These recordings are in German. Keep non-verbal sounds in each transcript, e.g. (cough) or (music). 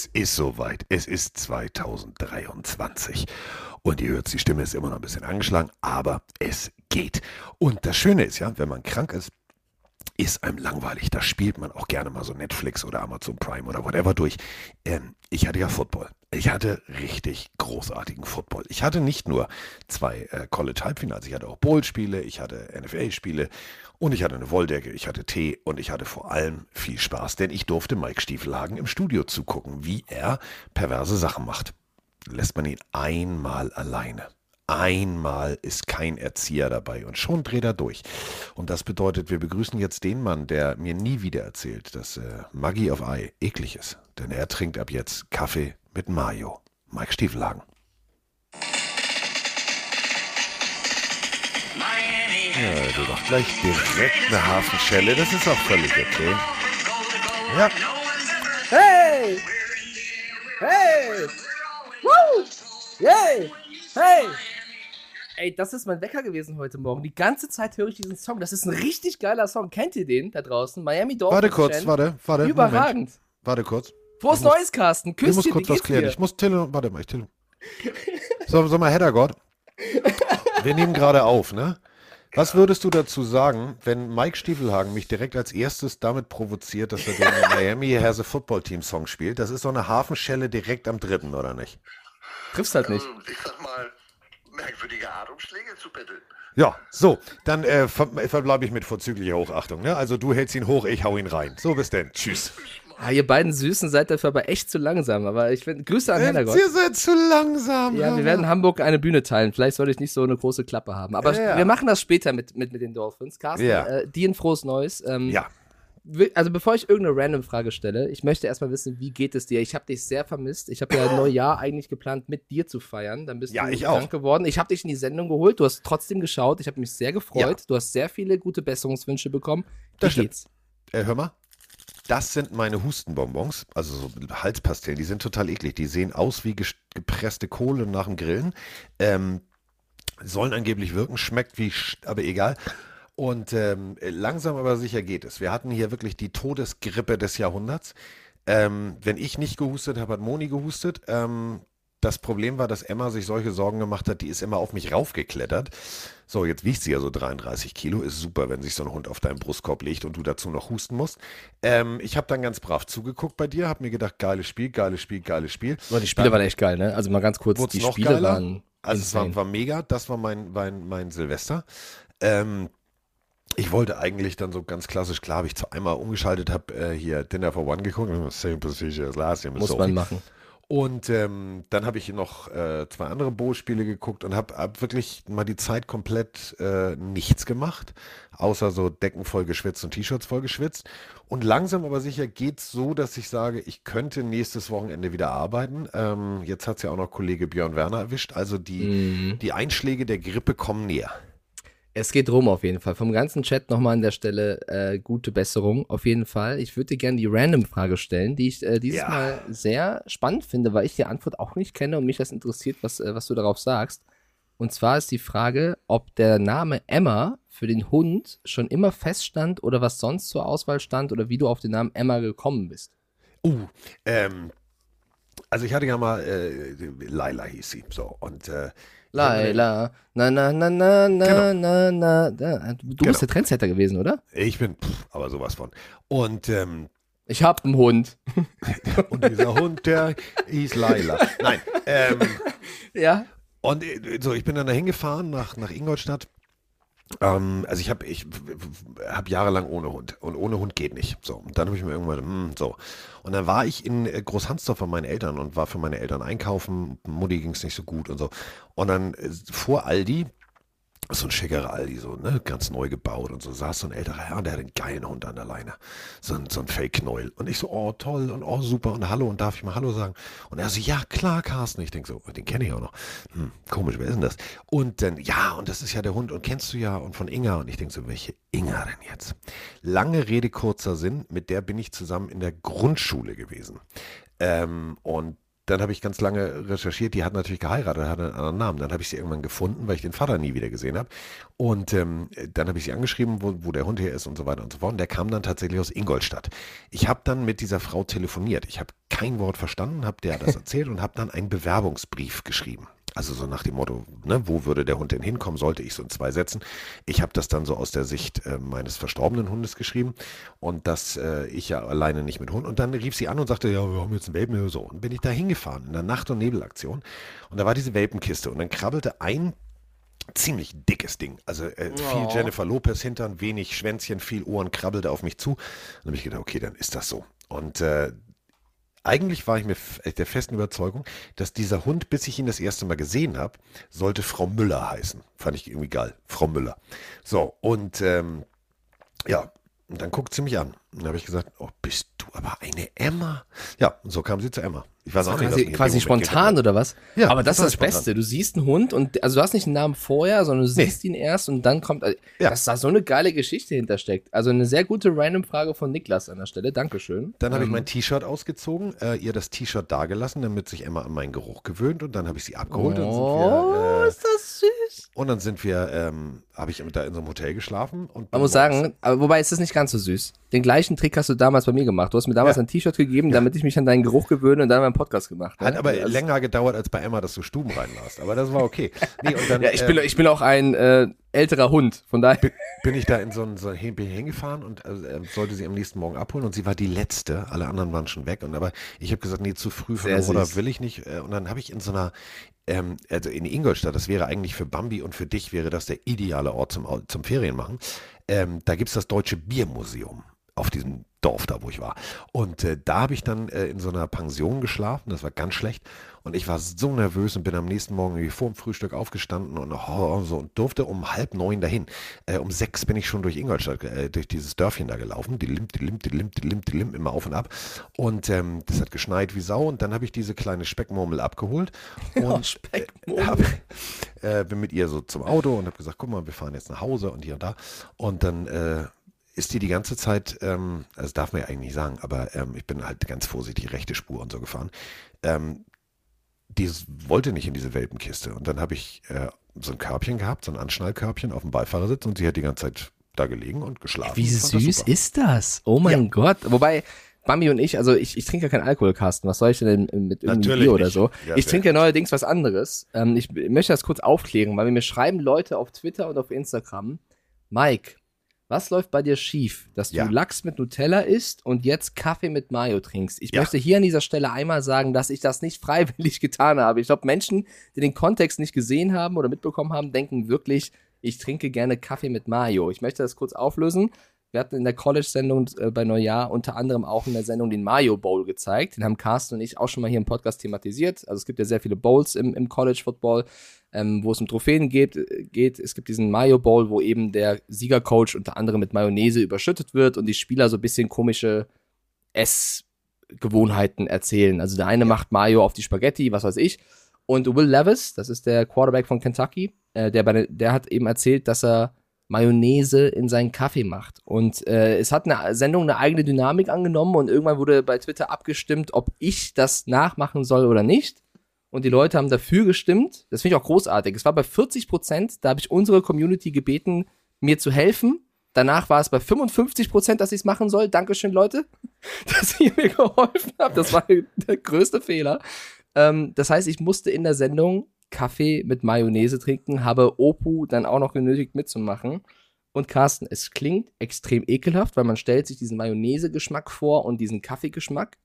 es ist soweit. Es ist 2023. Und ihr hört, die Stimme ist immer noch ein bisschen angeschlagen, aber es geht. Und das Schöne ist ja, wenn man krank ist, ist einem langweilig. Da spielt man auch gerne mal so Netflix oder Amazon Prime oder whatever durch. Ähm, ich hatte ja Football. Ich hatte richtig großartigen Football. Ich hatte nicht nur zwei äh, College-Halbfinals, ich hatte auch Bowl-Spiele, ich hatte NFL-Spiele und ich hatte eine Wolldecke, ich hatte Tee und ich hatte vor allem viel Spaß, denn ich durfte Mike Stiefelhagen im Studio zugucken, wie er perverse Sachen macht. Lässt man ihn einmal alleine. Einmal ist kein Erzieher dabei und schon dreht er durch. Und das bedeutet, wir begrüßen jetzt den Mann, der mir nie wieder erzählt, dass äh, Maggie of Eye eklig ist. Denn er trinkt ab jetzt Kaffee mit Mayo. Mike Stiefelhagen. Ja, du doch gleich direkt eine Hafenschelle, das ist auch völlig okay. Ja, Hey! Hey! Woo! Yay! Hey! Ey, das ist mein Wecker gewesen heute Morgen. Die ganze Zeit höre ich diesen Song. Das ist ein richtig geiler Song. Kennt ihr den da draußen? Miami Dolphins. warte kurz, Fan. warte, warte. Überragend. Moment. Warte kurz. Frohes Ich muss- Neues, Carsten. Ich Küsschen, muss kurz was klären. dir? Ich muss Tele. Warte mal, ich Tele. So, sag mal, Heddergott. Wir nehmen gerade auf, ne? Was würdest du dazu sagen, wenn Mike Stiefelhagen mich direkt als erstes damit provoziert, dass er den Miami Has a Football Team Song spielt? Das ist so eine Hafenschelle direkt am dritten, oder nicht? Triffst halt nicht. Ähm, Ich sag mal, merkwürdige Art, um Schläge zu betteln. Ja, so, dann äh, ver verbleibe ich mit vorzüglicher Hochachtung. Ne? Also du hältst ihn hoch, ich hau ihn rein. So, bis denn. Tschüss. Ah, ihr beiden Süßen seid dafür aber echt zu langsam. Aber ich finde, Grüße an Äh, Heddergott. ihr seid zu langsam. Ja, wir werden Hamburg eine Bühne teilen. Vielleicht sollte ich nicht so eine große Klappe haben. Aber Ja. wir machen das später mit, mit, mit den Dolphins. Carsten, Ja. äh, dir ein frohes Neues. Ähm, Ja, Also bevor ich irgendeine random Frage stelle, ich möchte erstmal wissen, wie geht es dir? Ich habe dich sehr vermisst. Ich habe ja ein Neujahr eigentlich geplant, mit dir zu feiern. Dann bist Ja, du ich krank auch. geworden. Ich habe dich in die Sendung geholt. Du hast trotzdem geschaut. Ich habe mich sehr gefreut. Ja. Du hast sehr viele gute Besserungswünsche bekommen. Wie Das geht's? äh, hör mal. Das sind meine Hustenbonbons, also so Halspastillen. Die sind total eklig. Die sehen aus wie gepresste Kohle nach dem Grillen. Ähm, sollen angeblich wirken, schmeckt wie, aber egal. Und ähm, langsam aber sicher geht es. Wir hatten hier wirklich die Todesgrippe des Jahrhunderts. Ähm, wenn ich nicht gehustet habe, hat Moni gehustet. Ähm, das Problem war, dass Emma sich solche Sorgen gemacht hat, die ist immer auf mich raufgeklettert. So, jetzt wiegt sie ja so 33 Kilo. Ist super, wenn sich so ein Hund auf deinen Brustkorb legt und du dazu noch husten musst. Ähm, ich habe dann ganz brav zugeguckt bei dir, habe mir gedacht, geiles Spiel, geiles Spiel, geiles Spiel. Aber die Spiele waren echt geil, ne? Also mal ganz kurz, die Spiele geiler? waren. Also es insane. war, war mega, das war mein, mein, mein Silvester. Ähm, ich wollte eigentlich dann so ganz klassisch, klar, habe ich zu einmal umgeschaltet, habe äh, hier Dinner for One geguckt, (laughs) same procedure as last year, Muss man machen. Und ähm, dann habe ich noch äh, zwei andere Bo-Spiele geguckt und habe hab wirklich mal die Zeit komplett äh, nichts gemacht, außer so Decken voll geschwitzt und T-Shirts voll geschwitzt. Und langsam aber sicher geht's so, dass ich sage, ich könnte nächstes Wochenende wieder arbeiten. Ähm, jetzt hat's ja auch noch Kollege Björn Werner erwischt. Also die, Mhm. die Einschläge der Grippe kommen näher. Es geht rum auf jeden Fall. Vom ganzen Chat nochmal an der Stelle äh, gute Besserung. Auf jeden Fall. Ich würde dir gerne die Random-Frage stellen, die ich äh, dieses Ja. Mal sehr spannend finde, weil ich die Antwort auch nicht kenne und mich das interessiert, was, äh, was du darauf sagst. Und zwar ist die Frage, ob der Name Emma für den Hund schon immer feststand oder was sonst zur Auswahl stand oder wie du auf den Namen Emma gekommen bist. Uh, ähm, also ich hatte ja mal, äh, Laila hieß sie, so, und äh, Laila, na na na na na Genau. na na. na. Du, Genau. bist der Trendsetter gewesen, oder? ich bin, pff, aber sowas von. Und ähm, Ich hab einen Hund. (laughs) Und dieser Hund, der hieß Laila. Nein. Ähm, Ja. und äh, so, ich bin dann da hingefahren nach, nach Ingolstadt. Ähm, also ich habe ich hab jahrelang ohne Hund und ohne Hund geht nicht. So, und dann habe ich mir irgendwann, hm, so. Und dann war ich in äh, Großhansdorf bei meinen Eltern und war für meine Eltern einkaufen. Mutti ging es nicht so gut und so. Und dann äh, vor Aldi so ein schickerer Aldi, so, ne, ganz neu gebaut und so, saß so ein älterer Herr, der hat einen geilen Hund an der Leine. So ein, so ein Fake-Knäuel. Und ich so, oh, toll und oh, super und hallo und darf ich mal Hallo sagen? Und er so, ja, klar, Carsten. Ich denke so, den kenne ich auch noch. Hm, komisch, wer ist denn das? Und dann, ja, und das ist ja der Hund und kennst du ja und von Inga. Und ich denke so, welche Inga denn jetzt? Lange Rede, kurzer Sinn, mit der bin ich zusammen in der Grundschule gewesen. Ähm, und dann habe ich ganz lange recherchiert, die hat natürlich geheiratet, hat einen anderen Namen. Dann habe ich sie irgendwann gefunden, weil ich den Vater nie wieder gesehen habe. Und ähm, dann habe ich sie angeschrieben, wo, wo der Hund her ist und so weiter und so fort. Und der kam dann tatsächlich aus Ingolstadt. Ich habe dann mit dieser Frau telefoniert. Ich habe kein Wort verstanden, habe der das (laughs) erzählt und habe dann einen Bewerbungsbrief geschrieben. Also so nach dem Motto, ne, wo würde der Hund denn hinkommen, sollte ich so in zwei Sätzen. Ich habe das dann so aus der Sicht äh, meines verstorbenen Hundes geschrieben und dass äh, ich ja alleine nicht mit Hund. Und dann rief sie an und sagte, ja, wir haben jetzt einen Welpen. So, und bin ich da hingefahren in der Nacht- und Nebelaktion. Und da war diese Welpenkiste und dann krabbelte ein ziemlich dickes Ding. Also äh, viel Oh. Jennifer Lopez hintern, wenig Schwänzchen, viel Ohren, krabbelte auf mich zu. Dann habe ich gedacht, okay, dann ist das so. Und äh, eigentlich war ich mir f- der festen Überzeugung, dass dieser Hund, bis ich ihn das erste Mal gesehen habe, sollte Frau Müller heißen. Fand ich irgendwie geil. Frau Müller. So, und ähm, ja, und dann guckt sie mich an. Dann habe ich gesagt, oh, bist du aber eine Emma? Ja, und so kam sie zu Emma. Ich weiß auch nicht, was Quasi, quasi spontan oder was? Ja, aber das ist total das spontan. Beste. Du siehst einen Hund und also du hast nicht einen Namen vorher, sondern du siehst ihn erst und dann kommt. Also, Ja. Dass da so eine geile Geschichte hintersteckt. Also eine sehr gute Random-Frage von Niklas an der Stelle. Dankeschön. Dann habe ich Ähm, mein T-Shirt ausgezogen, äh, ihr das T-Shirt dagelassen, damit sich Emma an meinen Geruch gewöhnt und dann habe ich sie abgeholt und, sind Oh, wir, äh, ist das süß. und dann sind wir, ähm, habe ich da in so einem Hotel geschlafen und Man muss sagen, aber wobei ist das nicht ganz so süß. Den gleichen Trick hast du damals bei mir gemacht. Du hast mir damals Ja. ein T-Shirt gegeben, damit ich mich an deinen Geruch gewöhne und dann meinen Podcast gemacht. Hat aber Also- länger gedauert als bei Emma, dass du Stuben reinmachst. Aber das war okay. (laughs) Nee, dann Ja, ich bin, äh, ich bin auch ein äh, älterer Hund, von daher. bin ich da in so ein, so ein hingefahren und äh, sollte sie am nächsten Morgen abholen und sie war die letzte. Alle anderen waren schon weg. Und aber ich habe gesagt, nee, zu früh von Sehr der süß. will ich nicht. Äh, Und dann habe ich in so einer, ähm, also in Ingolstadt, das wäre eigentlich für Bambi und für dich wäre das der ideale Ort zum, zum Ferienmachen. Ähm, da gibt es das Deutsche Biermuseum auf diesem Dorf da, wo ich war. Und äh, da habe ich dann äh, in so einer Pension geschlafen. Das war ganz schlecht. Und ich war so nervös und bin am nächsten Morgen irgendwie vor dem Frühstück aufgestanden und, oh, so, und durfte um halb neun dahin. Äh, um sechs bin ich schon durch Ingolstadt, äh, durch dieses Dörfchen da gelaufen. Die limp, die limp, die limp, die limp, die limp, immer auf und ab. Und ähm, das hat geschneit wie Sau. Und dann habe ich diese kleine Speckmurmel abgeholt. (laughs) Und Speckmurmel. Äh, hab, äh, bin mit ihr so zum Auto und habe gesagt, guck mal, wir fahren jetzt nach Hause und hier und da. Und dann ist die die ganze Zeit, ähm, das darf man ja eigentlich nicht sagen, aber ähm, ich bin halt ganz vorsichtig rechte Spur und so gefahren. Ähm, die wollte nicht in diese Welpenkiste. Und dann habe ich äh, so ein Körbchen gehabt, so ein Anschnallkörbchen auf dem Beifahrersitz und sie hat die ganze Zeit da gelegen und geschlafen. Wie das süß super. ist das? Oh mein Gott. Wobei, Bambi und ich, also ich, ich trinke ja keinen Alkohol, Carsten. Was soll ich denn mit irgendwie Natürlich Bier oder nicht. so? Ja, ich trinke ja neuerdings was anderes. Ähm, ich möchte das kurz aufklären, weil mir schreiben Leute auf Twitter und auf Instagram, Mike, was läuft bei dir schief, dass du Ja. Lachs mit Nutella isst und jetzt Kaffee mit Mayo trinkst? Ich Ja. möchte hier an dieser Stelle einmal sagen, dass ich das nicht freiwillig (laughs) getan habe. Ich glaube, Menschen, die den Kontext nicht gesehen haben oder mitbekommen haben, denken wirklich, ich trinke gerne Kaffee mit Mayo. Ich möchte das kurz auflösen. Wir hatten in der College-Sendung äh, bei Neujahr unter anderem auch in der Sendung den Mayo Bowl gezeigt. Den haben Carsten und ich auch schon mal hier im Podcast thematisiert. Also es gibt ja sehr viele Bowls im, im College-Football, ähm, wo es um Trophäen geht, äh, geht. Es gibt diesen Mayo Bowl, wo eben der Siegercoach unter anderem mit Mayonnaise überschüttet wird und die Spieler so ein bisschen komische Essgewohnheiten erzählen. Also der eine macht Mayo auf die Spaghetti, was weiß ich. Und Will Levis, das ist der Quarterback von Kentucky, äh, der, bei, der- der hat eben erzählt, dass er Mayonnaise in seinen Kaffee macht. Und äh, es hat eine Sendung eine eigene Dynamik angenommen und irgendwann wurde bei Twitter abgestimmt, ob ich das nachmachen soll oder nicht. Und die Leute haben dafür gestimmt. Das finde ich auch großartig. Es war bei 40 Prozent, da habe ich unsere Community gebeten, mir zu helfen. Danach war es bei 55 Prozent, dass ich es machen soll. Dankeschön, Leute, (laughs) dass ihr mir geholfen habt. Das war der größte Fehler. Ähm, das heißt, ich musste in der Sendung Kaffee mit Mayonnaise trinken, habe Opu dann auch noch genötigt mitzumachen. Und Carsten, es klingt extrem ekelhaft, weil man stellt sich diesen Mayonnaise-Geschmack vor und diesen Kaffeegeschmack.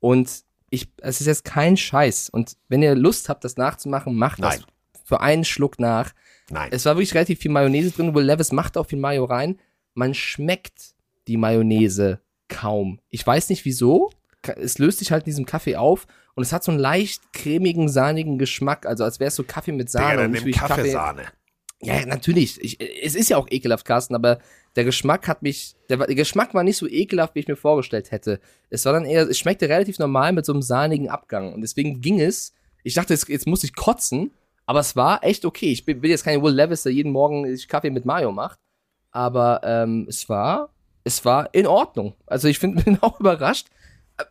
Und ich, es ist jetzt kein Scheiß. Und wenn ihr Lust habt, das nachzumachen, macht das Nein. für einen Schluck nach. Nein. Es war wirklich relativ viel Mayonnaise drin. Will Levis macht auch viel Mayo rein. Man schmeckt die Mayonnaise kaum. Ich weiß nicht wieso. Es löst sich halt in diesem Kaffee auf und es hat so einen leicht cremigen, sahnigen Geschmack. Also als wäre es so Kaffee mit Digga, Sahne. dann und nicht nimm wie Kaffee. Kaffeesahne. Ja, natürlich. Ich, es ist ja auch ekelhaft, Carsten, aber der Geschmack hat mich, der, der, Geschmack war nicht so ekelhaft, wie ich mir vorgestellt hätte. Es war dann eher, es schmeckte relativ normal mit so einem sahnigen Abgang und deswegen ging es. Ich dachte, jetzt, jetzt muss ich kotzen, aber es war echt okay. Ich bin, bin jetzt kein Will Levis, der jeden Morgen Kaffee mit Mayo macht, aber ähm, es war, es war in Ordnung. Also ich find, (laughs) bin auch überrascht.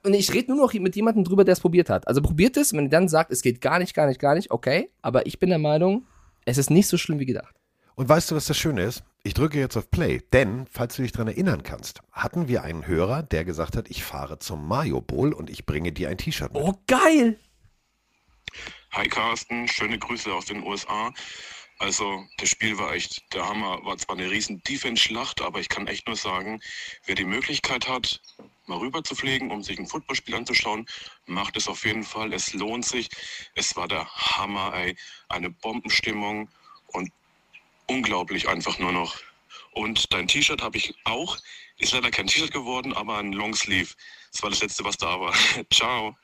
Und ich rede nur noch mit jemandem drüber, der es probiert hat. Also probiert es, wenn ihr dann sagt, es geht gar nicht, gar nicht, gar nicht, okay. Aber ich bin der Meinung, es ist nicht so schlimm wie gedacht. Und weißt du, was das Schöne ist? Ich drücke jetzt auf Play, denn, falls du dich daran erinnern kannst, hatten wir einen Hörer, der gesagt hat, ich fahre zum Mayo Bowl und ich bringe dir ein T-Shirt mit. Oh, geil! Hi Carsten, schöne Grüße aus den USA. Also das Spiel war echt der Hammer. War zwar eine riesen Defense-Schlacht, aber ich kann echt nur sagen, wer die Möglichkeit hat, mal rüber zu fliegen, um sich ein Footballspiel anzuschauen, macht es auf jeden Fall. Es lohnt sich. Es war der Hammer, ey. Eine Bombenstimmung und unglaublich einfach nur noch. Und dein T-Shirt habe ich auch. Ist leider kein T-Shirt geworden, aber ein Longsleeve. Das war das letzte, was da war. (laughs) Ciao.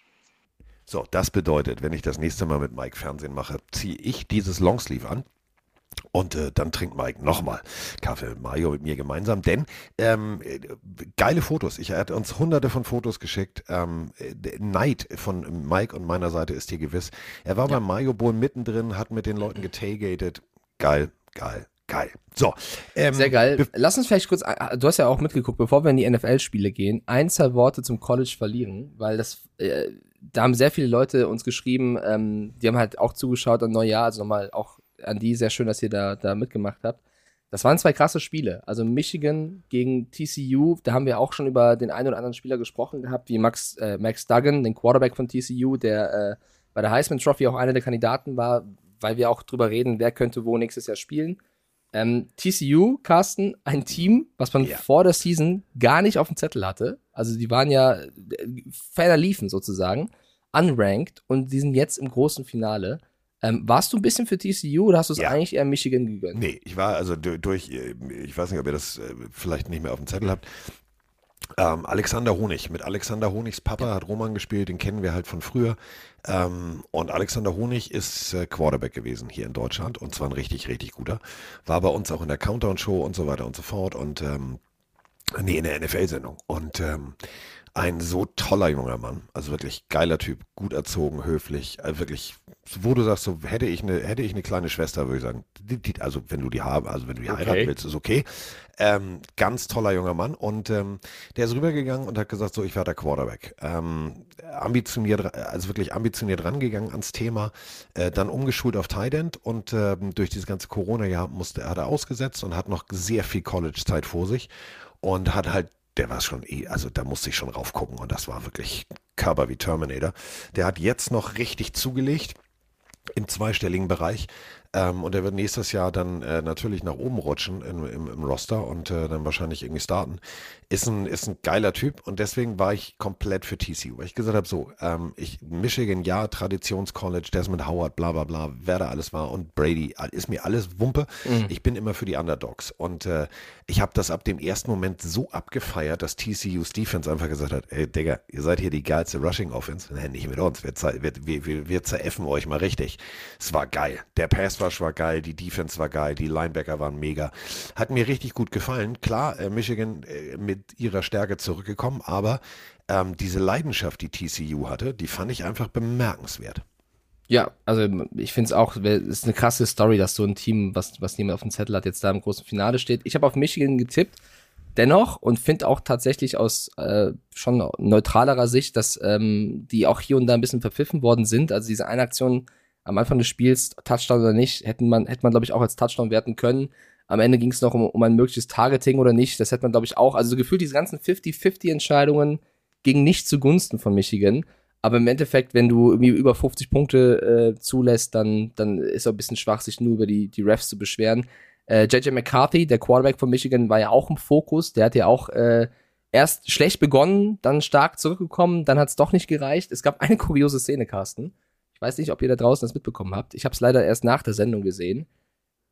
So, das bedeutet, wenn ich das nächste Mal mit Mike Fernsehen mache, ziehe ich dieses Longsleeve an. Und äh, dann trinkt Mike nochmal Kaffee mit Mario mit mir gemeinsam. Denn ähm, äh, geile Fotos. Ich, er hat uns hunderte von Fotos geschickt. Ähm, Neid von Mike und meiner Seite ist hier gewiss. Er war ja. beim Mario Bowl mittendrin, hat mit den Leuten getagated. Geil, geil, geil. So. Ähm, Sehr geil. Lass uns vielleicht kurz, äh, du hast ja auch mitgeguckt, bevor wir in die NFL-Spiele gehen, ein, zwei Worte zum College verlieren, weil das, äh, da haben sehr viele Leute uns geschrieben, ähm, die haben halt auch zugeschaut am Neujahr, also nochmal auch an die sehr schön, dass ihr da, da mitgemacht habt. Das waren zwei krasse Spiele. Also Michigan gegen TCU, da haben wir auch schon über den einen oder anderen Spieler gesprochen gehabt, wie Max, äh, Max Duggan, den Quarterback von TCU, der äh, bei der Heisman Trophy auch einer der Kandidaten war, weil wir auch drüber reden, wer könnte wo nächstes Jahr spielen. Ähm, TCU, Carsten, ein Team, was man ja. vor der Season gar nicht auf dem Zettel hatte. Also die waren ja äh, ferner liefen sozusagen, unranked und die sind jetzt im großen Finale. Ähm, warst du ein bisschen für TCU oder hast du es ja. eigentlich eher Michigan gegönnt? Nee, ich war also durch, ich weiß nicht, ob ihr das äh, vielleicht nicht mehr auf dem Zettel habt. Ähm, Alexander Honig. Mit Alexander Honigs Papa hat Roman gespielt, den kennen wir halt von früher. Ähm, und Alexander Honig ist äh, Quarterback gewesen hier in Deutschland und zwar ein richtig, richtig guter. War bei uns auch in der Countdown-Show und so weiter und so fort und ähm, nee, in der NFL-Sendung. Und ähm, ein so toller junger Mann. Also wirklich geiler Typ, gut erzogen, höflich, also wirklich, wo du sagst, so hätte ich eine, hätte ich eine kleine Schwester, würde ich sagen, die, die, also wenn du die haben, also wenn du die okay. heiraten willst, ist okay. Ähm, ganz toller junger Mann und ähm, der ist rübergegangen und hat gesagt, so ich werde der Quarterback. Ähm, ambitioniert, also wirklich ambitioniert rangegangen ans Thema, äh, dann umgeschult auf Tight End und ähm, durch dieses ganze Corona-Jahr musste, hat er ausgesetzt und hat noch sehr viel College-Zeit vor sich und hat halt der war schon eh, also da musste ich schon raufgucken und das war wirklich Körper wie Terminator. Der hat jetzt noch richtig zugelegt im zweistelligen Bereich. Ähm, und er wird nächstes Jahr dann äh, natürlich nach oben rutschen im, im, im Roster und äh, dann wahrscheinlich irgendwie starten. Ist ein, ist ein geiler Typ und deswegen war ich komplett für TCU, weil ich gesagt habe, so, ähm, ich, Michigan, ja, Traditionscollege, Desmond Howard, bla bla bla, wer da alles war und Brady, ist mir alles Wumpe. Mhm. Ich bin immer für die Underdogs und äh, ich habe das ab dem ersten Moment so abgefeiert, dass TCU's Defense einfach gesagt hat, ey Digga, ihr seid hier die geilste Rushing Offense. Nein, nicht mit uns, wir, wir, wir, wir zeräffen euch mal richtig. Es war geil. Der Pass Rush war geil, die Defense war geil, die Linebacker waren mega. Hat mir richtig gut gefallen. Klar, äh, Michigan äh, mit ihrer Stärke zurückgekommen, aber ähm, diese Leidenschaft, die TCU hatte, die fand ich einfach bemerkenswert. Ja, also ich finde es auch, es ist eine krasse Story, dass so ein Team, was, was niemand auf dem Zettel hat, jetzt da im großen Finale steht. Ich habe auf Michigan getippt, dennoch, und finde auch tatsächlich aus äh, schon neutralerer Sicht, dass ähm, die auch hier und da ein bisschen verpfiffen worden sind. Also diese eine Aktion am Anfang des Spiels, Touchdown oder nicht, hätten man, hätte man, glaube ich, auch als Touchdown werten können. Am Ende ging es noch um, um ein mögliches Targeting oder nicht. Das hätte man, glaube ich, auch. Also so gefühlt diese ganzen 50-50-Entscheidungen gingen nicht zugunsten von Michigan. Aber im Endeffekt, wenn du irgendwie über 50 Punkte äh, zulässt, dann, dann ist es ein bisschen schwach, sich nur über die, die Refs zu beschweren. Äh, JJ McCarthy, der Quarterback von Michigan, war ja auch im Fokus. Der hat ja auch äh, erst schlecht begonnen, dann stark zurückgekommen, dann hat es doch nicht gereicht. Es gab eine kuriose Szene, Carsten weiß nicht, ob ihr da draußen das mitbekommen habt. Ich habe es leider erst nach der Sendung gesehen.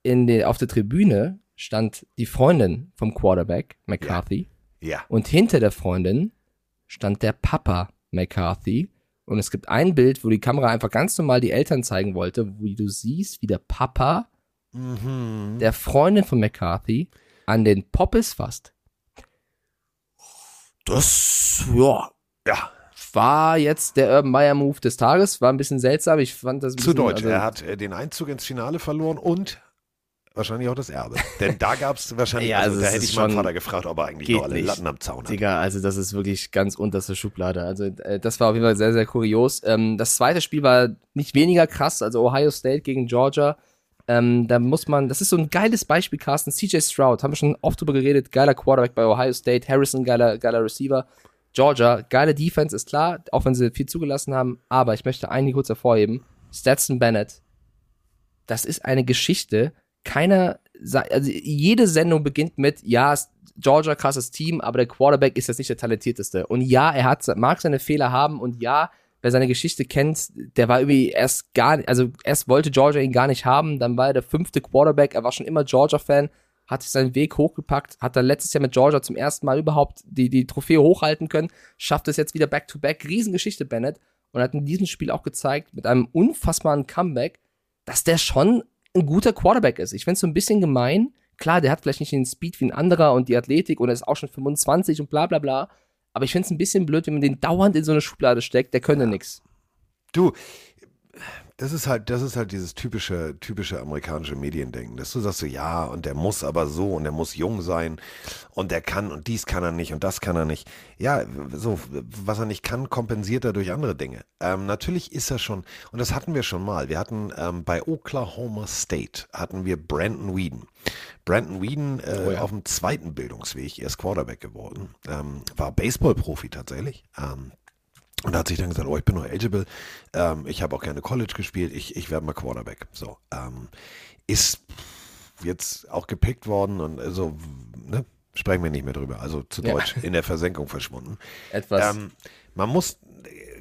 In den, auf der Tribüne stand die Freundin vom Quarterback, McCarthy. Ja. ja. Und hinter der Freundin stand der Papa McCarthy. Und es gibt ein Bild, wo die Kamera einfach ganz normal die Eltern zeigen wollte, wo du siehst, wie der Papa der Freundin von McCarthy an den Poppes fasst. Das, ja, Ja, war jetzt der Urban Meyer Move des Tages. War ein bisschen seltsam. Ich fand das ein zu bisschen, deutsch. also- er hat äh, den Einzug ins Finale verloren und wahrscheinlich auch das Erbe. Denn da gab es wahrscheinlich, Ja, also, also da hätte ich meinen schon- Vater gefragt, ob er eigentlich noch alle nicht. Latten am Zaun hat. Digga, also das ist wirklich ganz unterste Schublade. Also äh, das war auf jeden Fall sehr, sehr kurios. Ähm, das zweite Spiel war nicht weniger krass, also Ohio State gegen Georgia. Ähm, da muss man, das ist so ein geiles Beispiel, Carsten. CJ Stroud, haben wir schon oft drüber geredet, geiler Quarterback bei Ohio State, Harrison, geiler, geiler Receiver. Georgia, geile Defense, ist klar, auch wenn sie viel zugelassen haben. Aber ich möchte einige kurz hervorheben. Stetson Bennett, das ist eine Geschichte. Keiner, also jede Sendung beginnt mit, ja, Georgia krasses Team, aber der Quarterback ist jetzt nicht der talentierteste. Und ja, er hat, mag seine Fehler haben und ja, wer seine Geschichte kennt, der war irgendwie erst gar nicht, also erst wollte Georgia ihn gar nicht haben, dann war er der fünfte Quarterback, er war schon immer Georgia-Fan, hat sich seinen Weg hochgepackt, hat dann letztes Jahr mit Georgia zum ersten Mal überhaupt die, die Trophäe hochhalten können, schafft es jetzt wieder back-to-back, Riesengeschichte Bennett und hat in diesem Spiel auch gezeigt, mit einem unfassbaren Comeback, dass der schon ein guter Quarterback ist. Ich finde es so ein bisschen gemein. Klar, der hat vielleicht nicht den Speed wie ein anderer und die Athletik und er ist auch schon 25 und bla bla bla. Aber ich finde es ein bisschen blöd, wenn man den dauernd in so eine Schublade steckt. Der könnte nix. Du, das ist halt, das ist halt dieses typische, typische amerikanische Mediendenken, dass du sagst so, ja, und der muss aber so und der muss jung sein und der kann und dies kann er nicht und das kann er nicht. Ja, so, was er nicht kann, kompensiert er durch andere Dinge. Ähm, natürlich ist er schon, und das hatten wir schon mal, wir hatten ähm, bei Oklahoma State, hatten wir Brandon Whedon. Brandon Whedon äh, Oh ja. auf dem zweiten Bildungsweg, er ist Quarterback geworden, ähm, war Baseballprofi tatsächlich. Und hat sich dann gesagt, oh, ich bin noch eligible, ähm, ich habe auch keine College gespielt, ich, ich werde mal Quarterback. So, ähm, ist jetzt auch gepickt worden und so, ne, sprechen wir nicht mehr drüber. Also zu Ja. Deutsch, in der Versenkung verschwunden. Etwas. Ähm, man muss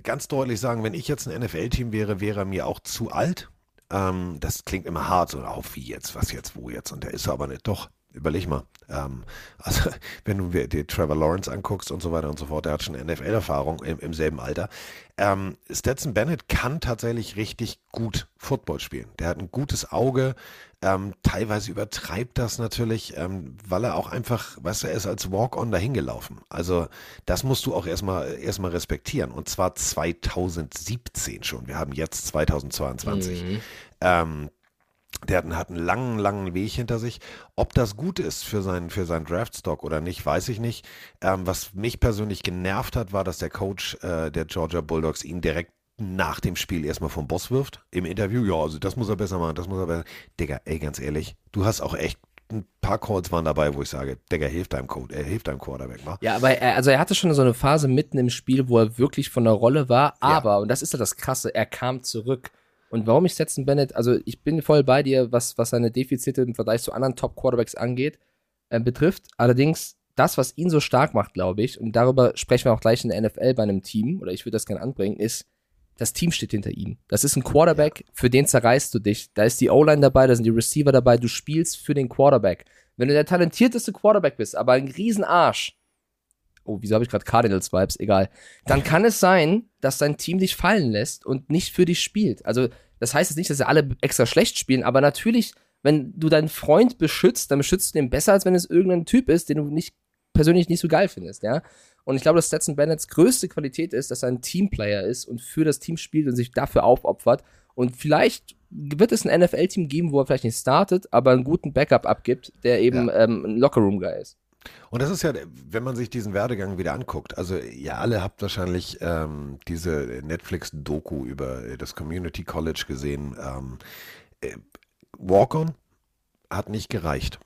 ganz deutlich sagen, wenn ich jetzt ein NFL-Team wäre, wäre er mir auch zu alt. Ähm, das klingt immer hart, so auf wie jetzt, was jetzt, wo jetzt. Und der ist aber nicht. Doch, überleg mal. Ähm, (laughs) also, wenn du dir Trevor Lawrence anguckst und so weiter und so fort, der hat schon NFL-Erfahrung im, im selben Alter. Ähm, Stetson Bennett kann tatsächlich richtig gut Football spielen. Der hat ein gutes Auge. Ähm, teilweise übertreibt das natürlich, ähm, weil er auch einfach, weißt du, er ist als Walk-on dahin gelaufen. Also das musst du auch erstmal erstmal respektieren. Und zwar 2017 schon. Wir haben jetzt 2022. Mhm. Ähm, der hat, hat einen langen, langen Weg hinter sich. Ob das gut ist für seinen, für seinen Draftstock oder nicht, weiß ich nicht. Ähm, was mich persönlich genervt hat, war, dass der Coach äh, der Georgia Bulldogs ihn direkt nach dem Spiel erstmal vom Boss wirft. Im Interview, ja, also das muss er besser machen, das muss er besser. Digga, ey, ganz ehrlich, du hast auch echt ein paar Calls waren dabei, wo ich sage, Digga, hilft deinem Code, er hilft deinem Quarterback mal. Ja, aber er, also er hatte schon so eine Phase mitten im Spiel, wo er wirklich von der Rolle war, aber, und das ist ja das Krasse, er kam zurück. Und warum ich Stetson Bennett, also ich bin voll bei dir, was, was seine Defizite im Vergleich zu anderen Top-Quarterbacks angeht, äh, betrifft. Allerdings, das, was ihn so stark macht, glaube ich, und darüber sprechen wir auch gleich in der NFL bei einem Team, oder ich würde das gerne anbringen, ist, das Team steht hinter ihm. Das ist ein Quarterback, für den zerreißt du dich. Da ist die O-Line dabei, da sind die Receiver dabei, du spielst für den Quarterback. Wenn du der talentierteste Quarterback bist, aber ein Riesenarsch, oh, wieso habe ich gerade Cardinals-Vibes, egal, dann kann es sein, dass dein Team dich fallen lässt und nicht für dich spielt. Also, das heißt jetzt nicht, dass sie alle extra schlecht spielen, aber natürlich, wenn du deinen Freund beschützt, dann beschützt du den besser, als wenn es irgendein Typ ist, den du nicht persönlich nicht so geil findest, ja. Und ich glaube, dass Stetson Bennett's größte Qualität ist, dass er ein Teamplayer ist und für das Team spielt und sich dafür aufopfert. Und vielleicht wird es ein NFL-Team geben, wo er vielleicht nicht startet, aber einen guten Backup abgibt, der eben ähm, ein Lockerroom-Guy ist. Und das ist ja, wenn man sich diesen Werdegang wieder anguckt, also ihr alle habt wahrscheinlich ähm, diese Netflix-Doku über das Community College gesehen. Ähm, äh, Walk-on hat nicht gereicht.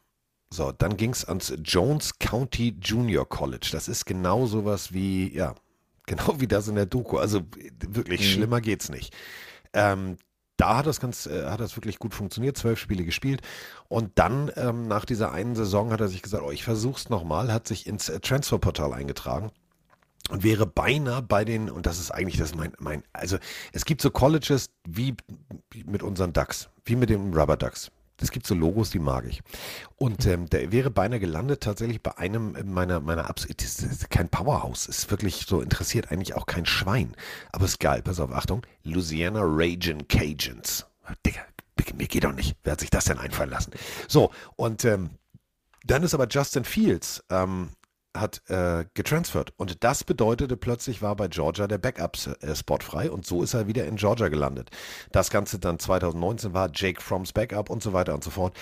So, dann ging es ans Jones County Junior College. Das ist genau sowas wie, ja, (laughs) genau wie das in der Doku. Also äh, wirklich Mhm. schlimmer geht's nicht. Ähm, da hat das ganz, äh, hat das wirklich gut funktioniert, zwölf Spiele gespielt. Und dann ähm, nach dieser einen Saison hat er sich gesagt, oh, ich versuch's nochmal, hat sich ins äh, Transferportal eingetragen und wäre beinahe bei den, und das ist eigentlich das mein, mein, also es gibt so Colleges wie mit unseren Ducks, wie mit den Rubber Ducks. Es gibt so Logos, die mag ich. Und ähm, der wäre beinahe gelandet tatsächlich bei einem meiner, meiner Abs. Das ist kein Powerhouse, ist wirklich so interessiert eigentlich auch kein Schwein. Aber ist geil, pass auf, Achtung. Louisiana Raging Cajuns. Digga, mir geht doch nicht. Wer hat sich das denn einfallen lassen? So, und ähm, dann ist aber Justin Fields ähm, hat äh, getransfert. Und das bedeutete plötzlich war bei Georgia der Backup-Spot frei und so ist er wieder in Georgia gelandet. Das Ganze dann 2019 war Jake Fromm's Backup und so weiter und so fort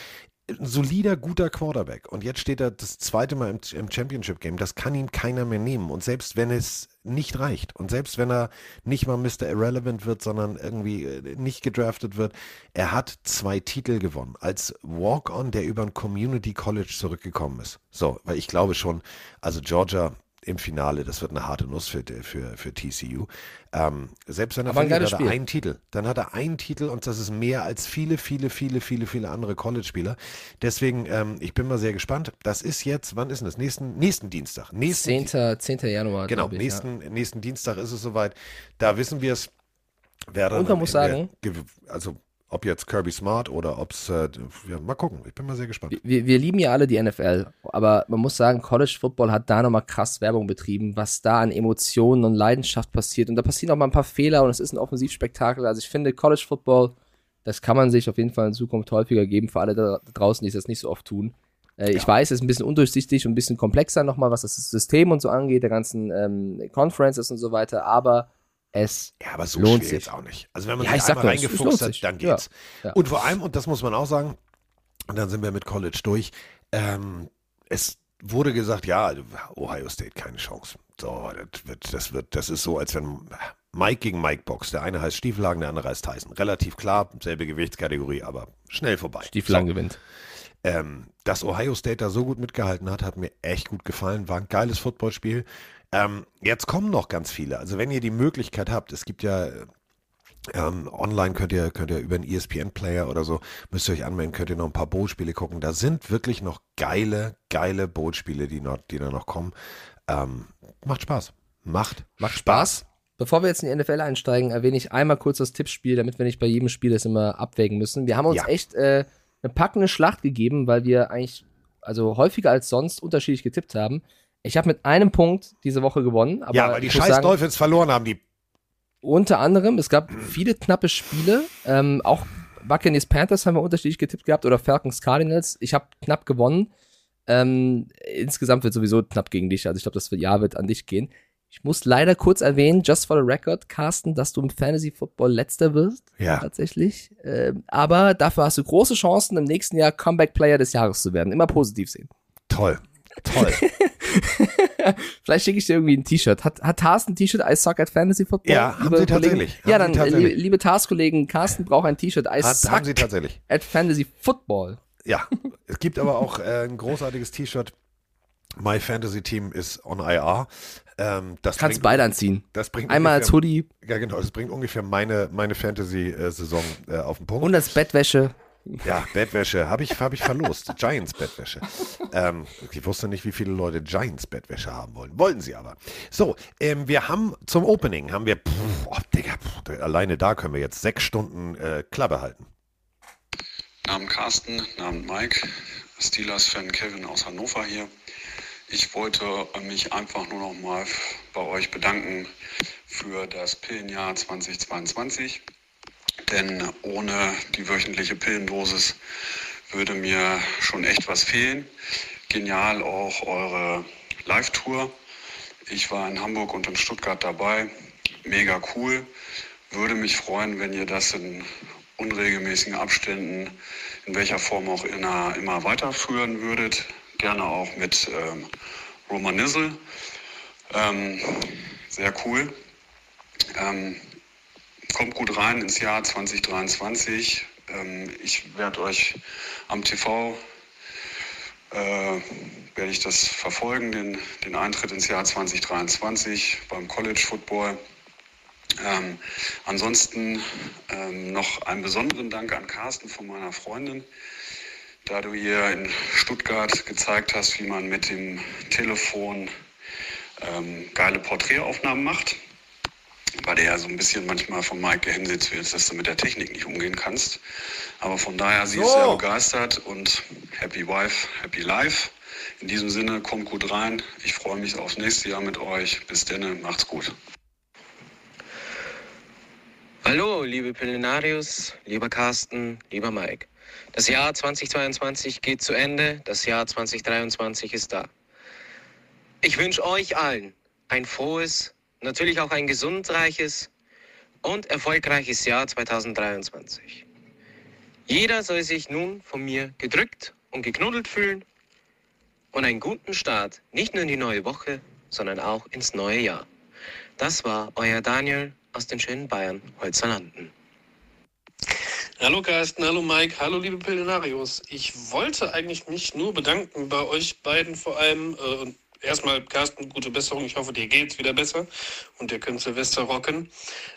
ein solider, guter Quarterback. Und jetzt steht er das zweite Mal im, im Championship-Game. Das kann ihm keiner mehr nehmen. Und selbst wenn es nicht reicht und selbst wenn er nicht mal Mr. Irrelevant wird, sondern irgendwie äh, nicht gedraftet wird, er hat zwei Titel gewonnen. Als Walk-On, der über ein Community College zurückgekommen ist. So, weil ich glaube schon, also Georgia im Finale, das wird eine harte Nuss für, für, für TCU. Ähm, selbst wenn er verliert, hat er geiles einen Titel. Dann hat er einen Titel und das ist mehr als viele, viele, viele, viele, viele andere College-Spieler. Deswegen, ähm, ich bin mal sehr gespannt. Das ist jetzt, wann ist denn das? Nächsten, nächsten Dienstag. Nächsten 10. 10. Januar. Genau, ich, nächsten, nächsten Dienstag ist es soweit. Da wissen wir es. Wer dann Und man muss sagen- also ob jetzt Kirby Smart oder ob es, äh, ja, mal gucken. Ich bin mal sehr gespannt. Ja. Wir, wir lieben ja alle die NFL, aber man muss sagen, College Football hat da nochmal krass Werbung betrieben, was da an Emotionen und Leidenschaft passiert. Und da passieren auch mal ein paar Fehler und es ist ein Offensivspektakel. Also ich finde, College Football, das kann man sich auf jeden Fall in Zukunft häufiger geben, für alle da draußen, die das nicht so oft tun. Äh, Ich weiß, es ist ein bisschen undurchsichtig und ein bisschen komplexer nochmal, was das System und so angeht, der ganzen ähm, Conferences und so weiter, aber es Ja, aber so Lohnt schwer sich. jetzt auch nicht. Also wenn man Ja, sich einmal reingefuchst hat, dann Ja, geht's. ja. Und vor allem, und das muss man auch sagen, und dann sind wir mit College durch, ähm, es wurde gesagt, ja, Ohio State keine Chance. So, das wird, das wird, das ist so, als wenn Mike gegen Mike Box. Der eine heißt Stiefelhagen, der andere heißt Tyson. Relativ klar, selbe Gewichtskategorie, aber schnell vorbei. Stieflang So. gewinnt. Ähm, dass Ohio State da so gut mitgehalten hat, hat mir echt gut gefallen. War ein geiles Footballspiel. Ähm, jetzt kommen noch ganz viele. Also wenn ihr die Möglichkeit habt, es gibt ja äh, ähm, online könnt ihr, könnt ihr über einen ESPN-Player oder so, müsst ihr euch anmelden, könnt ihr noch ein paar Bowl-Spiele gucken. Da sind wirklich noch geile, geile Bowl-Spiele, die, noch, die da noch kommen. Ähm, macht Spaß. Macht, Macht Spaß. Bevor wir jetzt in die NFL einsteigen, erwähne ich einmal kurz das Tippspiel, damit wir nicht bei jedem Spiel das immer abwägen müssen. Wir haben uns Ja. echt äh, eine packende Schlacht gegeben, weil wir eigentlich, also häufiger als sonst, unterschiedlich getippt haben. Ich habe mit einem Punkt diese Woche gewonnen. Aber ja, weil die scheiß sagen, Dolphins verloren haben, die Unter anderem, es gab viele knappe Spiele. Ähm, auch Buccaneers Panthers haben wir unterschiedlich getippt gehabt oder Falcons Cardinals. Ich habe knapp gewonnen. Ähm, insgesamt wird sowieso knapp gegen dich. Also ich glaube, das Jahr wird an dich gehen. Ich muss leider kurz erwähnen, just for the record, Carsten, dass du im Fantasy Football letzter wirst. Ja. Tatsächlich. Ähm, aber dafür hast du große Chancen, im nächsten Jahr Comeback Player des Jahres zu werden. Immer positiv sehen. toll. Toll. (laughs) Vielleicht schicke ich dir irgendwie ein T-Shirt. Hat, hat Carsten ein T-Shirt I suck at Fantasy Football? Ja, haben liebe sie Kollegen? tatsächlich. Ja, Haben dann, sie tatsächlich. äh, liebe Task-Kollegen, Carsten braucht ein T-Shirt I Hat, suck haben sie tatsächlich. at Fantasy Football. Ja, es gibt aber auch äh, ein großartiges T-Shirt. My Fantasy Team ist on IR. Ähm, das Kannst bringt, beide anziehen. das bringt Einmal als ungefähr, Hoodie Ja, genau. Das bringt ungefähr meine, meine Fantasy-Saison äh, auf den Punkt. und als Bettwäsche. Ja, Bettwäsche habe ich, hab ich verlost. Giants Bettwäsche. Ähm, ich wusste nicht, wie viele Leute Giants Bettwäsche haben wollen. Wollten sie aber. So, ähm, wir haben zum Opening, haben wir, pff, oh, Digga, pff, alleine da können wir jetzt sechs Stunden äh, Klappe halten. Namen Carsten, Namen Mike, Steelers-Fan Kevin aus Hannover hier. Ich wollte mich einfach nur noch mal bei euch bedanken für das Pillenjahr 2022. Denn ohne die wöchentliche Pillendosis würde mir schon echt was fehlen. Genial auch eure Live-Tour. Ich war in Hamburg und in Stuttgart dabei. Mega cool. Würde mich freuen, wenn ihr das in unregelmäßigen Abständen, in welcher Form auch immer, immer weiterführen würdet. Gerne auch mit ähm, Roman Nizzle. Ähm, sehr cool. Ähm, kommt gut rein ins Jahr 2023. Ähm, ich werde euch am TV äh, werde ich das verfolgen, den, den Eintritt ins Jahr 2023 beim College Football. Ähm, ansonsten ähm, noch einen besonderen Dank an Carsten von meiner Freundin, da du ihr in Stuttgart gezeigt hast, wie man mit dem Telefon ähm, geile Porträtaufnahmen macht. Weil der ja so ein bisschen manchmal von Mike gehänselt wird, dass du mit der Technik nicht umgehen kannst. Aber von daher, sie ist So. sehr begeistert und Happy Wife, Happy Life. In diesem Sinne, kommt gut rein. Ich freue mich aufs nächste Jahr mit euch. Bis dann, macht's gut. Hallo, liebe Pillenarius, lieber Carsten, lieber Mike. Das Jahr 2022 geht zu Ende, das Jahr 2023 ist da. Ich wünsche euch allen ein frohes, natürlich auch ein gesundreiches und erfolgreiches Jahr 2023. Jeder soll sich nun von mir gedrückt und geknuddelt fühlen und einen guten Start, nicht nur in die neue Woche, sondern auch ins neue Jahr. Das war euer Daniel aus den schönen Bayern, Holzerlanden. Hallo Carsten, hallo Mike, hallo liebe Pillenarios. Ich wollte eigentlich mich nur bedanken bei euch beiden vor allem. Äh, und erstmal, Carsten, gute Besserung. Ich hoffe, dir geht's wieder besser und ihr könnt Silvester rocken.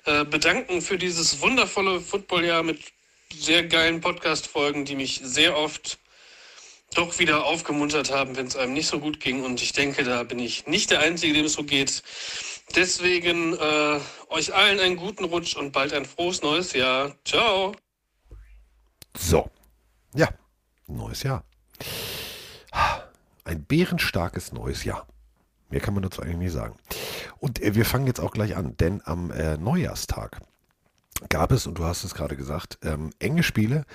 Äh, bedanken für dieses wundervolle Footballjahr mit sehr geilen Podcast-Folgen, die mich sehr oft doch wieder aufgemuntert haben, wenn es einem nicht so gut ging. Und ich denke, da bin ich nicht der Einzige, dem es so geht. Deswegen äh, euch allen einen guten Rutsch und bald ein frohes neues Jahr. Ciao. So. Ja, neues Jahr. Ein bärenstarkes neues Jahr. Mehr kann man dazu eigentlich nicht sagen. Und äh, wir fangen jetzt auch gleich an, denn am äh, Neujahrstag gab es, und du hast es gerade gesagt, ähm, enge Spiele.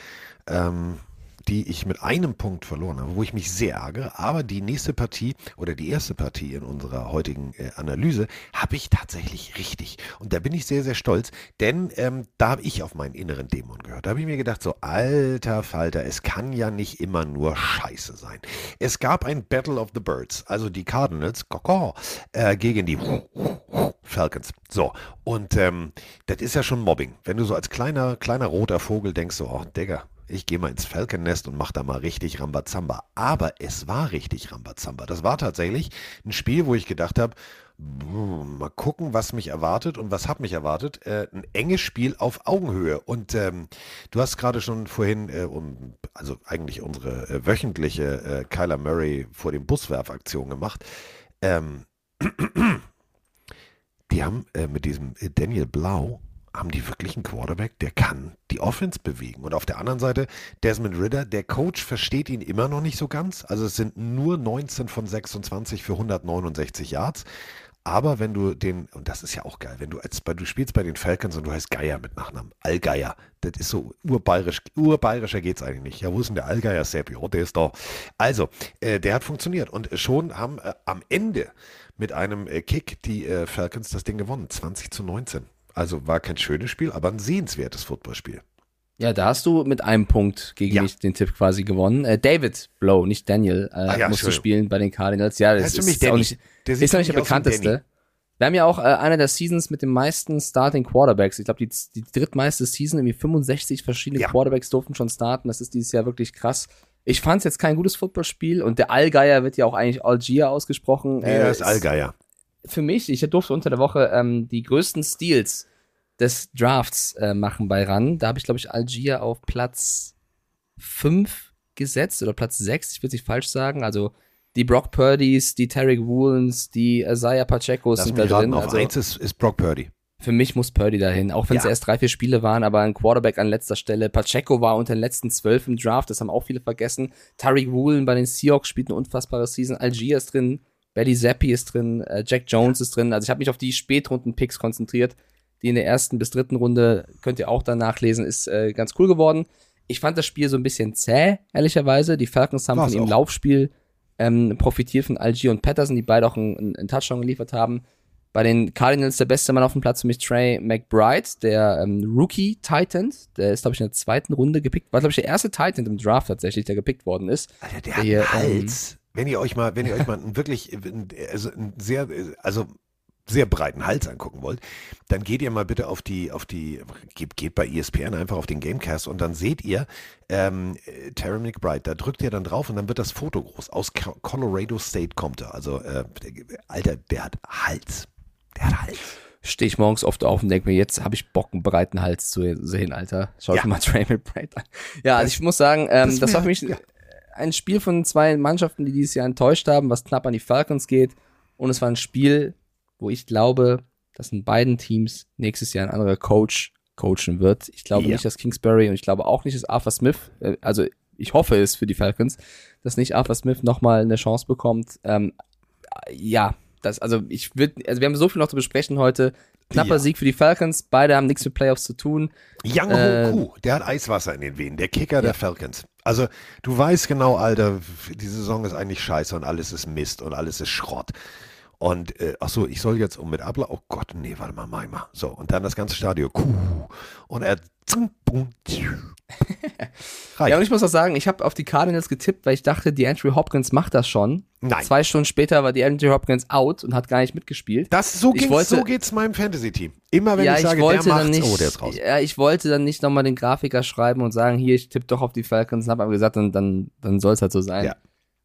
Ähm, die ich mit einem Punkt verloren habe, wo ich mich sehr ärgere. Aber die nächste Partie oder die erste Partie in unserer heutigen äh, Analyse habe ich tatsächlich richtig. Und da bin ich sehr, sehr stolz, denn ähm, da habe ich auf meinen inneren Dämon gehört. Da habe ich mir gedacht, so alter Falter, es kann ja nicht immer nur Scheiße sein. Es gab ein Battle of the Birds, also die Cardinals, koko, äh, gegen die Falcons. So, und ähm, das ist ja schon Mobbing. Wenn du so als kleiner, kleiner roter Vogel denkst, so, oh, Digga, ich gehe mal ins Falcon-Nest und mache da mal richtig Rambazamba. Aber es war richtig Rambazamba. Das war tatsächlich ein Spiel, wo ich gedacht habe, mal gucken, was mich erwartet und was hat mich erwartet. Äh, ein enges Spiel auf Augenhöhe. Und ähm, du hast gerade schon vorhin, äh, um, also eigentlich unsere äh, wöchentliche äh, Kyler Murray vor dem Buswerfaktion gemacht. Ähm, (clears throat) die haben äh, mit diesem äh, Daniel Blau haben die wirklich einen Quarterback, der kann die Offense bewegen. Und auf der anderen Seite Desmond Ritter, der Coach versteht ihn immer noch nicht so ganz. Also es sind nur 19 von 26 für 169 Yards. Aber wenn du den, und das ist ja auch geil, wenn du als du spielst bei den Falcons und du heißt Geier mit Nachnamen, Allgeier, das ist so urbayerisch, urbayerischer geht's eigentlich nicht. Ja, wo ist denn der Allgeier Seppi? Oh, der ist da. Also, äh, der hat funktioniert und schon haben äh, am Ende mit einem äh, Kick die äh, Falcons das Ding gewonnen, 20 zu 19. Also war kein schönes Spiel, aber ein sehenswertes Footballspiel. Ja, da hast du mit einem Punkt gegen ja. mich den Tipp quasi gewonnen. Äh, David Blow, nicht Daniel, äh, ah, ja, musste spielen bei den Cardinals. Ja, das ist, ist, auch nicht, der ist auch nicht der bekannteste. Wir haben ja auch äh, einer der Seasons mit den meisten Starting Quarterbacks. Ich glaube, die, die drittmeiste Season, irgendwie 65 verschiedene ja. Quarterbacks durften schon starten. Das ist dieses Jahr wirklich krass. Ich fand es jetzt kein gutes Footballspiel und der Allgeier wird ja auch eigentlich Algier ausgesprochen. Nee, äh, das ist Allgeier für mich, ich durfte unter der Woche ähm, die größten Steals des Drafts äh, machen bei RAN. Da habe ich, glaube ich, Algier auf Platz 5 gesetzt oder Platz 6, ich würde nicht falsch sagen. Also die Brock Purdys, die Tarek Woolens, die Isaiah Pachecos sind da drin. Auf also, eins ist, ist Brock Purdy. Für mich muss Purdy dahin, auch wenn es ja. erst drei, vier Spiele waren, aber ein Quarterback an letzter Stelle. Pacheco war unter den letzten zwölf im Draft, das haben auch viele vergessen. Tariq Woolen bei den Seahawks spielt eine unfassbare Season. Algier ist drin, Belly Zappi ist drin, äh, Jack Jones ist drin. Also ich habe mich auf die Spätrunden-Picks konzentriert. Die in der ersten bis dritten Runde, könnt ihr auch dann nachlesen, ist äh, ganz cool geworden. Ich fand das Spiel so ein bisschen zäh, ehrlicherweise. Die Falcons haben War's von ihrem auch. Laufspiel ähm, profitiert von Algier und Patterson, die beide auch einen, einen Touchdown geliefert haben. Bei den Cardinals der beste Mann auf dem Platz für mich Trey McBride, der ähm, Rookie Titan. Der ist, glaube ich, in der zweiten Runde gepickt. War, glaube ich, der erste Titan im Draft tatsächlich, der gepickt worden ist. Alter, der, der hat einen Hals. Ähm, wenn ihr euch mal, wenn ihr euch mal wirklich, also ein sehr, also sehr breiten Hals angucken wollt, dann geht ihr mal bitte auf die, auf die, geht, geht bei ESPN einfach auf den Gamecast und dann seht ihr ähm, Terry McBride, da drückt ihr dann drauf und dann wird das Foto groß. Aus Colorado State kommt er. Also, äh, Alter, der hat Hals. Der hat Hals. Stehe ich morgens oft auf und denke mir, jetzt habe ich Bock, einen breiten Hals zu sehen, Alter. Schau ja. dir mal (laughs) Trey McBride an. Ja, also ich muss sagen, ähm, das, das war für mich ja ein Spiel von zwei Mannschaften, die dieses Jahr enttäuscht haben, was knapp an die Falcons geht. Und es war ein Spiel, wo ich glaube, dass in beiden Teams nächstes Jahr ein anderer Coach coachen wird. Ich glaube ja. nicht, dass Kingsbury und ich glaube auch nicht, dass Arthur Smith, äh, also ich hoffe es für die Falcons, dass nicht Arthur Smith nochmal eine Chance bekommt. Ähm, ja, das, also ich würde, also wir haben so viel noch zu besprechen heute. knapper Ja. Sieg für die Falcons. Beide haben nichts mit Playoffs zu tun. Young Äh, Ho Koo, der hat Eiswasser in den Venen, der Kicker der Falcons. Also du weißt genau, Alter, die Saison ist eigentlich scheiße und alles ist Mist und alles ist Schrott. Und äh, ach so, ich soll jetzt um mit Abla. Oh Gott, nee, warte mal, mach ich mal. So, und dann das ganze Stadion. Kuh. Und er. bum. (laughs) Ja, und ich muss auch sagen, ich habe auf die Cardinals getippt, weil ich dachte, die Andrew Hopkins macht das schon. Nein. Zwei Stunden später war die Andrew Hopkins out und hat gar nicht mitgespielt. Das, so, Ich ging's, wollte- so geht's meinem Fantasy-Team. Immer wenn ja, ich ich, sage, wollte der dann macht's, nicht, oh, der ist raus. ja, ich wollte dann nicht nochmal den Grafiker schreiben und sagen, hier, ich tippe doch auf die Falcons und habe aber gesagt, dann, dann, dann soll es halt so sein. Ja.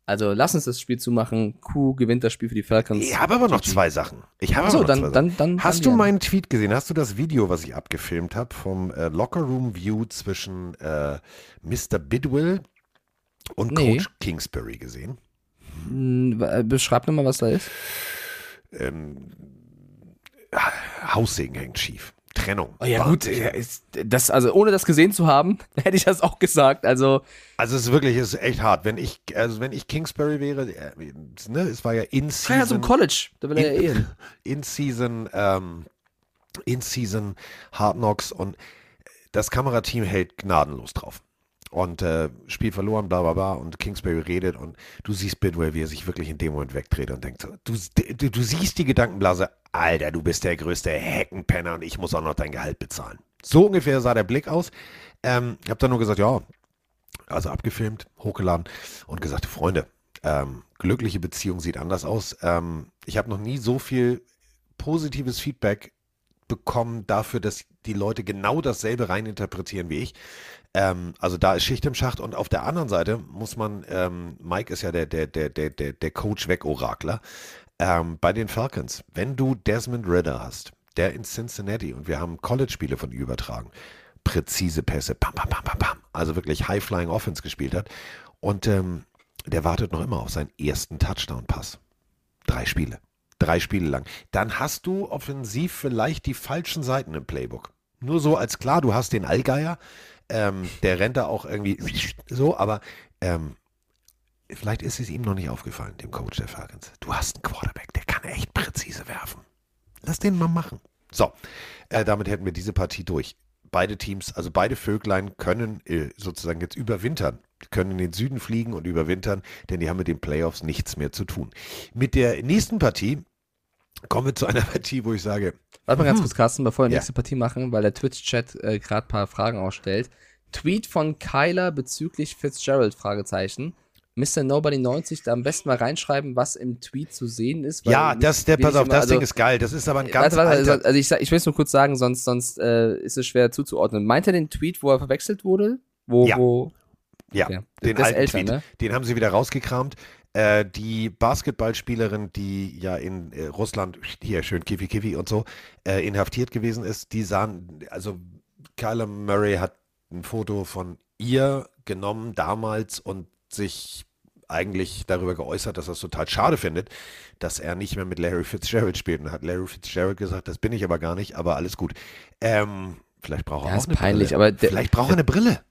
Also lass uns das Spiel zumachen. Q gewinnt das Spiel für die Falcons. Ich habe aber noch zwei Sachen. Ich habe Achso, aber noch zwei dann, dann, dann. Hast dann du meinen Tweet gesehen? Hast du das Video, was ich abgefilmt habe, vom äh, Locker Room View zwischen äh, Mr. Bidwill und Nee. Coach Kingsbury gesehen? Hm, äh, Beschreib nochmal, was da ist. Ähm, Haussegen hängt schief. Trennung. Oh ja, gut, ja, ist, das, also ohne das gesehen zu haben, (laughs) hätte ich das auch gesagt. Also, Also es ist wirklich, es ist echt hart. Wenn ich, also wenn ich Kingsbury wäre, äh, ne, es war ja in Kai hat so Season. im College, da will er ja eh (laughs) in Season, ähm, in Season Hard Knocks und das Kamerateam hält gnadenlos drauf. Und äh, Spiel verloren, bla bla bla. Und Kingsbury redet und du siehst Bidwell, wie er sich wirklich in dem Moment wegdreht und denkt so, du, du, du siehst die Gedankenblase, Alter, du bist der größte Heckenpenner und ich muss auch noch dein Gehalt bezahlen. So ungefähr sah der Blick aus. Ähm, ich habe dann nur gesagt, ja, also abgefilmt, hochgeladen und gesagt, Freunde, ähm, glückliche Beziehung sieht anders aus. Ähm, ich habe noch nie so viel positives Feedback bekommen dafür, dass die Leute genau dasselbe reininterpretieren wie ich. Ähm, also da ist Schicht im Schacht und auf der anderen Seite muss man, ähm, Mike ist ja der, der, der, der, der, der Coach weg Orakler. Ähm, bei den Falcons, wenn du Desmond Ritter hast, der in Cincinnati und wir haben College-Spiele von ihm übertragen, präzise Pässe, pam, pam, pam, pam, pam, also wirklich High-Flying Offense gespielt hat und ähm, der wartet noch immer auf seinen ersten Touchdown-Pass. Drei Spiele. Drei Spiele lang. Dann hast du offensiv vielleicht die falschen Seiten im Playbook. Nur so als klar, du hast den Allgeier, ähm, der rennt da auch irgendwie so, aber ähm, vielleicht ist es ihm noch nicht aufgefallen, dem Coach der Falcons. Du hast einen Quarterback, der kann echt präzise werfen. Lass den mal machen. So, äh, damit hätten wir diese Partie durch. Beide Teams, also beide Vöglein können äh, sozusagen jetzt überwintern. Die können in den Süden fliegen und überwintern, denn die haben mit den Playoffs nichts mehr zu tun. Mit der nächsten Partie kommen wir zu einer (laughs) Partie, wo ich sage, Warte mal ganz kurz, Carsten, bevor wir die Ja. nächste Partie machen, weil der Twitch-Chat äh, gerade ein paar Fragen ausstellt. Tweet von Kyler bezüglich Fitzgerald, Fragezeichen. Mr. Nobody 90, da am besten mal reinschreiben, was im Tweet zu sehen ist. ja, das, der, pass auf, immer- das also- Ding ist geil. Das ist aber ein ganz Warte, warte, alter, also, also ich, ich will es nur kurz sagen, sonst, sonst äh, ist es schwer zuzuordnen. Meint er den Tweet, wo er verwechselt wurde? Wo, Ja. wo, Ja, Okay. den Das alten älter, Tweet. ne? Den haben sie wieder rausgekramt. Äh, die Basketballspielerin, die ja in äh, Russland, hier schön Kifi Kifi und so, äh, inhaftiert gewesen ist, die sahen, also Kyler Murray hat ein Foto von ihr genommen damals und sich eigentlich darüber geäußert, dass er es total schade findet, dass er nicht mehr mit Larry Fitzgerald spielt. Und hat Larry Fitzgerald gesagt, das bin ich aber gar nicht, aber alles gut. Ähm, vielleicht braucht er Ja, auch ist eine peinlich, Brille. aber vielleicht braucht er eine Brille.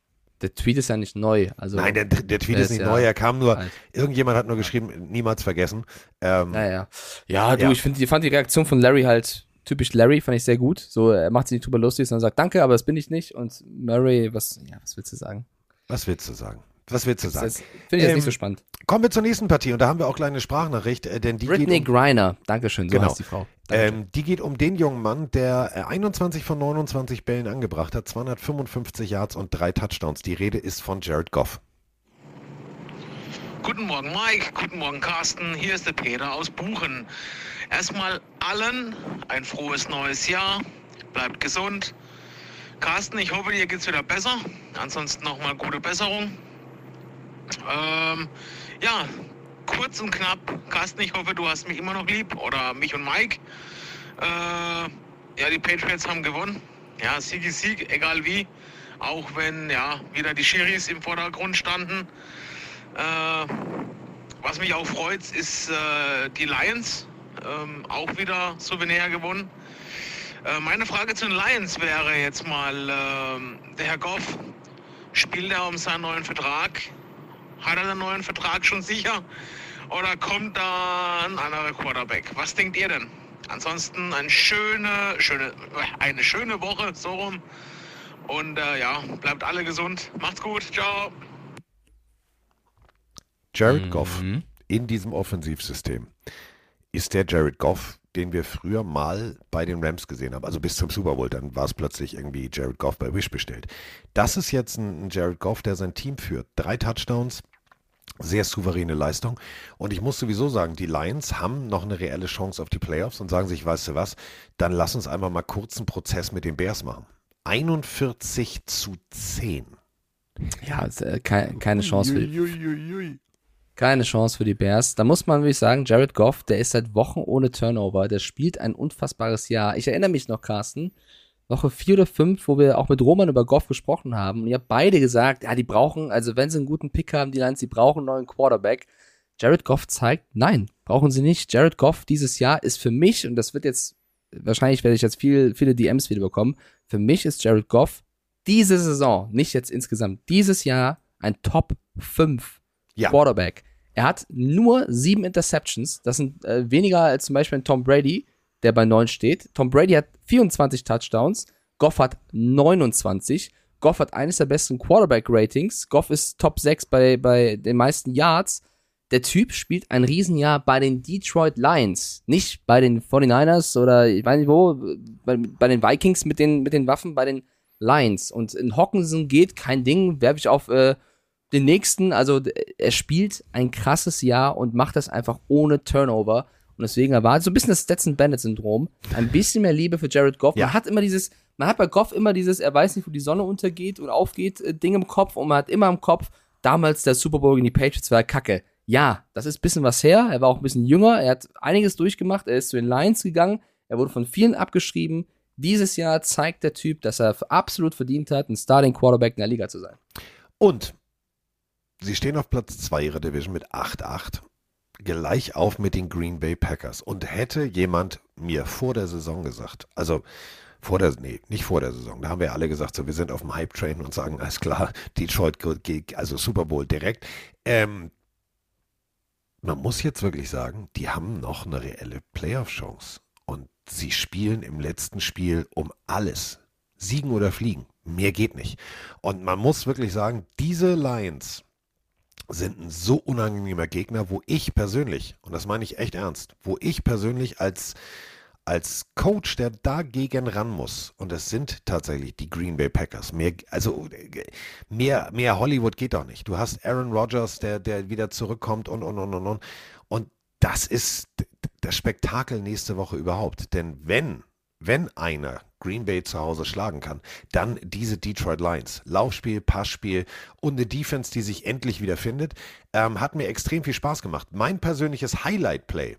Der Tweet ist ja nicht neu. Also, Nein, der, der Tweet der ist ist nicht ja neu, er kam nur, alt. irgendjemand hat nur geschrieben, niemals vergessen. Ähm, Naja. Ja, du, Ja. ich find, ich fand die Reaktion von Larry halt typisch Larry, fand ich sehr gut. So, er macht sich nicht drüber lustig, sondern sagt, danke, aber das bin ich nicht. Und Murray, was, ja, was willst du sagen? Was willst du sagen? Was willst du sagen? Das finde ich jetzt Ähm, nicht so spannend. Kommen wir zur nächsten Partie und da haben wir auch kleine Sprachnachricht, äh, denn die Brittany geht um, Griner, Dankeschön, so Genau. heißt die Frau. Ähm, die geht um den jungen Mann, der äh, 21 von 29 Bällen angebracht hat, 255 Yards und drei Touchdowns. Die Rede ist von Jared Goff. Guten Morgen, Mike. Guten Morgen, Carsten. Hier ist der Peter aus Buchen. Erstmal allen ein frohes neues Jahr. Bleibt gesund. Carsten, ich hoffe, dir geht's wieder besser. Ansonsten nochmal gute Besserung. Ähm, ja, kurz und knapp. Carsten, ich hoffe, du hast mich immer noch lieb. Oder mich und Mike. Äh, ja, die Patriots haben gewonnen. Ja, Sieg ist Sieg, egal wie. Auch wenn ja wieder die Schiris im Vordergrund standen. Äh, was mich auch freut, ist äh, die Lions. Ähm, auch wieder Souvenir gewonnen. Äh, meine Frage zu den Lions wäre jetzt mal, ähm, der Herr Goff, spielt er um seinen neuen Vertrag? Hat er den neuen Vertrag schon sicher? Oder kommt da ein anderer Quarterback? Was denkt ihr denn? Ansonsten eine schöne, schöne, eine schöne Woche, so rum. Und äh, ja, bleibt alle gesund. Macht's gut. Ciao. Jared Goff in diesem Offensivsystem ist der Jared Goff, den wir früher mal bei den Rams gesehen haben. Also bis zum Super Bowl, dann war es plötzlich irgendwie Jared Goff bei Wish bestellt. Das ist jetzt ein Jared Goff, der sein Team führt. Drei Touchdowns, sehr souveräne Leistung. Und ich muss sowieso sagen, die Lions haben noch eine reelle Chance auf die Playoffs und sagen sich, weißt du was, dann lass uns einmal mal kurz einen Prozess mit den Bears machen. 41 zu 10. Ja, äh, keine, keine Chance für die, keine Chance für die Bears. Da muss man wirklich sagen, Jared Goff, der ist seit Wochen ohne Turnover. Der spielt ein unfassbares Jahr. Ich erinnere mich noch, Carsten, Woche vier oder fünf, wo wir auch mit Roman über Goff gesprochen haben. Und ihr habt beide gesagt, ja, die brauchen, also wenn sie einen guten Pick haben, die Lions, die brauchen einen neuen Quarterback. Jared Goff zeigt, nein, brauchen sie nicht. Jared Goff dieses Jahr ist für mich, und das wird jetzt, wahrscheinlich werde ich jetzt viel, viele DMs wieder bekommen, für mich ist Jared Goff diese Saison, nicht jetzt insgesamt, dieses Jahr ein Top 5 Ja. Quarterback. Er hat nur sieben Interceptions. Das sind äh, weniger als zum Beispiel ein Tom Brady, der bei neun steht. Tom Brady hat 24 Touchdowns. Goff hat 29. Goff hat eines der besten Quarterback-Ratings. Goff ist Top 6 bei, bei den meisten Yards. Der Typ spielt ein Riesenjahr bei den Detroit Lions. Nicht bei den 49ers oder ich weiß nicht wo, bei, bei den Vikings mit den, mit den Waffen, bei den Lions. Und in Hawkinson geht kein Ding, werfe ich auf äh, den nächsten. Also er spielt ein krasses Jahr und macht das einfach ohne Turnover. Und deswegen erwartet so ein bisschen das Stetson Bennett-Syndrom. Ein bisschen mehr Liebe für Jared Goff. Ja. Man hat immer dieses, man hat bei Goff immer dieses, er weiß nicht, wo die Sonne untergeht und aufgeht, äh, Ding im Kopf. Und man hat immer im Kopf, damals der Super Bowl gegen die Patriots war kacke. Ja, das ist ein bisschen was her. Er war auch ein bisschen jünger. Er hat einiges durchgemacht. Er ist zu den Lions gegangen. Er wurde von vielen abgeschrieben. Dieses Jahr zeigt der Typ, dass er absolut verdient hat, ein Starting Quarterback in der Liga zu sein. Und sie stehen auf Platz 2 ihrer Division mit 8-8. Gleich auf mit den Green Bay Packers. Und hätte jemand mir vor der Saison gesagt, also vor der, nee, nicht vor der Saison, da haben wir alle gesagt, so, wir sind auf dem Hype-Train und sagen, alles klar, (laughs) Detroit, also Super Bowl direkt. Ähm, man muss jetzt wirklich sagen, die haben noch eine reelle Playoff-Chance. Und sie spielen im letzten Spiel um alles. Siegen oder fliegen. Mehr geht nicht. Und man muss wirklich sagen, diese Lions sind ein so unangenehmer Gegner, wo ich persönlich, und das meine ich echt ernst, wo ich persönlich als, als Coach, der dagegen ran muss, und das sind tatsächlich die Green Bay Packers, mehr, also mehr, mehr Hollywood geht doch nicht. Du hast Aaron Rodgers, der, der wieder zurückkommt und, und, und, und, und. Und das ist das Spektakel nächste Woche überhaupt. Denn wenn, wenn einer Green Bay zu Hause schlagen kann, dann diese Detroit Lions. Laufspiel, Passspiel und eine Defense, die sich endlich wieder findet, ähm, hat mir extrem viel Spaß gemacht. Mein persönliches Highlight-Play,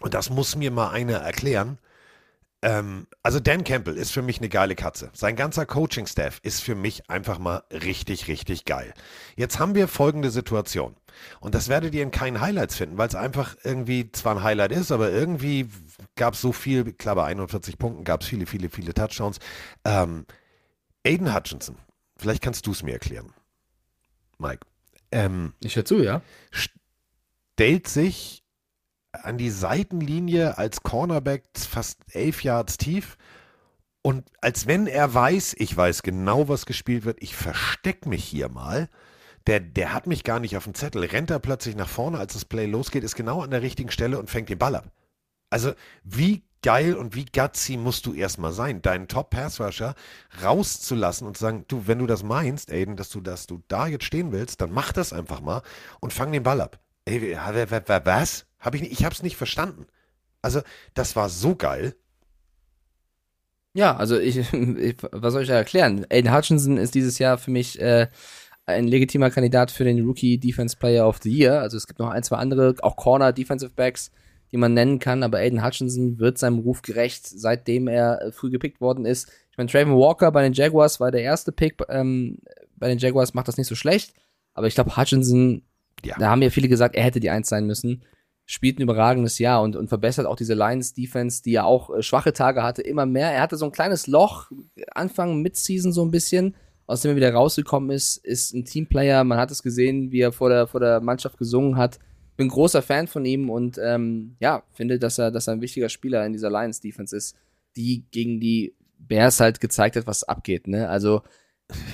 und das muss mir mal einer erklären, ähm, also Dan Campbell ist für mich eine geile Katze. Sein ganzer Coaching-Staff ist für mich einfach mal richtig, richtig geil. Jetzt haben wir folgende Situation. Und das werdet ihr in keinen Highlights finden, weil es einfach irgendwie zwar ein Highlight ist, aber irgendwie gab es so viel, klar bei 41 Punkten gab es viele, viele, viele Touchdowns. Ähm, Aiden Hutchinson, vielleicht kannst du es mir erklären, Mike. Ähm, Ich höre zu, ja. stellt sich an die Seitenlinie als Cornerback fast elf Yards tief und als wenn er weiß, ich weiß genau, was gespielt wird, ich verstecke mich hier mal. Der, der hat mich gar nicht auf dem Zettel, rennt er plötzlich nach vorne, als das Play losgeht, ist genau an der richtigen Stelle und fängt den Ball ab. Also wie geil und wie gutsy musst du erstmal sein, deinen Top-Pass-Rusher rauszulassen und zu sagen, du, wenn du das meinst, Aiden, dass du, dass du da jetzt stehen willst, dann mach das einfach mal und fang den Ball ab. Ey, was? Hab ich ich hab's nicht verstanden. Also, das war so geil. Ja, also ich, (laughs) ich was soll ich da erklären? Aiden Hutchinson ist dieses Jahr für mich äh, ein legitimer Kandidat für den Rookie Defense Player of the Year. Also es gibt noch ein, zwei andere, auch Corner Defensive Backs, die man nennen kann, aber Aiden Hutchinson wird seinem Ruf gerecht, seitdem er äh, früh gepickt worden ist. Ich meine, Traven Walker bei den Jaguars war der erste Pick, ähm, bei den Jaguars macht das nicht so schlecht, aber ich glaube, Hutchinson, Ja. da haben ja viele gesagt, er hätte die Eins sein müssen spielt ein überragendes Jahr und, und verbessert auch diese Lions-Defense, die ja auch äh, schwache Tage hatte, immer mehr. Er hatte so ein kleines Loch, Anfang Mid-Season so ein bisschen, aus dem er wieder rausgekommen ist, ist ein Teamplayer. Man hat es gesehen, wie er vor der, vor der Mannschaft gesungen hat. bin großer Fan von ihm und ähm, ja, finde, dass er, dass er ein wichtiger Spieler in dieser Lions-Defense ist, die gegen die Bears halt gezeigt hat, was abgeht. Ne? Also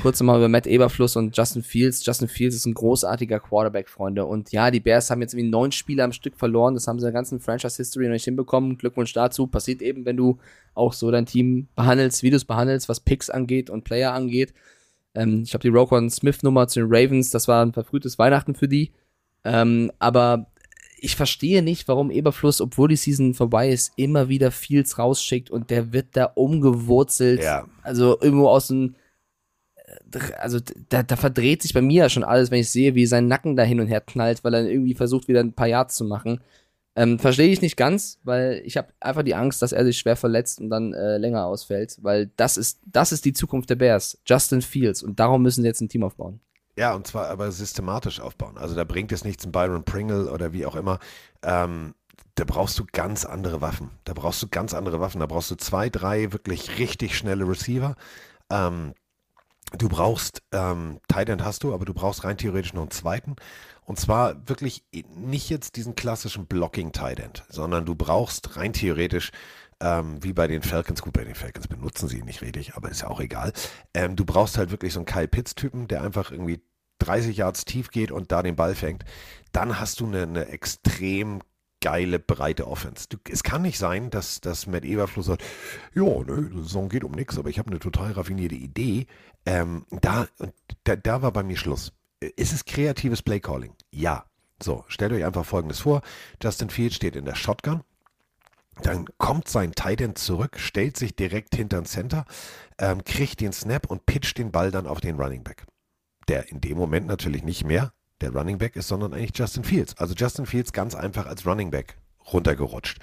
kurz nochmal über Matt Eberfluss und Justin Fields. Justin Fields ist ein großartiger Quarterback, Freunde. Und ja, die Bears haben jetzt irgendwie neun Spiele am Stück verloren. Das haben sie in der ganzen Franchise-History noch nicht hinbekommen. Glückwunsch dazu. Passiert eben, wenn du auch so dein Team behandelst, wie du es behandelst, was Picks angeht und Player angeht. Ähm, ich habe die Roquan Smith-Nummer zu den Ravens. Das war ein verfrühtes Weihnachten für die. Ähm, aber ich verstehe nicht, warum Eberfluss, obwohl die Season vorbei ist, immer wieder Fields rausschickt und der wird da umgewurzelt. Ja. Also irgendwo aus dem also da, da verdreht sich bei mir ja schon alles, wenn ich sehe, wie sein Nacken da hin und her knallt, weil er irgendwie versucht, wieder ein paar Yards zu machen. Ähm, Verstehe ich nicht ganz, weil ich habe einfach die Angst, dass er sich schwer verletzt und dann äh, länger ausfällt, weil das ist, das ist die Zukunft der Bears. Justin Fields. Und darum müssen sie jetzt ein Team aufbauen. Ja, und zwar aber systematisch aufbauen. Also da bringt es nichts, ein Byron Pringle oder wie auch immer. Ähm, da brauchst du ganz andere Waffen. Da brauchst du ganz andere Waffen. Da brauchst du zwei, drei wirklich richtig schnelle Receiver. Ähm, Du brauchst, ähm, Tight hast du, aber du brauchst rein theoretisch noch einen zweiten. Und zwar wirklich nicht jetzt diesen klassischen Blocking Tight sondern du brauchst rein theoretisch, ähm, wie bei den Falcons, gut, bei den Falcons benutzen sie ihn nicht richtig, aber ist ja auch egal. Ähm, du brauchst halt wirklich so einen Kyle Pitts-Typen, der einfach irgendwie 30 Yards tief geht und da den Ball fängt. Dann hast du eine, eine extrem geile, breite Offense. Du, es kann nicht sein, dass, dass Matt Eberfluss sagt, ja, ne, die Saison geht um nichts, aber ich habe eine total raffinierte Idee. Ähm, da, da, da war bei mir Schluss. Ist es kreatives Playcalling? Ja. So, stellt euch einfach Folgendes vor. Justin Fields steht in der Shotgun. Dann kommt sein Tight End zurück, stellt sich direkt hinter den Center, ähm, kriegt den Snap und pitcht den Ball dann auf den Running Back. Der in dem Moment natürlich nicht mehr der Running Back ist, sondern eigentlich Justin Fields. Also Justin Fields ganz einfach als Running Back runtergerutscht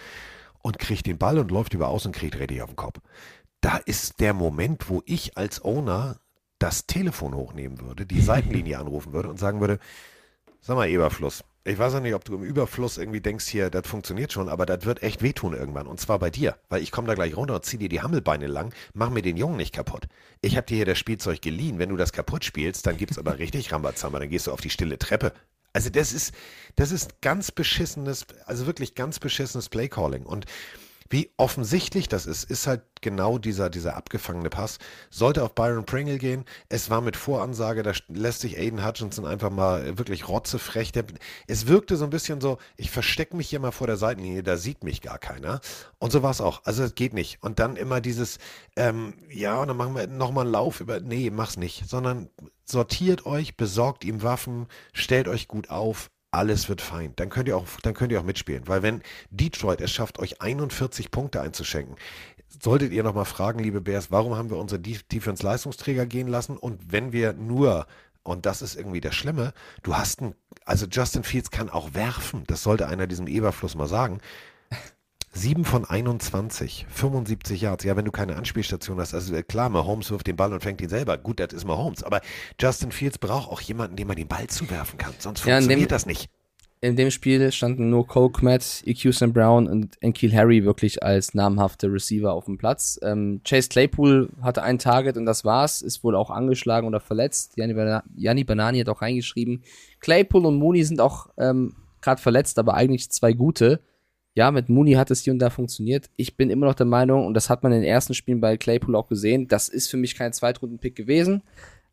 und kriegt den Ball und läuft über aus und kriegt richtig auf den Kopf. Da ist der Moment, wo ich als Owner das Telefon hochnehmen würde, die (laughs) Seitenlinie anrufen würde und sagen würde, sag mal Eberfluss, ich weiß ja nicht, ob du im Überfluss irgendwie denkst, hier, das funktioniert schon, aber das wird echt wehtun irgendwann. Und zwar bei dir. Weil ich komme da gleich runter und zieh dir die Hammelbeine lang, mach mir den Jungen nicht kaputt. Ich habe dir hier das Spielzeug geliehen. Wenn du das kaputt spielst, dann gibt's aber richtig Rambazamba. Dann gehst du auf die stille Treppe. Also das ist, das ist ganz beschissenes, also wirklich ganz beschissenes Playcalling. Und wie offensichtlich das ist, ist halt genau dieser, dieser abgefangene Pass. Sollte auf Byron Pringle gehen. Es war mit Voransage, da lässt sich Aiden Hutchinson einfach mal wirklich rotzefrech. Der, es wirkte so ein bisschen so, ich verstecke mich hier mal vor der Seitenlinie, da sieht mich gar keiner. Und so war es auch. Also es geht nicht. Und dann immer dieses, ähm, ja, und dann machen wir nochmal einen Lauf über, nee, mach's nicht. Sondern sortiert euch, besorgt ihm Waffen, stellt euch gut auf, alles wird fein. Dann könnt ihr auch, dann könnt ihr auch mitspielen. Weil wenn Detroit es schafft, euch 41 Punkte einzuschenken, solltet ihr nochmal fragen, liebe Bears, warum haben wir unsere Defense-Leistungsträger gehen lassen? Und wenn wir nur, und das ist irgendwie das Schlimme, du hast einen, also Justin Fields kann auch werfen. Das sollte einer diesem Eberfluss mal sagen. 7 von 21, 75 Yards. Ja, wenn du keine Anspielstation hast, also äh, klar, Mahomes wirft den Ball und fängt ihn selber. Gut, das ist Mahomes. Aber Justin Fields braucht auch jemanden, dem man den Ball zuwerfen kann. Sonst Ja, funktioniert dem- das nicht. In dem Spiel standen nur Cole Kmet, EQ Sam Brown und Enkeel Harry wirklich als namhafte Receiver auf dem Platz. Ähm, Chase Claypool hatte ein Target und das war's, ist wohl auch angeschlagen oder verletzt. Gianni, Bana Gianni Banani hat auch reingeschrieben. Claypool und Mooney sind auch ähm, gerade verletzt, aber eigentlich zwei gute. Ja, mit Mooney hat es hier und da funktioniert. Ich bin immer noch der Meinung, und das hat man in den ersten Spielen bei Claypool auch gesehen, das ist für mich kein Zweitrunden-Pick gewesen.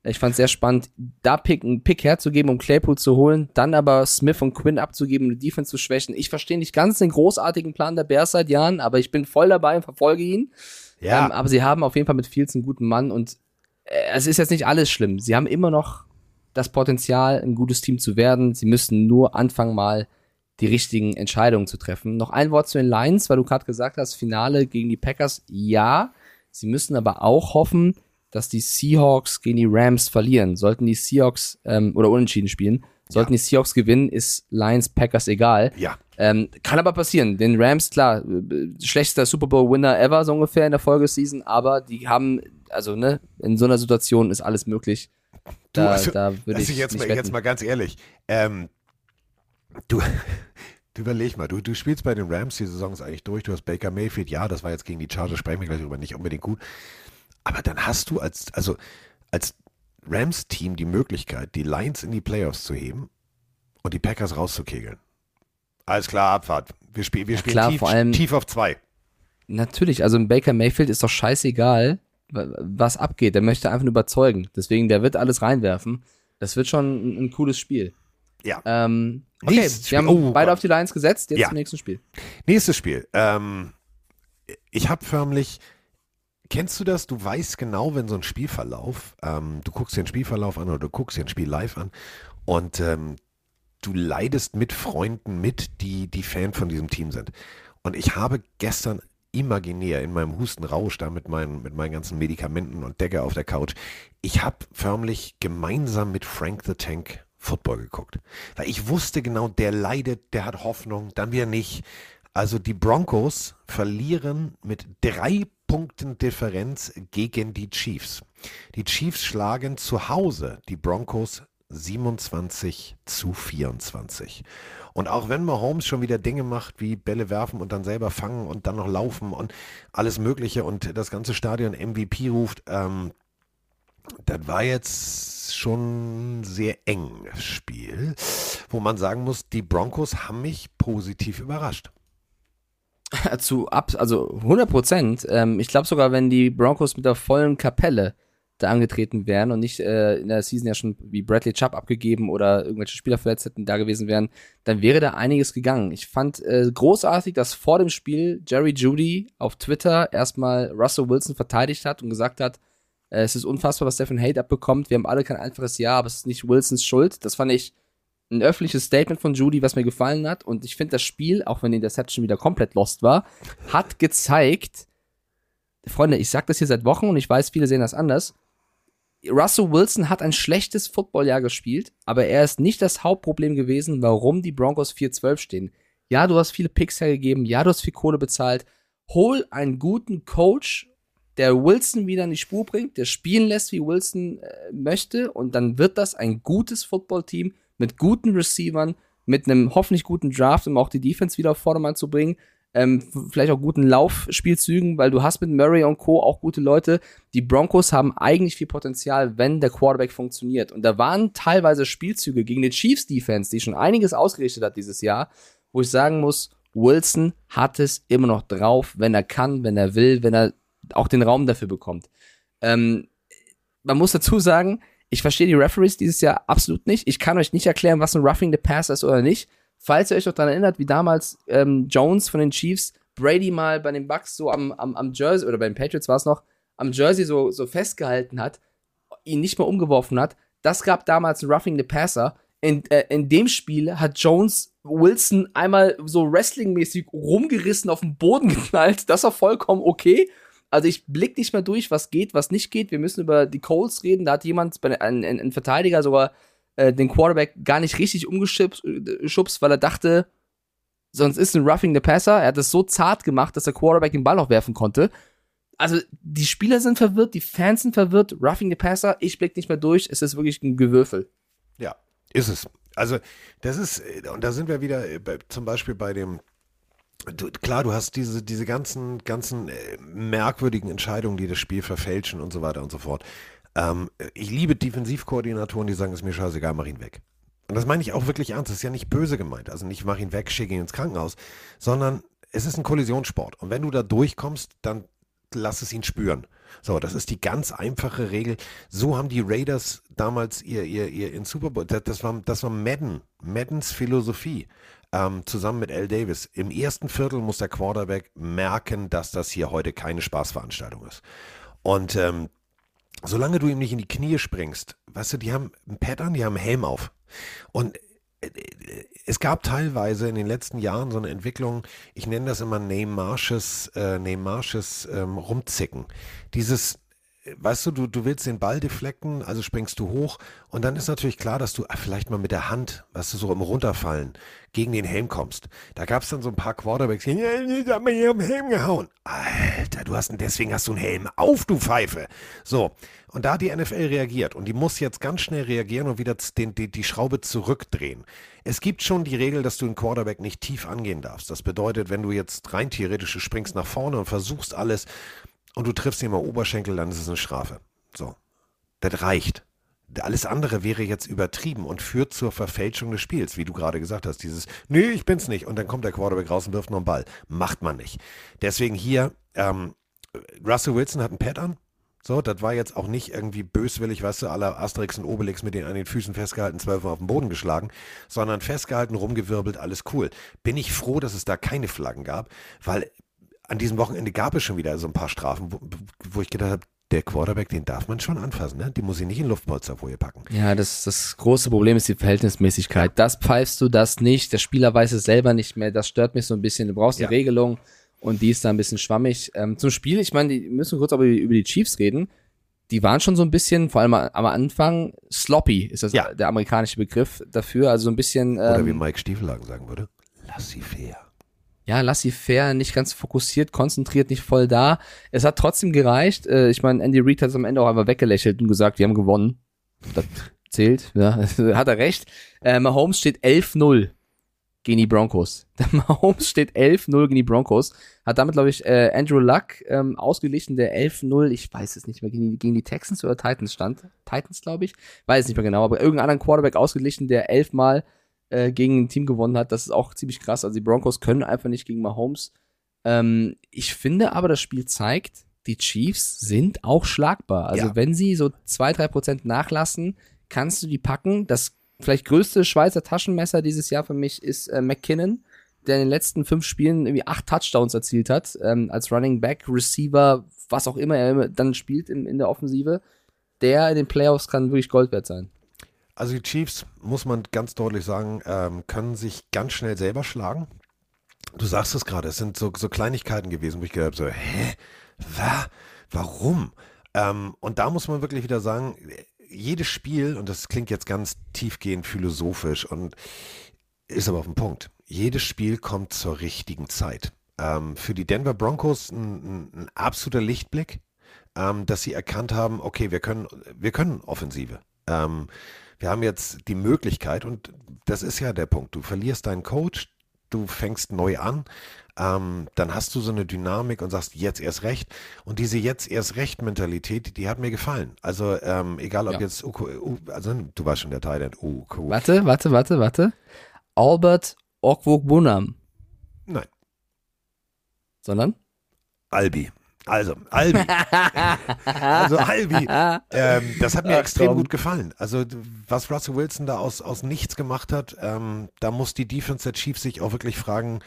Ich fand es sehr spannend, da Pick, einen Pick herzugeben, um Claypool zu holen, dann aber Smith und Quinn abzugeben, um die Defense zu schwächen. Ich verstehe nicht ganz den großartigen Plan der Bears seit Jahren, aber ich bin voll dabei und verfolge ihn. Ja, Ähm, aber sie haben auf jeden Fall mit Fields einen guten Mann und äh, es ist jetzt nicht alles schlimm. Sie haben immer noch das Potenzial, ein gutes Team zu werden. Sie müssen nur anfangen, mal die richtigen Entscheidungen zu treffen. Noch ein Wort zu den Lions, weil du gerade gesagt hast, Finale gegen die Packers. Ja, sie müssen aber auch hoffen, dass die Seahawks gegen die Rams verlieren. Sollten die Seahawks ähm, oder unentschieden spielen, sollten die Seahawks gewinnen, ist Lions Packers egal. ja. Ähm, kann aber passieren. Den Rams, klar, äh, schlechtester Super Bowl-Winner ever, so ungefähr in der Folgeseason, aber die haben, also, ne, in so einer Situation ist alles möglich. Du, Da, also, da würde also ich jetzt, mal, wetten. jetzt mal ganz ehrlich. Ähm, du, (laughs) du überleg mal, du, du spielst bei den Rams, die Saison ist eigentlich durch, du hast Baker Mayfield, ja, das war jetzt gegen die Chargers, sprechen wir gleich drüber, nicht unbedingt gut. Aber dann hast du als, also als Rams-Team die Möglichkeit, die Lions in die Playoffs zu heben und die Packers rauszukegeln. Alles klar, Abfahrt. Wir, spiel, wir spielen klar, tief, vor allem- tief auf zwei. Natürlich, also im Baker Mayfield ist doch scheißegal, wa- was abgeht. Der möchte einfach nur überzeugen. Deswegen, der wird alles reinwerfen. Das wird schon ein, ein cooles Spiel. Ja. Ähm, okay, Nächstes wir haben. Oh beide Gott. auf die Lines gesetzt. Jetzt Ja. zum nächsten Spiel. Nächstes Spiel. Ähm, ich habe förmlich. Kennst du das? Du weißt genau, wenn so ein Spielverlauf, ähm, du guckst dir einen Spielverlauf an oder du guckst dir ein Spiel live an und ähm, du leidest mit Freunden mit, die, die Fan von diesem Team sind. Und ich habe gestern imaginär in meinem Hustenrausch da mit meinen, mit meinen ganzen Medikamenten und Decke auf der Couch, ich habe förmlich gemeinsam mit Frank the Tank Football geguckt. Weil ich wusste genau, der leidet, der hat Hoffnung, dann wieder nicht. Also die Broncos verlieren mit drei Punkten Differenz gegen die Chiefs. Die Chiefs schlagen zu Hause die Broncos 27 zu 24. Und auch wenn Mahomes schon wieder Dinge macht, wie Bälle werfen und dann selber fangen und dann noch laufen und alles Mögliche und das ganze Stadion MVP ruft, ähm, das war jetzt schon ein sehr enges Spiel, wo man sagen muss, die Broncos haben mich positiv überrascht. (laughs) Zu ab, also 100 Prozent. Ähm, ich glaube sogar, wenn die Broncos mit der vollen Kapelle da angetreten wären und nicht äh, in der Season ja schon wie Bradley Chubb abgegeben oder irgendwelche Spieler verletzt hätten da gewesen wären, dann wäre da einiges gegangen. Ich fand äh, großartig, dass vor dem Spiel Jerry Judy auf Twitter erstmal Russell Wilson verteidigt hat und gesagt hat, es ist unfassbar, was der für ein Hate abbekommt. Wir haben alle kein einfaches Jahr, aber es ist nicht Wilsons Schuld. Das fand ich ein öffentliches Statement von Judy, was mir gefallen hat. Und ich finde, das Spiel, auch wenn die Interception wieder komplett lost war, hat gezeigt, Freunde, ich sag das hier seit Wochen und ich weiß, viele sehen das anders. Russell Wilson hat ein schlechtes Footballjahr gespielt, aber er ist nicht das Hauptproblem gewesen, warum die Broncos 4-12 stehen. Ja, du hast viele Picks hergegeben, ja, du hast viel Kohle bezahlt. Hol einen guten Coach, der Wilson wieder in die Spur bringt, der spielen lässt, wie Wilson äh, möchte, und dann wird das ein gutes Footballteam mit guten Receivern, mit einem hoffentlich guten Draft, um auch die Defense wieder auf Vordermann zu bringen. Ähm, vielleicht auch guten Laufspielzügen, weil du hast mit Murray und Co. auch gute Leute. Die Broncos haben eigentlich viel Potenzial, wenn der Quarterback funktioniert. Und da waren teilweise Spielzüge gegen die Chiefs Defense, die schon einiges ausgerichtet hat dieses Jahr, wo ich sagen muss, Wilson hat es immer noch drauf, wenn er kann, wenn er will, wenn er auch den Raum dafür bekommt. Ähm, man muss dazu sagen, ich verstehe die Referees dieses Jahr absolut nicht. Ich kann euch nicht erklären, was ein Roughing the Pass ist oder nicht. Falls ihr euch noch daran erinnert, wie damals ähm, Jones von den Chiefs Brady mal bei den Bucks so am, am, am Jersey, oder bei den Patriots war es noch, am Jersey so, so festgehalten hat, ihn nicht mehr umgeworfen hat, das gab damals ein Roughing the Passer. In, äh, in dem Spiel hat Jones Wilson einmal so Wrestling-mäßig rumgerissen, auf den Boden geknallt. Das war vollkommen okay. Also ich blick nicht mehr durch, was geht, was nicht geht. Wir müssen über die Colts reden. Da hat jemand, ein, ein, ein Verteidiger sogar äh, den Quarterback gar nicht richtig umgeschubst, schubst, weil er dachte, sonst ist ein Roughing the Passer. Er hat es so zart gemacht, dass der Quarterback den Ball auch werfen konnte. Also die Spieler sind verwirrt, die Fans sind verwirrt. Roughing the Passer, ich blick nicht mehr durch. Es ist wirklich ein Gewürfel. Ja, ist es. Also, das ist, und da sind wir wieder äh, bei, zum Beispiel bei dem, du, klar, du hast diese, diese ganzen, ganzen äh, merkwürdigen Entscheidungen, die das Spiel verfälschen und so weiter und so fort. Ähm, ich liebe Defensivkoordinatoren, die sagen, ist mir scheißegal, mach ihn weg. Und das meine ich auch wirklich ernst. Das ist ja nicht böse gemeint. Also nicht mach ihn weg, schick ihn ins Krankenhaus, sondern es ist ein Kollisionssport. Und wenn du da durchkommst, dann lass es ihn spüren. So, das ist die ganz einfache Regel. So haben die Raiders damals ihr, ihr, ihr in Super Bowl, das, das war, das war Madden, Maddens Philosophie, ähm, zusammen mit L. Davis. Im ersten Viertel muss der Quarterback merken, dass das hier heute keine Spaßveranstaltung ist. Und ähm, solange du ihm nicht in die Knie springst, weißt du, die haben ein Pad an, die haben einen Helm auf. Und äh, es gab teilweise in den letzten Jahren so eine Entwicklung, ich nenne das immer Neymarsches, äh, Neymarsches ähm, Rumzicken. Dieses, äh, weißt du, du, du willst den Ball deflecken, also springst du hoch und dann ist natürlich klar, dass du ah, vielleicht mal mit der Hand, weißt du, so im Runterfallen gegen den Helm kommst. Da gab es dann so ein paar Quarterbacks, die, ja, ich hab mir hier am Helm gehauen. Alter, du hast, deswegen hast du einen Helm auf, du Pfeife. So, und da hat die NFL reagiert und die muss jetzt ganz schnell reagieren und wieder den, die, die Schraube zurückdrehen. Es gibt schon die Regel, dass du einen Quarterback nicht tief angehen darfst. Das bedeutet, wenn du jetzt rein theoretisch, springst nach vorne und versuchst alles und du triffst ihn mal Oberschenkel, dann ist es eine Strafe. So, das reicht. Alles andere wäre jetzt übertrieben und führt zur Verfälschung des Spiels, wie du gerade gesagt hast. Dieses, nee, ich bin's nicht. Und dann kommt der Quarterback raus und wirft noch einen Ball. Macht man nicht. Deswegen hier, ähm, Russell Wilson hat ein Pad an. So, das war jetzt auch nicht irgendwie böswillig, weißt du, aller Asterix und Obelix mit denen an den Füßen festgehalten, zwölfmal auf den Boden geschlagen, sondern festgehalten, rumgewirbelt, alles cool. Bin ich froh, dass es da keine Flaggen gab, weil an diesem Wochenende gab es schon wieder so ein paar Strafen, wo, wo ich gedacht habe, der Quarterback, den darf man schon anfassen, ne? Die muss ich nicht in Luftpolsterfolie packen. Ja, das, das große Problem ist die Verhältnismäßigkeit. Das pfeifst du, das nicht. Der Spieler weiß es selber nicht mehr. Das stört mich so ein bisschen. Du brauchst eine Ja. Regelung und die ist da ein bisschen schwammig. Ähm, zum Spiel, ich meine, die müssen kurz über die Chiefs reden. Die waren schon so ein bisschen, vor allem am Anfang, sloppy ist das Ja. der amerikanische Begriff dafür. Also so ein bisschen, Oder wie ähm, Mike Stiefelhagen sagen würde, lass sie fair. Ja, laissez-faire, nicht ganz fokussiert, konzentriert, nicht voll da. Es hat trotzdem gereicht. Äh, ich meine, Andy Reid hat es am Ende auch einfach weggelächelt und gesagt, wir haben gewonnen. Das zählt, ja, (laughs) hat er recht. Äh, Mahomes steht 11-0 gegen die Broncos. (laughs) Mahomes steht 11-0 gegen die Broncos. Hat damit, glaube ich, äh, Andrew Luck ähm, ausgeglichen, der 11-0, ich weiß es nicht mehr, gegen die, gegen die Texans oder Titans stand. Titans, glaube ich. Weiß es nicht mehr genau, aber irgendeinen anderen Quarterback ausgeglichen, der elfmal äh, gegen ein Team gewonnen hat. Das ist auch ziemlich krass. Also die Broncos können einfach nicht gegen Mahomes. Ähm, ich finde aber, das Spiel zeigt, die Chiefs sind auch schlagbar. Also Ja. wenn sie so zwei, drei Prozent nachlassen, kannst du die packen. Das vielleicht größte Schweizer Taschenmesser dieses Jahr für mich ist äh, McKinnon, der in den letzten fünf Spielen irgendwie acht Touchdowns erzielt hat, ähm, als Running Back, Receiver, was auch immer er dann spielt in, in der Offensive. Der in den Playoffs kann wirklich Gold wert sein. Also die Chiefs, muss man ganz deutlich sagen, ähm, können sich ganz schnell selber schlagen. Du sagst es gerade, es sind so, so Kleinigkeiten gewesen, wo ich gedacht habe, so, hä, wa, warum? Ähm, und da muss man wirklich wieder sagen, jedes Spiel, und das klingt jetzt ganz tiefgehend philosophisch und ist aber auf den Punkt, jedes Spiel kommt zur richtigen Zeit. Ähm, für die Denver Broncos ein, ein, ein absoluter Lichtblick, ähm, dass sie erkannt haben, okay, wir können, wir können Offensive. Ähm, wir haben jetzt die Möglichkeit, und das ist ja der Punkt, du verlierst deinen Coach, du fängst neu an, ähm, dann hast du so eine Dynamik und sagst jetzt erst recht. Und diese jetzt erst recht Mentalität, die hat mir gefallen. Also ähm, egal ob Ja. jetzt, Uko, U, also du warst schon der Thailand, Uko. Warte, warte, warte, warte. Albert Okwugbunam. Nein, Sondern? Albi. Also, Albi. (laughs) also Albi. Ähm, das hat mir Ach, extrem komm. gut gefallen. Also was Russell Wilson da aus, aus nichts gemacht hat, ähm, da muss die Defense der Chiefs sich auch wirklich fragen,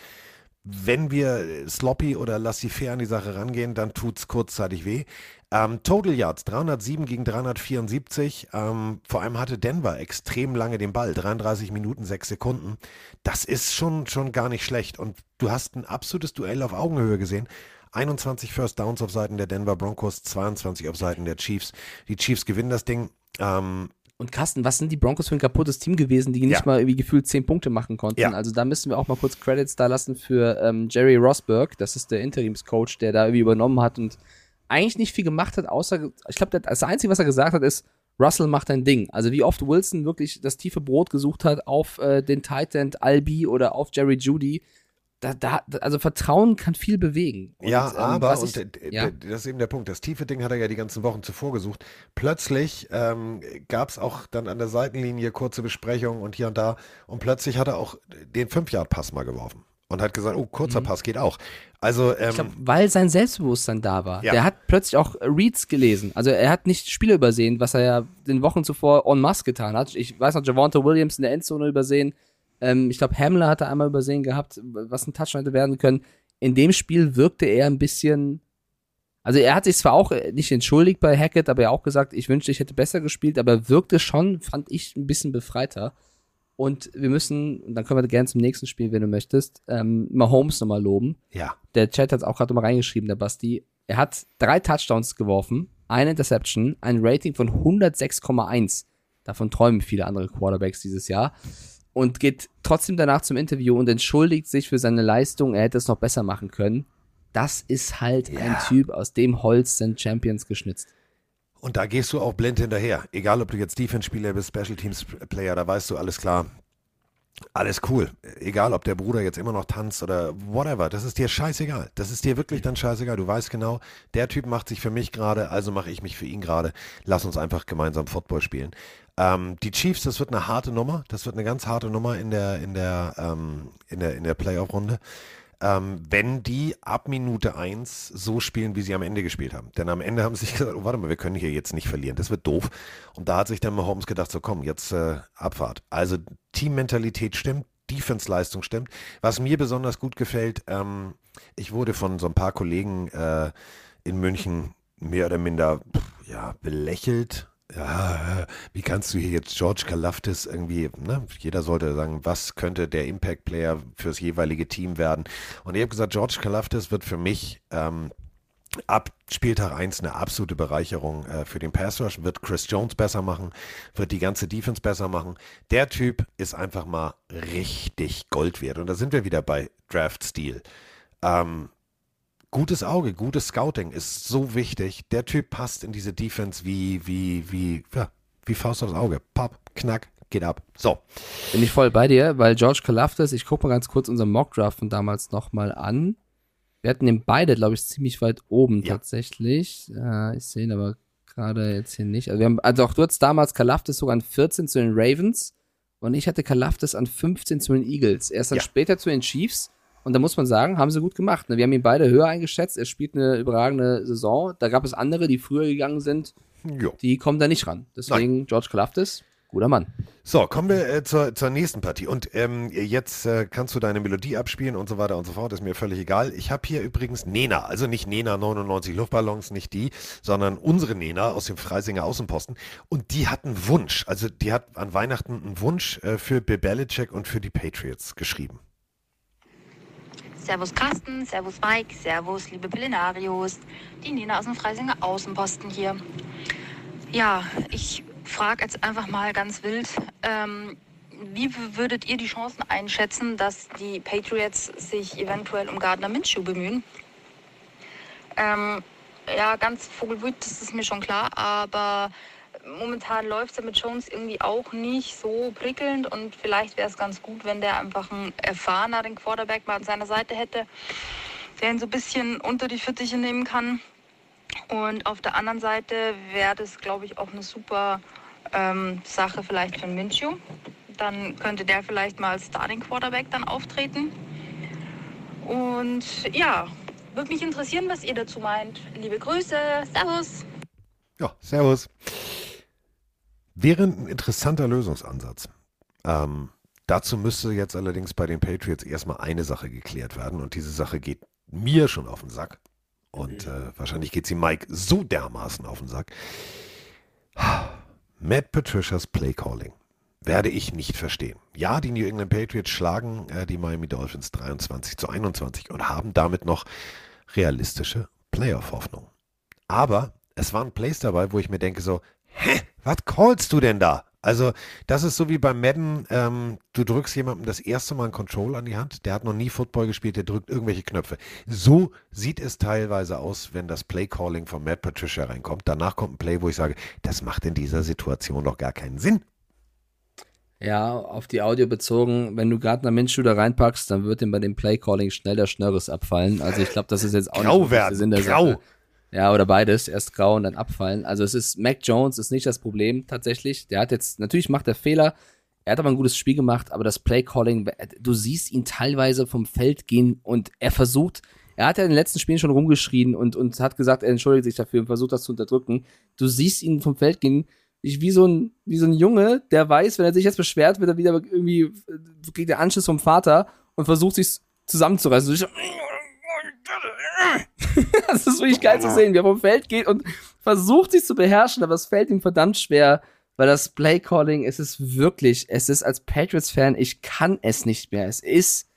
wenn wir sloppy oder laissez-faire an die Sache rangehen, dann tut's kurzzeitig weh. Ähm, Total Yards 307 gegen 374. Ähm, vor allem hatte Denver extrem lange den Ball, 33 Minuten 6 Sekunden. Das ist schon, schon gar nicht schlecht. Und du hast ein absolutes Duell auf Augenhöhe gesehen. 21 First Downs auf Seiten der Denver Broncos, 22 auf Seiten der Chiefs. Die Chiefs gewinnen das Ding. Ähm, Und Carsten, was sind die Broncos für ein kaputtes Team gewesen, die nicht Ja. mal irgendwie gefühlt zehn Punkte machen konnten? Ja. Also da müssen wir auch mal kurz Credits da lassen für ähm, Jerry Rosberg. Das ist der Interimscoach, der da irgendwie übernommen hat und eigentlich nicht viel gemacht hat, außer, ich glaube, das Einzige, was er gesagt hat, ist, Russell macht ein Ding. Also wie oft Wilson wirklich das tiefe Brot gesucht hat auf äh, den Titan Albi oder auf Jerry Judy. Da, da, also Vertrauen kann viel bewegen. Und, Ja, ähm, aber, und ich- d- ja. das ist eben der Punkt, das tiefe Ding hat er ja die ganzen Wochen zuvor gesucht. Plötzlich ähm, gab es auch dann an der Seitenlinie kurze Besprechungen und hier und da und plötzlich hat er auch den 5-Yard-Pass mal geworfen und hat gesagt, oh, kurzer Pass geht auch. Also, ähm, Mhm. Glaube, weil sein Selbstbewusstsein da war. Ja. Der hat plötzlich auch Reads gelesen. Also er hat nicht Spiele übersehen, was er ja den Wochen zuvor en masse getan hat. Ich weiß noch, Javante Williams in der Endzone übersehen. Ähm, ich glaube, Hamler hat er einmal übersehen gehabt, was ein Touchdown hätte werden können. In dem Spiel wirkte er ein bisschen. Also er hat sich zwar auch nicht entschuldigt bei Hackett, aber er hat auch gesagt, ich wünschte, ich hätte besser gespielt, aber er wirkte schon, fand ich, ein bisschen befreiter. Und wir müssen, und dann können wir gerne zum nächsten Spiel, wenn du möchtest, ähm, Mahomes nochmal loben ja, der Chat hat es auch gerade mal reingeschrieben, der Basti. Er hat drei Touchdowns geworfen, eine Interception, ein Rating von 106,1. Davon träumen viele andere Quarterbacks dieses Jahr. Und geht trotzdem danach zum Interview und entschuldigt sich für seine Leistung. Er hätte es noch besser machen können. Das ist halt ein Typ, aus dem Holz sind Champions geschnitzt. und da gehst du auch blind hinterher. Egal, ob du jetzt Defense-Spieler bist, Special Teams-Player, da weißt du, alles klar. alles cool. Egal, ob der Bruder jetzt immer noch tanzt oder whatever. Das ist dir scheißegal. Das ist dir wirklich dann scheißegal. Du weißt genau, der Typ macht sich für mich gerade, also mache ich mich für ihn gerade. Lass uns einfach gemeinsam Football spielen. Ähm, die Chiefs, das wird eine harte Nummer. Das wird eine ganz harte Nummer in der, in der, ähm, in der, in der Playoff-Runde ähm, wenn die ab Minute 1 so spielen, wie sie am Ende gespielt haben. Denn am Ende haben sie sich gesagt, oh, warte mal, wir können hier jetzt nicht verlieren, das wird doof. Und da hat sich dann Mahomes gedacht, so komm, jetzt äh, Abfahrt. Also Teammentalität stimmt, Defense-Leistung stimmt. Was mir besonders gut gefällt, ähm, ich wurde von so ein paar Kollegen äh, in München mehr oder minder ja, belächelt, ja, wie kannst du hier jetzt George Kalaftis irgendwie, ne? Jeder sollte sagen, was könnte der Impact-Player fürs jeweilige Team werden. Und ich habe gesagt, George Kalaftis wird für mich ähm, ab Spieltag 1 eine absolute Bereicherung äh, für den Pass Rush, wird Chris Jones besser machen, wird die ganze Defense besser machen. Der Typ ist einfach mal richtig Gold wert. Und da sind wir wieder bei Draft-Stil. Ähm, gutes Auge, gutes Scouting ist so wichtig. Der Typ passt in diese Defense wie, wie, wie, ja, wie Faust aufs Auge. Pop, knack, geht ab. So. Bin ich voll bei dir, weil George Kalafdis, ich gucke mal ganz kurz unseren Mockdraft von damals nochmal an. Wir hatten den beide, glaube ich, ziemlich weit oben ja. tatsächlich. Äh, ich sehe ihn aber gerade jetzt hier nicht. Also, wir haben, also auch du hattest damals Kalafdis sogar an 14 zu den Ravens und ich hatte Kalafdis an 15 zu den Eagles. Er ist dann ja. später zu den Chiefs und da muss man sagen, haben sie gut gemacht. Ne? Wir haben ihn beide höher eingeschätzt. Er spielt eine überragende Saison. Da gab es andere, die früher gegangen sind. Jo. Die kommen da nicht ran. Deswegen Nein. George Kalafdis, guter Mann. So, kommen wir äh, zur, zur nächsten Partie. Und ähm, jetzt äh, kannst du deine Melodie abspielen und so weiter und so fort. Ist mir völlig egal. Ich habe hier übrigens Nena, also nicht Nena 99 Luftballons, nicht die, sondern unsere Nena aus dem Freisinger Außenposten. Und die hat einen Wunsch. Also die hat an Weihnachten einen Wunsch äh, für Bill Belichick und für die Patriots geschrieben. Servus Carsten, Servus Mike, Servus liebe Pillenarios. Die Nina aus dem Freisinger Außenposten hier. Ja, ich frage jetzt einfach mal ganz wild, ähm, wie würdet ihr die Chancen einschätzen, dass die Patriots sich eventuell um Gardner Minshew bemühen? Ähm, ja, ganz vogelwüt, das ist mir schon klar, aber momentan läuft es ja mit Jones irgendwie auch nicht so prickelnd und vielleicht wäre es ganz gut, wenn der einfach einen erfahreneren Quarterback mal an seiner Seite hätte, der ihn so ein bisschen unter die Fittiche nehmen kann. Und auf der anderen Seite wäre das, glaube ich, auch eine super ähm, Sache vielleicht für Minshew. Dann könnte der vielleicht mal als Starting Quarterback dann auftreten. Und ja, würde mich interessieren, was ihr dazu meint. Liebe Grüße, Servus. Ja, Servus. Wäre ein interessanter Lösungsansatz. Ähm, dazu müsste jetzt allerdings bei den Patriots erstmal eine Sache geklärt werden und diese Sache geht mir schon auf den Sack. Und äh, wahrscheinlich geht sie Mike so dermaßen auf den Sack. Matt Patricias Playcalling werde ich nicht verstehen. Ja, die New England Patriots schlagen äh, die Miami Dolphins 23 zu 21 und haben damit noch realistische Playoff-Hoffnung. Aber es waren Plays dabei, wo ich mir denke so, hä, was callst du denn da? Also, das ist so wie beim Madden, ähm, du drückst jemandem das erste Mal einen Control an die Hand, der hat noch nie Football gespielt, der drückt irgendwelche Knöpfe. So sieht es teilweise aus, wenn das Play-Calling von Matt Patricia reinkommt. Danach kommt ein Play, wo ich sage, das macht in dieser Situation doch gar keinen Sinn. Ja, auf die Audio bezogen, wenn du gerade einen Minshew da reinpackst, dann wird ihm bei dem Play-Calling schnell der Schnörres abfallen. Also ich glaube, das ist jetzt auch Grau nicht werden, Sinn der Grau. Sache. Ja, oder beides. Erst grau und dann abfallen. Also es ist, Mac Jones ist nicht das Problem tatsächlich. Der hat jetzt, natürlich macht er Fehler. Er hat aber ein gutes Spiel gemacht, aber das Play-Calling, du siehst ihn teilweise vom Feld gehen und er versucht, er hat ja in den letzten Spielen schon rumgeschrien und, und hat gesagt, er entschuldigt sich dafür und versucht das zu unterdrücken. Du siehst ihn vom Feld gehen, wie so ein, wie so ein Junge, der weiß, wenn er sich jetzt beschwert, wird er wieder irgendwie, kriegt der Anschluss vom Vater und versucht sich zusammenzureißen. So, (laughs) das ist wirklich geil zu sehen, wie er vom Feld geht und versucht sich zu beherrschen, aber es fällt ihm verdammt schwer, weil das Play-Calling, es ist wirklich, es ist als Patriots-Fan, ich kann es nicht mehr. Es ist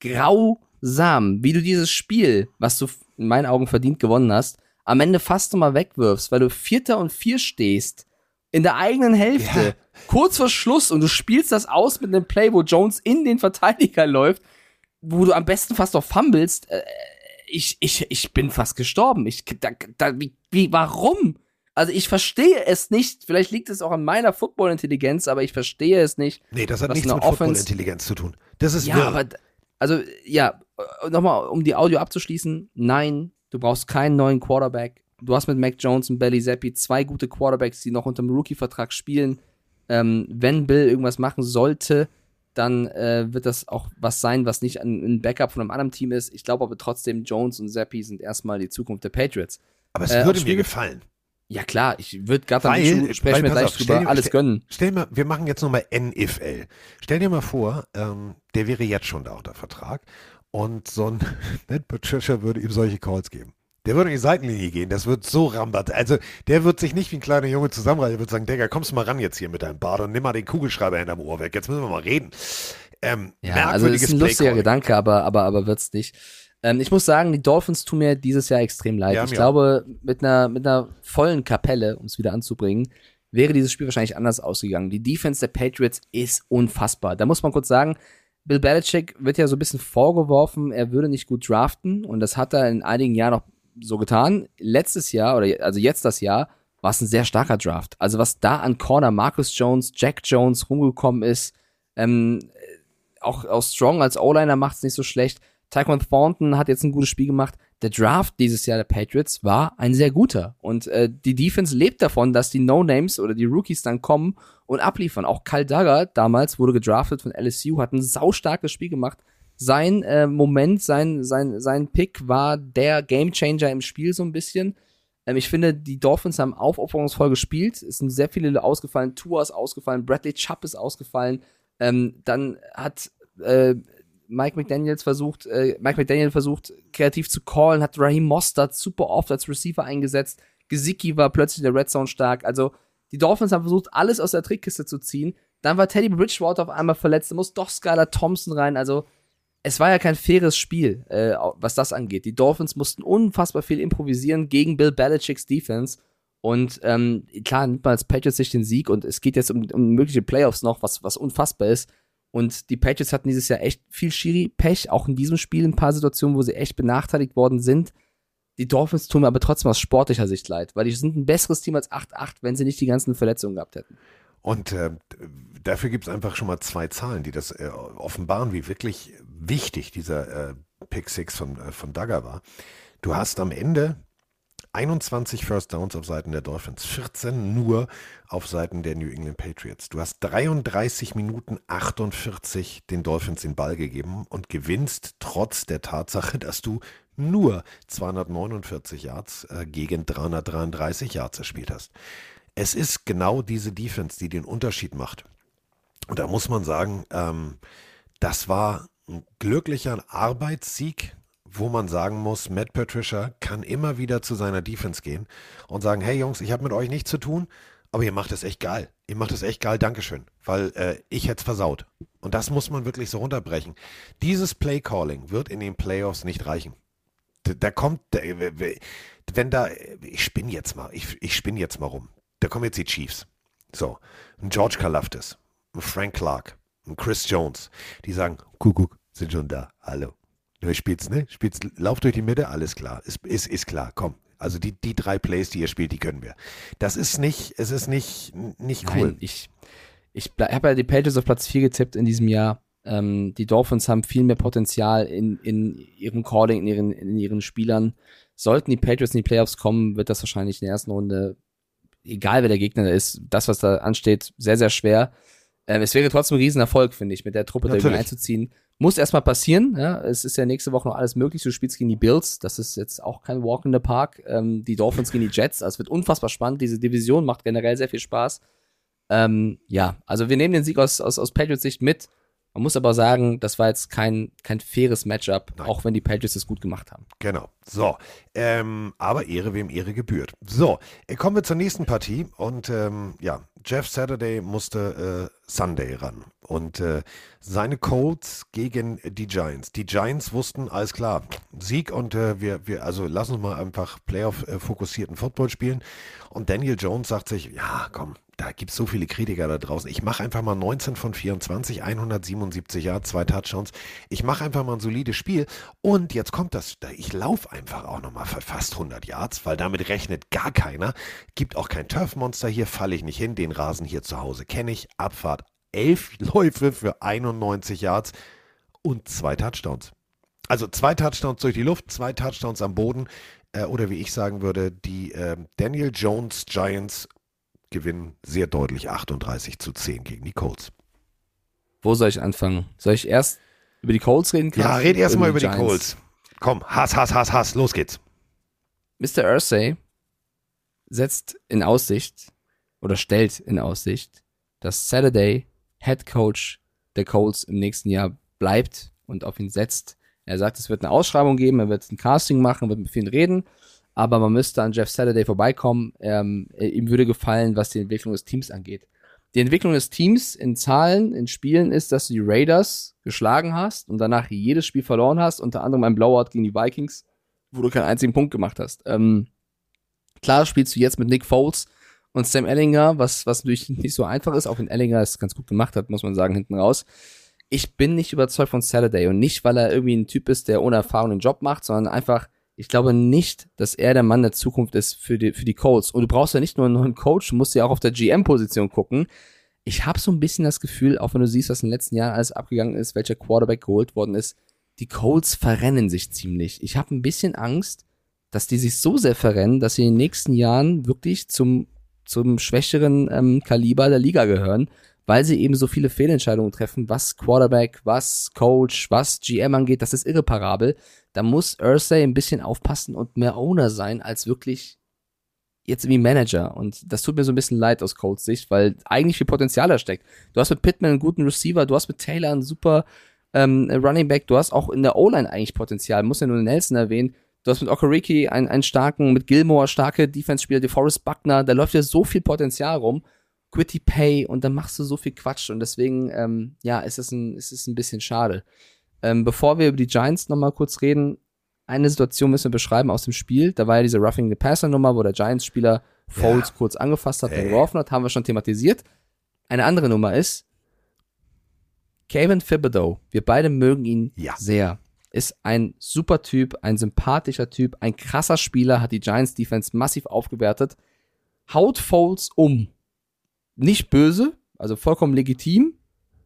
grausam, wie du dieses Spiel, was du in meinen Augen verdient gewonnen hast, am Ende fast nochmal wegwirfst, weil du Vierter und Vier stehst, in der eigenen Hälfte, ja. kurz vor Schluss und du spielst das aus mit einem Play, wo Jones in den Verteidiger läuft, wo du am besten fast noch fummelst. Äh, ich, ich, ich bin fast gestorben. Ich, da, da, wie, wie, warum? Also ich verstehe es nicht. Vielleicht liegt es auch an meiner Football-Intelligenz, aber ich verstehe es nicht. Nee, das hat nichts mit Football-Intelligenz zu tun. Das ist Ja, wirr. aber, also, ja, äh, nochmal, um die Audio abzuschließen. Nein, du brauchst keinen neuen Quarterback. Du hast mit Mac Jones und Belly Zappi zwei gute Quarterbacks, die noch unter dem Rookie-Vertrag spielen. Ähm, wenn Bill irgendwas machen sollte, dann äh, wird das auch was sein, was nicht ein, ein Backup von einem anderen Team ist. Ich glaube aber trotzdem, Jones und Zappi sind erstmal die Zukunft der Patriots. aber es äh, würde mir gefallen. Ja klar, ich würde gerade dann sprechen wir gleich auf, drüber, dir- alles stell- gönnen. Stell mal, wir machen jetzt nochmal NFL. Stell dir mal vor, ähm, der wäre jetzt schon da unter Vertrag und so ein (laughs) Ned Patricia würde ihm solche Calls geben. Der würde in die Seitenlinie gehen, das wird so rambert. Also der wird sich nicht wie ein kleiner Junge zusammenreißen, der wird sagen, Digga, kommst du mal ran jetzt hier mit deinem Bart und nimm mal den Kugelschreiber hinterm Ohr weg, jetzt müssen wir mal reden. Ähm, Ja, also das ist ein lustiger. Gedanke, aber, aber, aber wird's nicht. Ähm, ich muss sagen, die Dolphins tun mir dieses Jahr extrem leid. Ja, ich glaube, mit einer, mit einer vollen Kapelle, um es wieder anzubringen, wäre dieses Spiel wahrscheinlich anders ausgegangen. Die Defense der Patriots ist unfassbar. Da muss man kurz sagen, Bill Belichick wird ja so ein bisschen vorgeworfen, er würde nicht gut draften und das hat er in einigen Jahren noch so getan. Letztes Jahr, oder also jetzt das Jahr, war es ein sehr starker Draft. Also was da an Corner Marcus Jones, Jack Jones rumgekommen ist, ähm, auch, auch Strong als O-Liner macht es nicht so schlecht. Tyquan Thornton hat jetzt ein gutes Spiel gemacht. Der Draft dieses Jahr der Patriots war ein sehr guter. Und äh, die Defense lebt davon, dass die No-Names oder die Rookies dann kommen und abliefern. Auch Kyle Duggar damals wurde gedraftet von LSU, hat ein saustarkes Spiel gemacht. Sein äh, Moment, sein, sein, sein Pick war der Gamechanger im Spiel so ein bisschen. Ähm, ich finde, die Dolphins haben aufopferungsvoll gespielt. Es sind sehr viele ausgefallen. Tua ist ausgefallen, Bradley Chubb ist ausgefallen. Ähm, dann hat äh, Mike McDaniels versucht, äh, Mike McDaniel versucht, kreativ zu callen, hat Raheem Mostert super oft als Receiver eingesetzt. Gesicki war plötzlich in der Red Zone stark. Also, die Dolphins haben versucht, alles aus der Trickkiste zu ziehen. Dann war Teddy Bridgewater auf einmal verletzt, da muss doch Skylar Thompson rein. Also, es war ja kein faires Spiel, äh, was das angeht. Die Dolphins mussten unfassbar viel improvisieren gegen Bill Belichicks Defense. Und ähm, klar, nimmt man als Patriots sich den Sieg und es geht jetzt um, um mögliche Playoffs noch, was, was unfassbar ist. Und die Patriots hatten dieses Jahr echt viel Schiri-Pech, auch in diesem Spiel ein paar Situationen, wo sie echt benachteiligt worden sind. Die Dolphins tun mir aber trotzdem aus sportlicher Sicht leid, weil die sind ein besseres Team als 8-8, wenn sie nicht die ganzen Verletzungen gehabt hätten. Und äh, dafür gibt es einfach schon mal zwei Zahlen, die das äh, offenbaren, wie wirklich wichtig dieser äh, Pick Six von, äh, von Dagger war. Du hast am Ende 21 First Downs auf Seiten der Dolphins, 14 nur auf Seiten der New England Patriots. Du hast 33 Minuten 48 den Dolphins den Ball gegeben und gewinnst trotz der Tatsache, dass du nur 249 Yards äh, gegen 333 Yards erspielt hast. Es ist genau diese Defense, die den Unterschied macht. Und da muss man sagen, ähm, das war glücklicher Arbeitssieg, wo man sagen muss, Matt Patricia kann immer wieder zu seiner Defense gehen und sagen, hey Jungs, ich habe mit euch nichts zu tun, aber ihr macht es echt geil. Ihr macht es echt geil, Dankeschön, weil äh, ich hätte es versaut. Und das muss man wirklich so runterbrechen. Dieses Play-Calling wird in den Playoffs nicht reichen. Da, da kommt, da, wenn da, ich spinne jetzt mal, ich, ich spinne jetzt mal rum. Da kommen jetzt die Chiefs. So, ein George Kalafdis, ein Frank Clark, ein Chris Jones, die sagen, Kuckuck, sind schon da, hallo. Ihr spielt's, ne? Spielt's, lauft durch die Mitte, alles klar. Ist, ist, ist klar, komm. Also die, die drei Plays, die ihr spielt, die können wir. Das ist nicht, es ist nicht, nicht cool. Nein, ich, ich habe ja die Patriots auf Platz 4 getippt in diesem Jahr. Ähm, die Dolphins haben viel mehr Potenzial in, in ihrem Calling, in ihren, in ihren Spielern. Sollten die Patriots in die Playoffs kommen, wird das wahrscheinlich in der ersten Runde, egal wer der Gegner ist, das, was da ansteht, sehr, sehr schwer. Ähm, es wäre trotzdem ein Riesenerfolg, finde ich, mit der Truppe da irgendwie Natürlich. einzuziehen. Muss erstmal passieren. Ja? Es ist ja nächste Woche noch alles möglich. Du spielst gegen die Bills. Das ist jetzt auch kein Walk in the Park. Ähm, die Dolphins gegen die Jets. Also es wird unfassbar spannend. Diese Division macht generell sehr viel Spaß. Ähm, ja, also wir nehmen den Sieg aus, aus, aus Patriots Sicht mit. Man muss aber sagen, das war jetzt kein, kein faires Matchup, Nein. auch wenn die Patriots es gut gemacht haben. Genau. So. Ähm, aber Ehre, wem Ehre gebührt. So, äh, kommen wir zur nächsten Partie. Und ähm, ja, Jeff Saturday musste äh, Sunday ran. Und äh, seine Colts gegen die Giants. Die Giants wussten, alles klar, Sieg und äh, wir, wir, also lassen uns mal einfach Playoff-fokussierten Football spielen. Und Daniel Jones sagt sich, ja, komm, da gibt es so viele Kritiker da draußen. Ich mache einfach mal 19 von 24, 177 Yards, zwei Touchdowns. Ich mache einfach mal ein solides Spiel. Und jetzt kommt das, ich laufe einfach auch nochmal für fast 100 Yards, weil damit rechnet gar keiner. Gibt auch kein Turfmonster hier, falle ich nicht hin. Den Rasen hier zu Hause kenne ich. Abfahrt, elf (laughs) Läufe für 91 Yards und zwei Touchdowns. Also zwei Touchdowns durch die Luft, zwei Touchdowns am Boden. Äh, oder wie ich sagen würde, die äh, Daniel Jones Giants gewinnen sehr deutlich 38 zu 10 gegen die Colts. Wo soll ich anfangen? Soll ich erst über die Colts reden? Ja, red erst mal über die Colts. Komm, Hass, Hass, Hass, Hass, los geht's. Mr. Ursay setzt in Aussicht oder stellt in Aussicht, dass Saturday Head Coach der Colts im nächsten Jahr bleibt und auf ihn setzt. Er sagt, es wird eine Ausschreibung geben, er wird ein Casting machen, wird mit vielen reden aber man müsste an Jeff Saturday vorbeikommen. Ähm, ihm würde gefallen, was die Entwicklung des Teams angeht. Die Entwicklung des Teams in Zahlen, in Spielen ist, dass du die Raiders geschlagen hast und danach jedes Spiel verloren hast, unter anderem ein Blowout gegen die Vikings, wo du keinen einzigen Punkt gemacht hast. Ähm, klar spielst du jetzt mit Nick Foles und Sam Ellinger, was, was natürlich (laughs) nicht so einfach ist, auch wenn Ellinger es ganz gut gemacht hat, muss man sagen, hinten raus. Ich bin nicht überzeugt von Saturday und nicht, weil er irgendwie ein Typ ist, der ohne Erfahrung den Job macht, sondern einfach, ich glaube nicht, dass er der Mann der Zukunft ist für die, für die Colts. Und du brauchst ja nicht nur einen neuen Coach, du musst ja auch auf der GM-Position gucken. Ich habe so ein bisschen das Gefühl, auch wenn du siehst, was in den letzten Jahren alles abgegangen ist, welcher Quarterback geholt worden ist, die Colts verrennen sich ziemlich. Ich habe ein bisschen Angst, dass die sich so sehr verrennen, dass sie in den nächsten Jahren wirklich zum, zum schwächeren ähm, Kaliber der Liga gehören, weil sie eben so viele Fehlentscheidungen treffen, was Quarterback, was Coach, was GM angeht. Das ist irreparabel da muss Ursay ein bisschen aufpassen und mehr Owner sein, als wirklich jetzt wie Manager. Und das tut mir so ein bisschen leid aus Colts Sicht, weil eigentlich viel Potenzial da steckt. Du hast mit Pittman einen guten Receiver, du hast mit Taylor einen super ähm, Running Back, du hast auch in der O-Line eigentlich Potenzial, muss ja nur Nelson erwähnen. Du hast mit Okariki einen, einen starken, mit Gilmore starke Defense-Spieler, die Forrest Buckner, da läuft ja so viel Potenzial rum. Quitty Pay und dann machst du so viel Quatsch und deswegen, ähm, ja, ist es ein, ist es ein bisschen schade. Ähm, bevor wir über die Giants nochmal kurz reden, eine Situation müssen wir beschreiben aus dem Spiel. Da war ja diese Roughing the Passer Nummer, wo der Giants-Spieler Foles ja. kurz angefasst hat und geworfen hat, haben wir schon thematisiert. Eine andere Nummer ist Kevin Thibodeau. Wir beide mögen ihn ja. sehr. Ist ein super Typ, ein sympathischer Typ, ein krasser Spieler, hat die Giants Defense massiv aufgewertet. Haut Foles um. Nicht böse, also vollkommen legitim.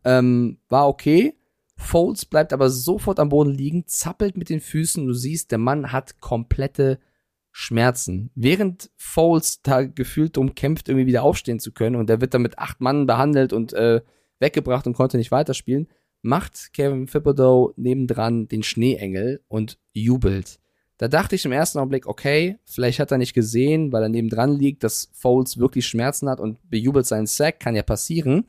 Ähm, war okay Foles bleibt aber sofort am Boden liegen, zappelt mit den Füßen. Du siehst, der Mann hat komplette Schmerzen. Während Foles da gefühlt darum kämpft, irgendwie wieder aufstehen zu können und der wird dann mit acht Mann behandelt und äh, weggebracht und konnte nicht weiterspielen, macht Kevin Thibodeau nebendran den Schneeengel und jubelt. Da dachte ich im ersten Augenblick, okay, vielleicht hat er nicht gesehen, weil er nebendran liegt, dass Foles wirklich Schmerzen hat und bejubelt seinen Sack, kann ja passieren.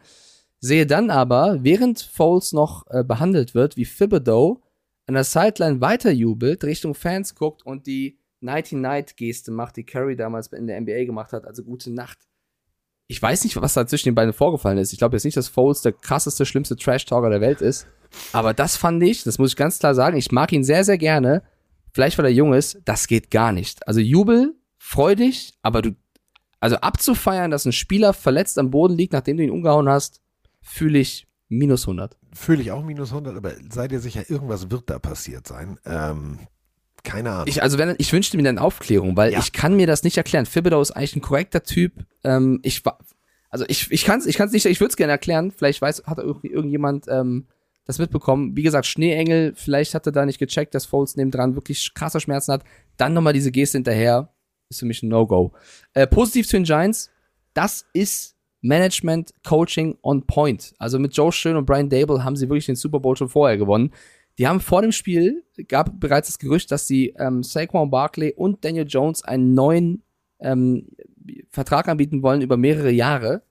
Sehe dann aber, während Foles noch äh, behandelt wird, wie Thibodeau an der Sideline weiterjubelt, Richtung Fans guckt und die Nighty-Night-Geste macht, die Curry damals in der NBA gemacht hat, also gute Nacht. Ich weiß nicht, was da zwischen den beiden vorgefallen ist. Ich glaube jetzt nicht, dass Foles der krasseste, schlimmste Trash-Talker der Welt ist. Aber das fand ich, das muss ich ganz klar sagen, ich mag ihn sehr, sehr gerne. Vielleicht, weil er jung ist, das geht gar nicht. Also Jubel, freudig, aber du, also abzufeiern, dass ein Spieler verletzt am Boden liegt, nachdem du ihn umgehauen hast, fühle ich minus 100. Fühle ich auch minus 100, aber seid ihr sicher, irgendwas wird da passiert sein. Ähm, keine Ahnung. Ich, also wenn, ich wünschte mir eine Aufklärung, weil ja. ich kann mir das nicht erklären. Thibodeau ist eigentlich ein korrekter Typ. Ähm, ich war, also ich, ich kann es ich kann's nicht, ich würde es gerne erklären. Vielleicht weiß, hat irgendwie irgendjemand ähm, das mitbekommen. Wie gesagt, Schneeengel, vielleicht hat er da nicht gecheckt, dass Foles nebendran wirklich krasse Schmerzen hat. Dann nochmal diese Geste hinterher. Ist für mich ein No-Go. Äh, positiv zu den Giants. Das ist Management, Coaching on point. Also mit Joe Schön und Brian Dable haben sie wirklich den Super Bowl schon vorher gewonnen. Die haben vor dem Spiel, gab bereits das Gerücht, dass sie ähm, Saquon Barkley und Daniel Jones einen neuen ähm, Vertrag anbieten wollen über mehrere Jahre.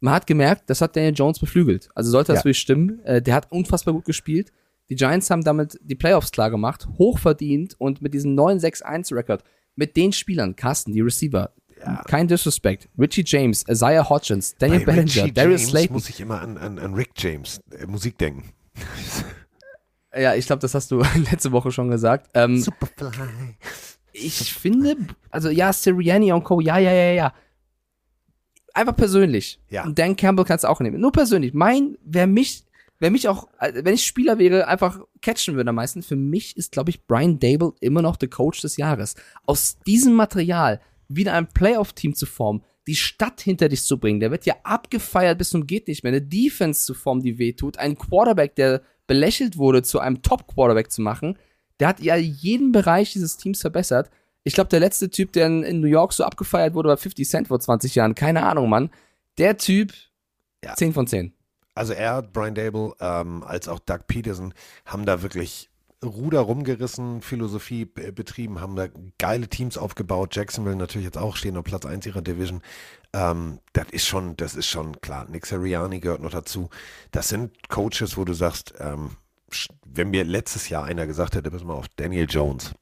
Man hat gemerkt, das hat Daniel Jones beflügelt. Also sollte das ja. wirklich stimmen. Äh, der hat unfassbar gut gespielt. Die Giants haben damit die Playoffs klar gemacht, hoch verdient und mit diesem neuen 6-1-Record, mit den Spielern, Carsten, die Receiver, kein Disrespect. Richie James, Isaiah Hodgins, Daniel Bei Bellinger, Richie Darius James Slayton. muss ich immer an, an, an Rick James äh, Musik denken. (laughs) Ja, ich glaube, das hast du (laughs) letzte Woche schon gesagt. Ähm, Superfly. ich finde, also ja, Sirianni und Co., ja, ja, ja, ja. Einfach persönlich. Ja. Und Dan Campbell kannst du auch nehmen. Nur persönlich. Mein, wer mich, wer mich auch, äh, wenn ich Spieler wäre, einfach catchen würde am meisten, für mich ist, glaube ich, Brian Dable immer noch der Coach des Jahres. Aus diesem Material wieder ein Playoff-Team zu formen, die Stadt hinter dich zu bringen, der wird ja abgefeiert bis zum geht nicht mehr, eine Defense zu formen, die wehtut, einen Quarterback, der belächelt wurde, zu einem Top-Quarterback zu machen, der hat ja jeden Bereich dieses Teams verbessert. Ich glaube, der letzte Typ, der in, New York so abgefeiert wurde, war 50 Cent vor 20 Jahren. Keine Ahnung, Mann. Der Typ, Ja. 10 von 10. Also er, Brian Dable, ähm, als auch Doug Peterson haben da wirklich Ruder rumgerissen, Philosophie betrieben, haben da geile Teams aufgebaut. Jacksonville natürlich jetzt auch stehen auf Platz 1 ihrer Division. Ähm, das ist schon, das ist schon klar. Nick Sirianni gehört noch dazu. Das sind Coaches, wo du sagst, ähm, wenn mir letztes Jahr einer gesagt hätte, pass mal auf, Daniel Jones.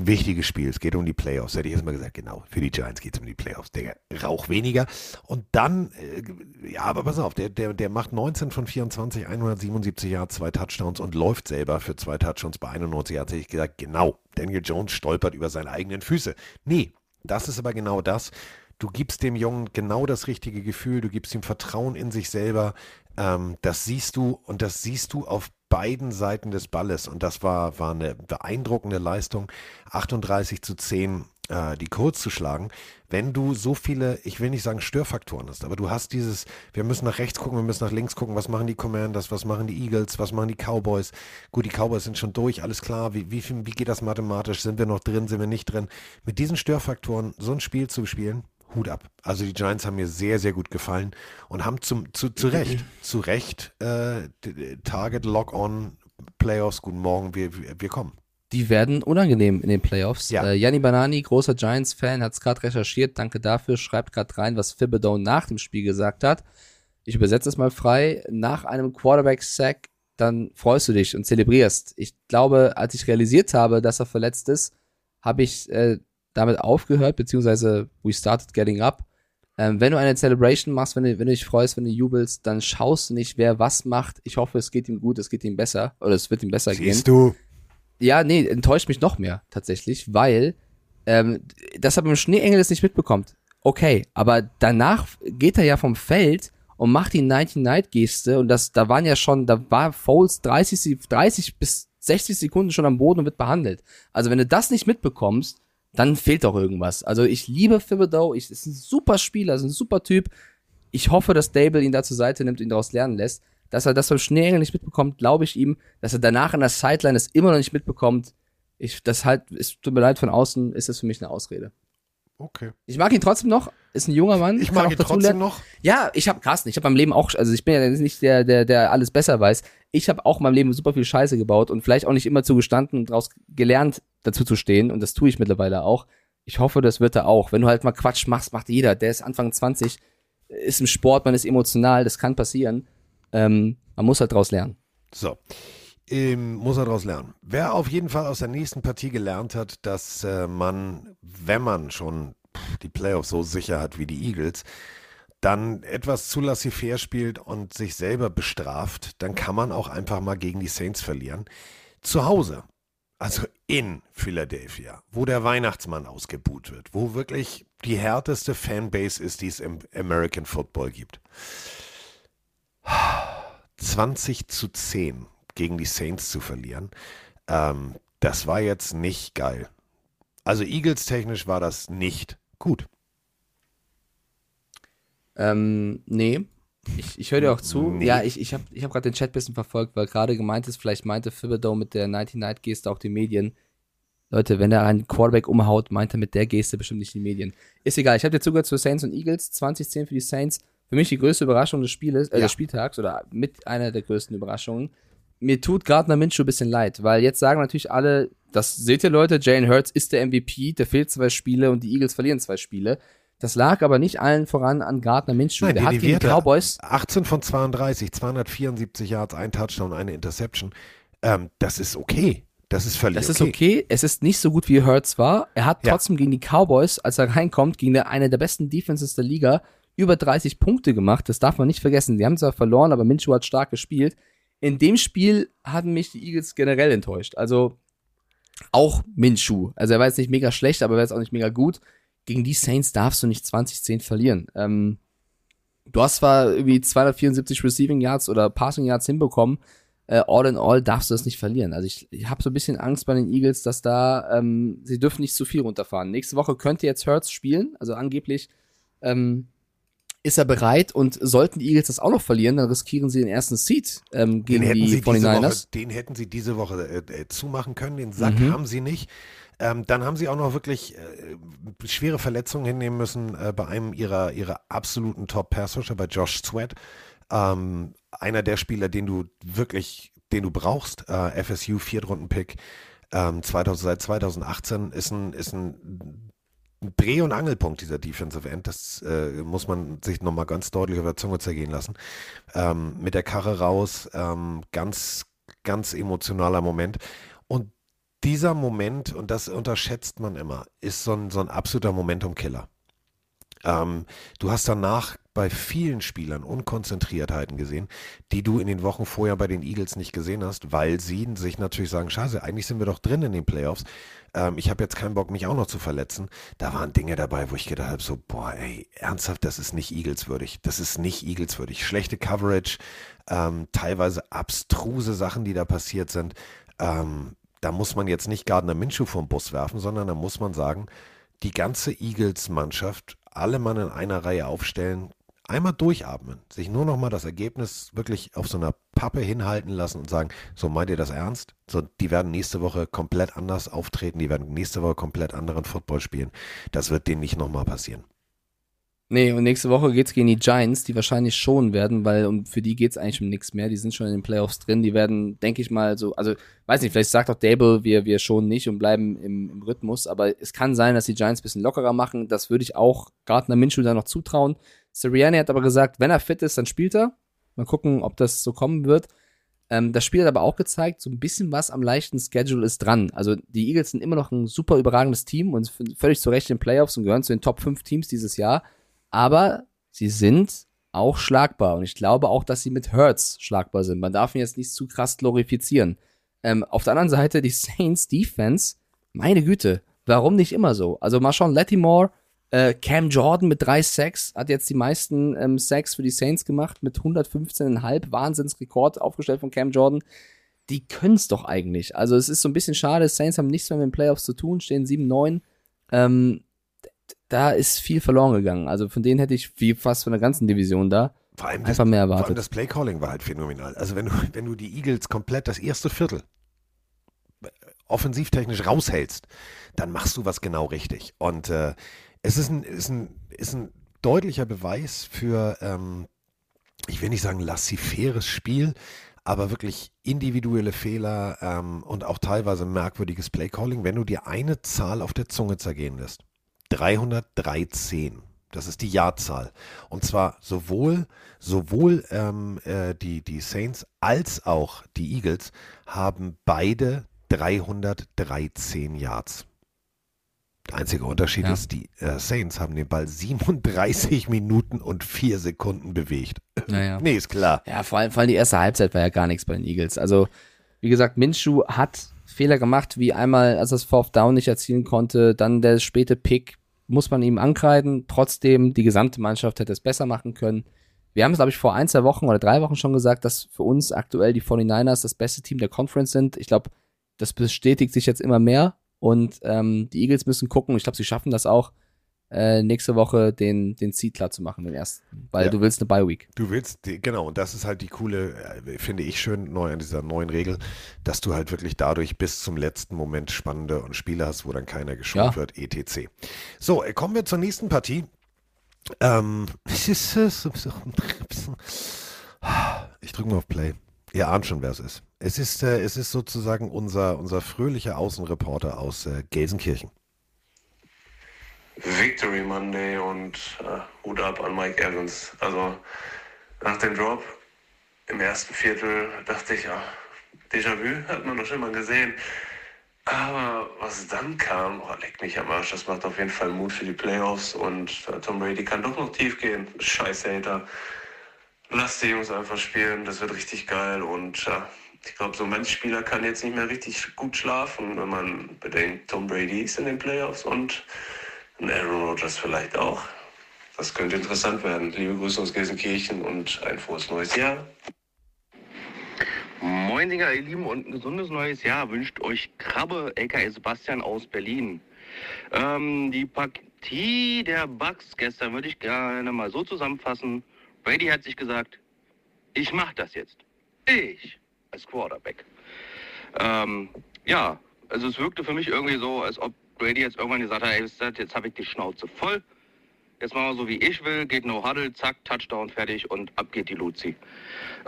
Wichtiges Spiel, es geht um die Playoffs. Hätte ich erstmal gesagt, genau, für die Giants geht es um die Playoffs. Der Rauch weniger. Und dann, äh, ja, aber pass auf, der, der, der macht 19 von 24, 177 Yards, zwei Touchdowns und läuft selber für zwei Touchdowns bei 91 Yards. Hätte ich gesagt, genau, Daniel Jones stolpert über seine eigenen Füße. Nee, das ist aber genau das. Du gibst dem Jungen genau das richtige Gefühl, du gibst ihm Vertrauen in sich selber. Ähm, das siehst du und das siehst du auf beiden Seiten des Balles. Und das war, war eine beeindruckende Leistung, 38 zu 10 äh, die Colts zu schlagen. Wenn du so viele, ich will nicht sagen Störfaktoren hast, aber du hast dieses, wir müssen nach rechts gucken, wir müssen nach links gucken, was machen die Commanders, was machen die Eagles, was machen die Cowboys. Gut, die Cowboys sind schon durch, alles klar. Wie, wie, wie geht das mathematisch? Sind wir noch drin, sind wir nicht drin? Mit diesen Störfaktoren so ein Spiel zu spielen, Hut ab. Also die Giants haben mir sehr, sehr gut gefallen und haben zum, zu, zu Recht, zu Recht äh, Target Lock-on Playoffs, guten Morgen, wir, wir, kommen. Die werden unangenehm in den Playoffs. Ja. Äh, Yanni Banani, großer Giants-Fan, hat es gerade recherchiert. Danke dafür. Schreibt gerade rein, was Thibodeau nach dem Spiel gesagt hat. Ich übersetze es mal frei. Nach einem Quarterback-Sack, dann freust du dich und zelebrierst. Ich glaube, als ich realisiert habe, dass er verletzt ist, habe ich äh, damit aufgehört, beziehungsweise we started getting up. Ähm, wenn du eine Celebration machst, wenn du, wenn du dich freust, wenn du jubelst, dann schaust du nicht, wer was macht. Ich hoffe, es geht ihm gut, es geht ihm besser oder es wird ihm besser gehen. Siehst du? Ja, nee, enttäuscht mich noch mehr tatsächlich, weil ähm, das aber im Schneeengel es nicht mitbekommt. Okay, aber danach geht er ja vom Feld und macht die 90-Night-Geste und das, da waren ja schon, da war Foles 30, Se- 30 bis 60 Sekunden schon am Boden und wird behandelt. Also wenn du das nicht mitbekommst, dann fehlt doch irgendwas. Also ich liebe Thibodeau, ich ist ein super Spieler, ist ein super Typ. Ich hoffe, dass Dable ihn da zur Seite nimmt und ihn daraus lernen lässt. Dass er das beim Schneeengel nicht mitbekommt, glaube ich ihm. Dass er danach in der Sideline es immer noch nicht mitbekommt, ich, das halt, es tut mir leid, von außen ist das für mich eine Ausrede. Okay. Ich mag ihn trotzdem noch, ist ein junger Mann. Ich mag ihn trotzdem lernen. noch. Ja, ich habe Carsten, ich habe meinem Leben auch, also ich bin ja nicht der, der, der alles besser weiß. Ich habe auch in meinem Leben super viel Scheiße gebaut und vielleicht auch nicht immer zugestanden und daraus gelernt, dazu zu stehen. Und das tue ich mittlerweile auch. Ich hoffe, das wird er auch. Wenn du halt mal Quatsch machst, macht jeder. Der ist Anfang 20, ist im Sport, man ist emotional, das kann passieren. Ähm, man muss halt daraus lernen. So. Ähm, muss er daraus lernen. Wer auf jeden Fall aus der nächsten Partie gelernt hat, dass äh, man, wenn man schon die Playoffs so sicher hat wie die Eagles, dann etwas zu laissez-faire spielt und sich selber bestraft, dann kann man auch einfach mal gegen die Saints verlieren. Zu Hause, also in Philadelphia, wo der Weihnachtsmann ausgebuht wird, wo wirklich die härteste Fanbase ist, die es im American Football gibt. 20 zu 10 gegen die Saints zu verlieren, ähm, das war jetzt nicht geil. Also Eagles technisch war das nicht gut. Ähm, nee. Ich, ich höre dir auch zu. Nee. Ja, ich, ich habe ich hab gerade den Chat ein bisschen verfolgt, weil gerade gemeint ist, vielleicht meinte Thibodeau mit der 90-Night-Geste auch die Medien. Leute, wenn er einen Quarterback umhaut, meint er mit der Geste bestimmt nicht die Medien. Ist egal, ich habe dir zugehört zu Saints und Eagles, 2010 für die Saints. Für mich die größte Überraschung des Spieles, äh, Ja. des Spieltags oder mit einer der größten Überraschungen. Mir tut Gardner Minshew ein bisschen leid, weil jetzt sagen natürlich alle, das seht ihr Leute, Jalen Hurts ist der MVP, der fehlt zwei Spiele und die Eagles verlieren zwei Spiele. Das lag aber nicht allen voran an Gardner Minshew. Nein, der hat gegen die Cowboys 18 von 32, 274 Yards, ein Touchdown, eine Interception. Ähm, das ist okay. Das ist völlig Das okay. ist okay. Es ist nicht so gut wie Hurts war. Er hat Ja. trotzdem gegen die Cowboys, als er reinkommt, gegen eine der besten Defenses der Liga, über 30 Punkte gemacht. Das darf man nicht vergessen. Die haben zwar verloren, aber Minshew hat stark gespielt. In dem Spiel hatten mich die Eagles generell enttäuscht. Also auch Minshew. Also er war jetzt nicht mega schlecht, aber er war jetzt auch nicht mega gut. Gegen die Saints darfst du nicht 20-10 verlieren. Ähm, du hast zwar irgendwie 274 Receiving Yards oder Passing Yards hinbekommen, äh, all in all darfst du das nicht verlieren. Also ich, ich habe so ein bisschen Angst bei den Eagles, dass da, ähm, sie dürfen nicht zu viel runterfahren. Nächste Woche könnte jetzt Hurts spielen, also angeblich ähm, ist er bereit und sollten die Eagles das auch noch verlieren, dann riskieren sie den ersten Seed ähm, Den gegen hätten, die sie diese Woche, 49ers. den hätten sie diese Woche äh, äh, zumachen können. Den Sack Mhm. haben sie nicht. Ähm, dann haben sie auch noch wirklich äh, schwere Verletzungen hinnehmen müssen äh, bei einem ihrer, ihrer absoluten Top-Passrusher, bei Josh Sweat. Ähm, einer der Spieler, den du wirklich, den du brauchst. Äh, FSU Viertrunden-Pick ähm, 2000, seit 2018 ist ein, ist ein Dreh- und Angelpunkt dieser Defensive End. Das äh, muss man sich nochmal ganz deutlich der Zunge zergehen lassen. Ähm, mit der Karre raus, ähm, ganz, ganz emotionaler Moment. Und dieser Moment, und das unterschätzt man immer, ist so ein, so ein absoluter Momentum-Killer. Ähm, du hast danach bei vielen Spielern Unkonzentriertheiten gesehen, die du in den Wochen vorher bei den Eagles nicht gesehen hast, weil sie sich natürlich sagen, scheiße, eigentlich sind wir doch drin in den Playoffs. Ähm, ich habe jetzt keinen Bock, mich auch noch zu verletzen. Da waren Dinge dabei, wo ich gedacht habe, so, boah, ey, ernsthaft, das ist nicht Eagles-würdig. Das ist nicht Eagles-würdig. Schlechte Coverage, ähm, teilweise abstruse Sachen, die da passiert sind. Ähm, da muss man jetzt nicht Gardner Minshew vom Bus werfen, sondern da muss man sagen, die ganze Eagles-Mannschaft, alle Mann in einer Reihe aufstellen, einmal durchatmen, sich nur noch mal das Ergebnis wirklich auf so einer Pappe hinhalten lassen und sagen, so meint ihr das ernst? So, die werden nächste Woche komplett anders auftreten, die werden nächste Woche komplett anderen Football spielen. Das wird denen nicht nochmal passieren. Nee, und nächste Woche geht's gegen die Giants, die wahrscheinlich schon werden, weil um, für die geht's eigentlich um nichts mehr. Die sind schon in den Playoffs drin. Die werden, denke ich mal, so, also weiß nicht, vielleicht sagt auch Dable, wir, wir schon nicht und bleiben im, im Rhythmus, aber es kann sein, dass die Giants bisschen lockerer machen. Das würde ich auch Gardner Minshew da noch zutrauen. Sirianni hat aber gesagt, wenn er fit ist, dann spielt er. Mal gucken, ob das so kommen wird. Ähm, das Spiel hat aber auch gezeigt, so ein bisschen was am leichten Schedule ist dran. Also die Eagles sind immer noch ein super überragendes Team und völlig zu Recht in den Playoffs und gehören zu den Top 5 Teams dieses Jahr. Aber sie sind auch schlagbar und ich glaube auch, dass sie mit Hurts schlagbar sind. Man darf ihn jetzt nicht zu krass glorifizieren. Ähm, auf der anderen Seite die (laughs) Saints Defense, meine Güte, warum nicht immer so? Also Marshawn Lattimore, äh, Cam Jordan mit drei Sacks hat jetzt die meisten ähm, Sacks für die Saints gemacht mit 115,5 Wahnsinnsrekord aufgestellt von Cam Jordan. Die können es doch eigentlich. Also es ist so ein bisschen schade. Saints haben nichts mehr mit den Playoffs zu tun, stehen 7-9. Ähm, da ist viel verloren gegangen. Also von denen hätte ich wie fast von der ganzen Division da Vor allem einfach mehr Vor allem erwartet. das Playcalling war halt phänomenal. Also wenn du, wenn du die Eagles komplett das erste Viertel äh, offensivtechnisch raushältst, dann machst du was genau richtig. Und äh, es ist ein, ist, ein, ist ein deutlicher Beweis für, ähm, ich will nicht sagen laissez-faires Spiel, aber wirklich individuelle Fehler ähm, und auch teilweise merkwürdiges Playcalling, wenn du dir eine Zahl auf der Zunge zergehen lässt. 313. Das ist die Jahrzahl. Und zwar sowohl, sowohl ähm, äh, die, die Saints als auch die Eagles haben beide 313 Yards. Der einzige Unterschied Ja. ist, die äh, Saints haben den Ball 37 Minuten und 4 Sekunden bewegt. (laughs) Naja. Nee, ist klar. Ja, vor allem, vor allem die erste Halbzeit war ja gar nichts bei den Eagles. Also, wie gesagt, Minshew hat Fehler gemacht, wie einmal, als er das Fourth Down nicht erzielen konnte, dann der späte Pick, muss man ihm ankreiden. Trotzdem, die gesamte Mannschaft hätte es besser machen können. Wir haben es, glaube ich, vor ein, zwei Wochen oder drei Wochen schon gesagt, dass für uns aktuell die 49ers das beste Team der Conference sind. Ich glaube, das bestätigt sich jetzt immer mehr. Und ähm, die Eagles müssen gucken, ich glaube, sie schaffen das auch, äh, nächste Woche den, den Seed klar zu machen, den ersten. Weil Ja. du willst eine Bye-Week. Du willst, genau, und das ist halt die coole, äh, finde ich schön neu an dieser neuen Regel, dass du halt wirklich dadurch bis zum letzten Moment spannende und Spiele hast, wo dann keiner geschont Ja. wird, etc. So, äh, kommen wir zur nächsten Partie. Ähm, (laughs) ich drücke mal auf Play. Ihr ahnt schon, wer es ist. Es ist, äh, es ist sozusagen unser, unser fröhlicher Außenreporter aus äh, Gelsenkirchen. Victory Monday und äh, Hut ab an Mike Evans. Also nach dem Drop im ersten Viertel dachte ich, ja, Déjà-vu hat man doch schon mal gesehen. Aber was dann kam, oh, leck mich am Arsch, das macht auf jeden Fall Mut für die Playoffs und äh, Tom Brady kann doch noch tief gehen. Scheiß Hater. Lass die Jungs einfach spielen, das wird richtig geil und ja, ich glaube, so manch Spieler kann jetzt nicht mehr richtig gut schlafen, wenn man bedenkt, Tom Brady ist in den Playoffs und ein Aaron Rodgers vielleicht auch. Das könnte interessant werden. Liebe Grüße aus Gelsenkirchen und ein frohes neues Jahr. Moin, Dinger, ihr Lieben, und ein gesundes neues Jahr wünscht euch Krabbe, aka Sebastian aus Berlin. Ähm, die Partie der Bucks gestern würde ich gerne mal so zusammenfassen. Brady hat sich gesagt, ich mach das jetzt. Ich als Quarterback. Ähm, ja, also es wirkte für mich irgendwie so, als ob Brady jetzt irgendwann gesagt hat, ey, jetzt habe ich die Schnauze voll. Jetzt machen wir so, wie ich will, geht no huddle, zack, Touchdown, fertig und ab geht die Luzi.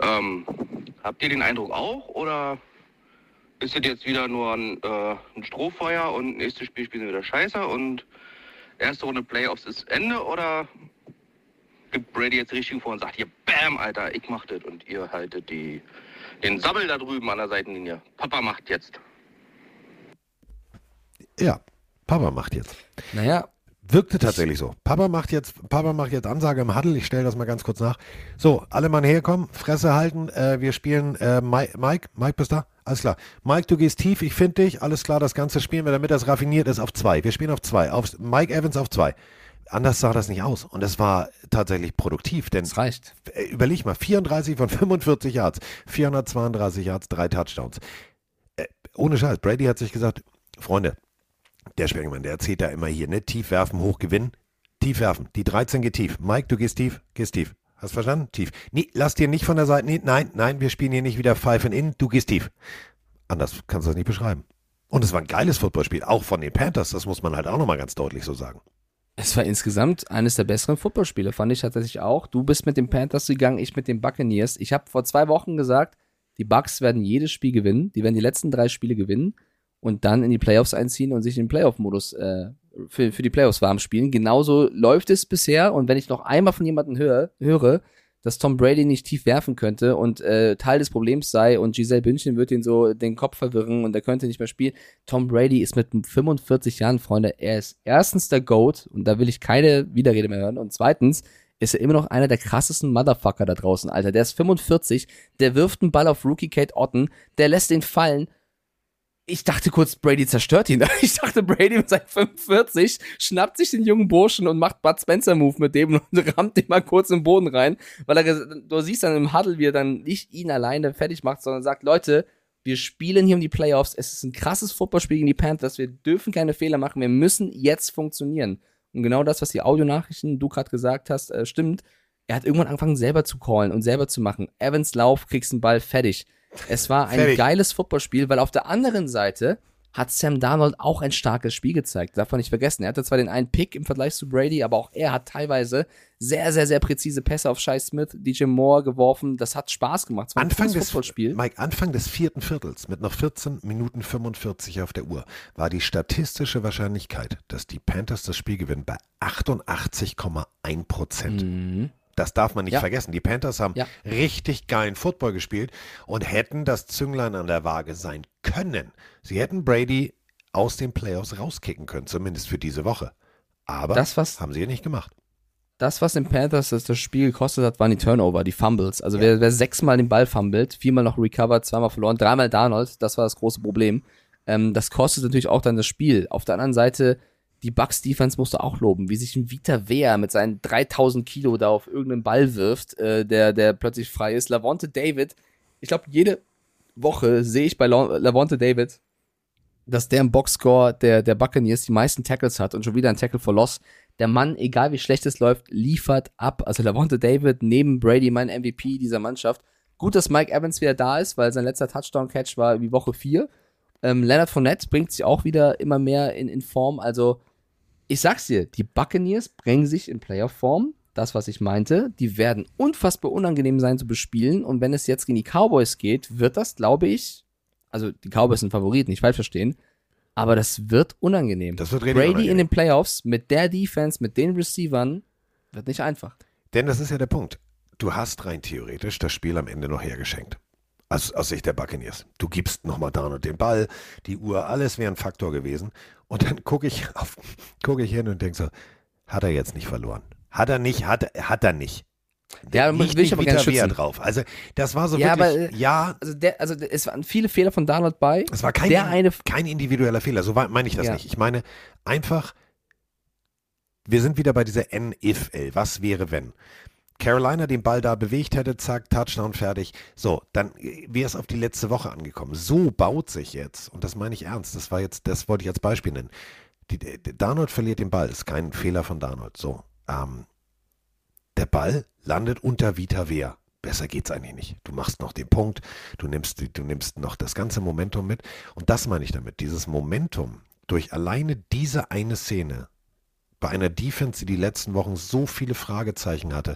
Ähm, habt ihr den Eindruck auch oder ist es jetzt wieder nur ein, äh, ein Strohfeuer und nächstes Spiel spielen wir wieder scheiße und erste Runde Playoffs ist Ende oder gibt Brady jetzt richtig vor und sagt hier, bam, Alter, ich mach das und ihr haltet die, den Sabbel da drüben an der Seitenlinie. Papa macht jetzt. Ja, Papa macht jetzt. Naja, Wirkte tatsächlich so. Papa macht jetzt, Papa macht jetzt Ansage im Huddle. Ich stelle das mal ganz kurz nach. So, alle Mann herkommen, Fresse halten. Äh, wir spielen äh, Mike, Mike, Mike, bist da? Alles klar. Mike, du gehst tief. Ich finde dich. Alles klar. Das Ganze spielen wir, damit das raffiniert ist, auf zwei. Wir spielen auf zwei. Auf Mike Evans auf zwei. Anders sah das nicht aus. Und es war tatsächlich produktiv, denn das reicht. äh, überleg mal, 34 von 45 Yards, 432 Yards, drei Touchdowns. Äh, ohne Scheiß, Brady hat sich gesagt, Freunde, der Sprengemann, der erzählt da immer hier, ne? Tief werfen, hoch gewinnen. Tief werfen. Die 13 geht tief. Mike, du gehst tief, gehst tief. Hast verstanden? Tief. Nee, lass dir nicht von der Seite. Nee, nein, nein, wir spielen hier nicht wieder and In. Du gehst tief. Anders kannst du das nicht beschreiben. Und es war ein geiles Footballspiel, auch von den Panthers. Das muss man halt auch nochmal ganz deutlich so sagen. Es war insgesamt eines der besseren Footballspiele, fand ich tatsächlich auch. Du bist mit den Panthers gegangen, ich mit den Buccaneers. Ich habe vor zwei Wochen gesagt, die Bucks werden jedes Spiel gewinnen. Die werden die letzten drei Spiele gewinnen und dann in die Playoffs einziehen und sich in den Playoff-Modus äh, für, für die Playoffs warm spielen. Genauso läuft es bisher. Und wenn ich noch einmal von jemandem höre, höre, dass Tom Brady nicht tief werfen könnte und äh, Teil des Problems sei und Giselle Bündchen wird ihn so den Kopf verwirren und er könnte nicht mehr spielen. Tom Brady ist mit 45 Jahren, Freunde, er ist erstens der GOAT und da will ich keine Widerrede mehr hören und zweitens ist er immer noch einer der krassesten Motherfucker da draußen, Alter. Der ist 45, der wirft einen Ball auf Rookie Kate Otten, der lässt ihn fallen ich dachte kurz, Brady zerstört ihn. (laughs) Ich dachte, Brady mit seinen 45 schnappt sich den jungen Burschen und macht Bud Spencer Move mit dem und (laughs) rammt den mal kurz im Boden rein, weil er, du siehst dann im Huddle, wie er dann nicht ihn alleine fertig macht, sondern sagt, Leute, wir spielen hier um die Playoffs. Es ist ein krasses Footballspiel gegen die Panthers. Wir dürfen keine Fehler machen. Wir müssen jetzt funktionieren. Und genau das, was die Audionachrichten du gerade gesagt hast, äh, stimmt. Er hat irgendwann angefangen, selber zu callen und selber zu machen. Evans Lauf, kriegst einen Ball, fertig. Es war ein Fertig. geiles Footballspiel, weil auf der anderen Seite hat Sam Darnold auch ein starkes Spiel gezeigt. Darf man nicht vergessen. Er hatte zwar den einen Pick im Vergleich zu Brady, aber auch er hat teilweise sehr, sehr, sehr präzise Pässe auf Shai Smith, DJ Moore geworfen. Das hat Spaß gemacht. Es war Anfang des. Mike, Anfang des vierten Viertels mit noch 14 Minuten 45 auf der Uhr war die statistische Wahrscheinlichkeit, dass die Panthers das Spiel gewinnen, bei 88,1 Prozent. Mhm. Das darf man nicht ja. vergessen. Die Panthers haben ja. richtig geilen Football gespielt und hätten das Zünglein an der Waage sein können. Sie hätten Brady aus den Playoffs rauskicken können, zumindest für diese Woche. Aber das, was, haben sie ja nicht gemacht. Das, was den Panthers das, das Spiel gekostet hat, waren die Turnover, die Fumbles. Also ja. wer, wer sechsmal den Ball fummelt, viermal noch recovered, zweimal verloren, dreimal Darnold, das war das große Problem. Ähm, das kostet natürlich auch dann das Spiel. Auf der anderen Seite die Bucks Defense musst du auch loben, wie sich ein Vita Wehr mit seinen 3000 Kilo da auf irgendeinen Ball wirft, äh, der, der plötzlich frei ist. Lavonte David, ich glaube, jede Woche sehe ich bei Lavonte David, dass der im Boxscore der, der Buccaneers die meisten Tackles hat und schon wieder ein Tackle for Loss. Der Mann, egal wie schlecht es läuft, liefert ab. Also Lavonte David neben Brady mein MVP dieser Mannschaft. Gut, dass Mike Evans wieder da ist, weil sein letzter Touchdown-Catch war wie Woche 4. Ähm, Leonard Fournette bringt sich auch wieder immer mehr in, in Form. Also ich sag's dir, die Buccaneers bringen sich in Playoff-Form. Das, was ich meinte. Die werden unfassbar unangenehm sein zu bespielen. Und wenn es jetzt gegen die Cowboys geht, wird das, glaube ich, also die Cowboys sind Favoriten, nicht falsch verstehen, aber das wird unangenehm. Das wird Brady unangenehm. in den Playoffs mit der Defense, mit den Receivern, wird nicht einfach. Denn das ist ja der Punkt. Du hast rein theoretisch das Spiel am Ende noch hergeschenkt. Aus, aus Sicht der Buccaneers. Du gibst nochmal Darnold den Ball, die Uhr, alles wäre ein Faktor gewesen. Und dann gucke ich, (laughs) auf, gucke ich hin und denke so, hat er jetzt nicht verloren? Hat er nicht, hat, hat er nicht. Ja, Nicht will ich aber gerne schützen. drauf. Also, das war so Ja, wirklich, aber, ja, Also, der, also der- es waren viele Fehler von Darnold bei. es war kein, der eine kein individueller Fehler. So meine ich das Ja. nicht. Ich meine einfach, wir sind wieder bei dieser N-If-L. Was wäre, wenn? Carolina den Ball da bewegt hätte, zack, Touchdown, fertig. So, dann wäre es auf die letzte Woche angekommen. So baut sich jetzt, und das meine ich ernst, das war jetzt, das wollte ich als Beispiel nennen. Die, die, Darnold verliert den Ball, ist kein Fehler von Darnold. So, ähm, der Ball landet unter Vita Wehr. Besser geht's eigentlich nicht. Du machst noch den Punkt, du nimmst, du nimmst noch das ganze Momentum mit. Und das meine ich damit. Dieses Momentum durch alleine diese eine Szene bei einer Defense, die die letzten Wochen so viele Fragezeichen hatte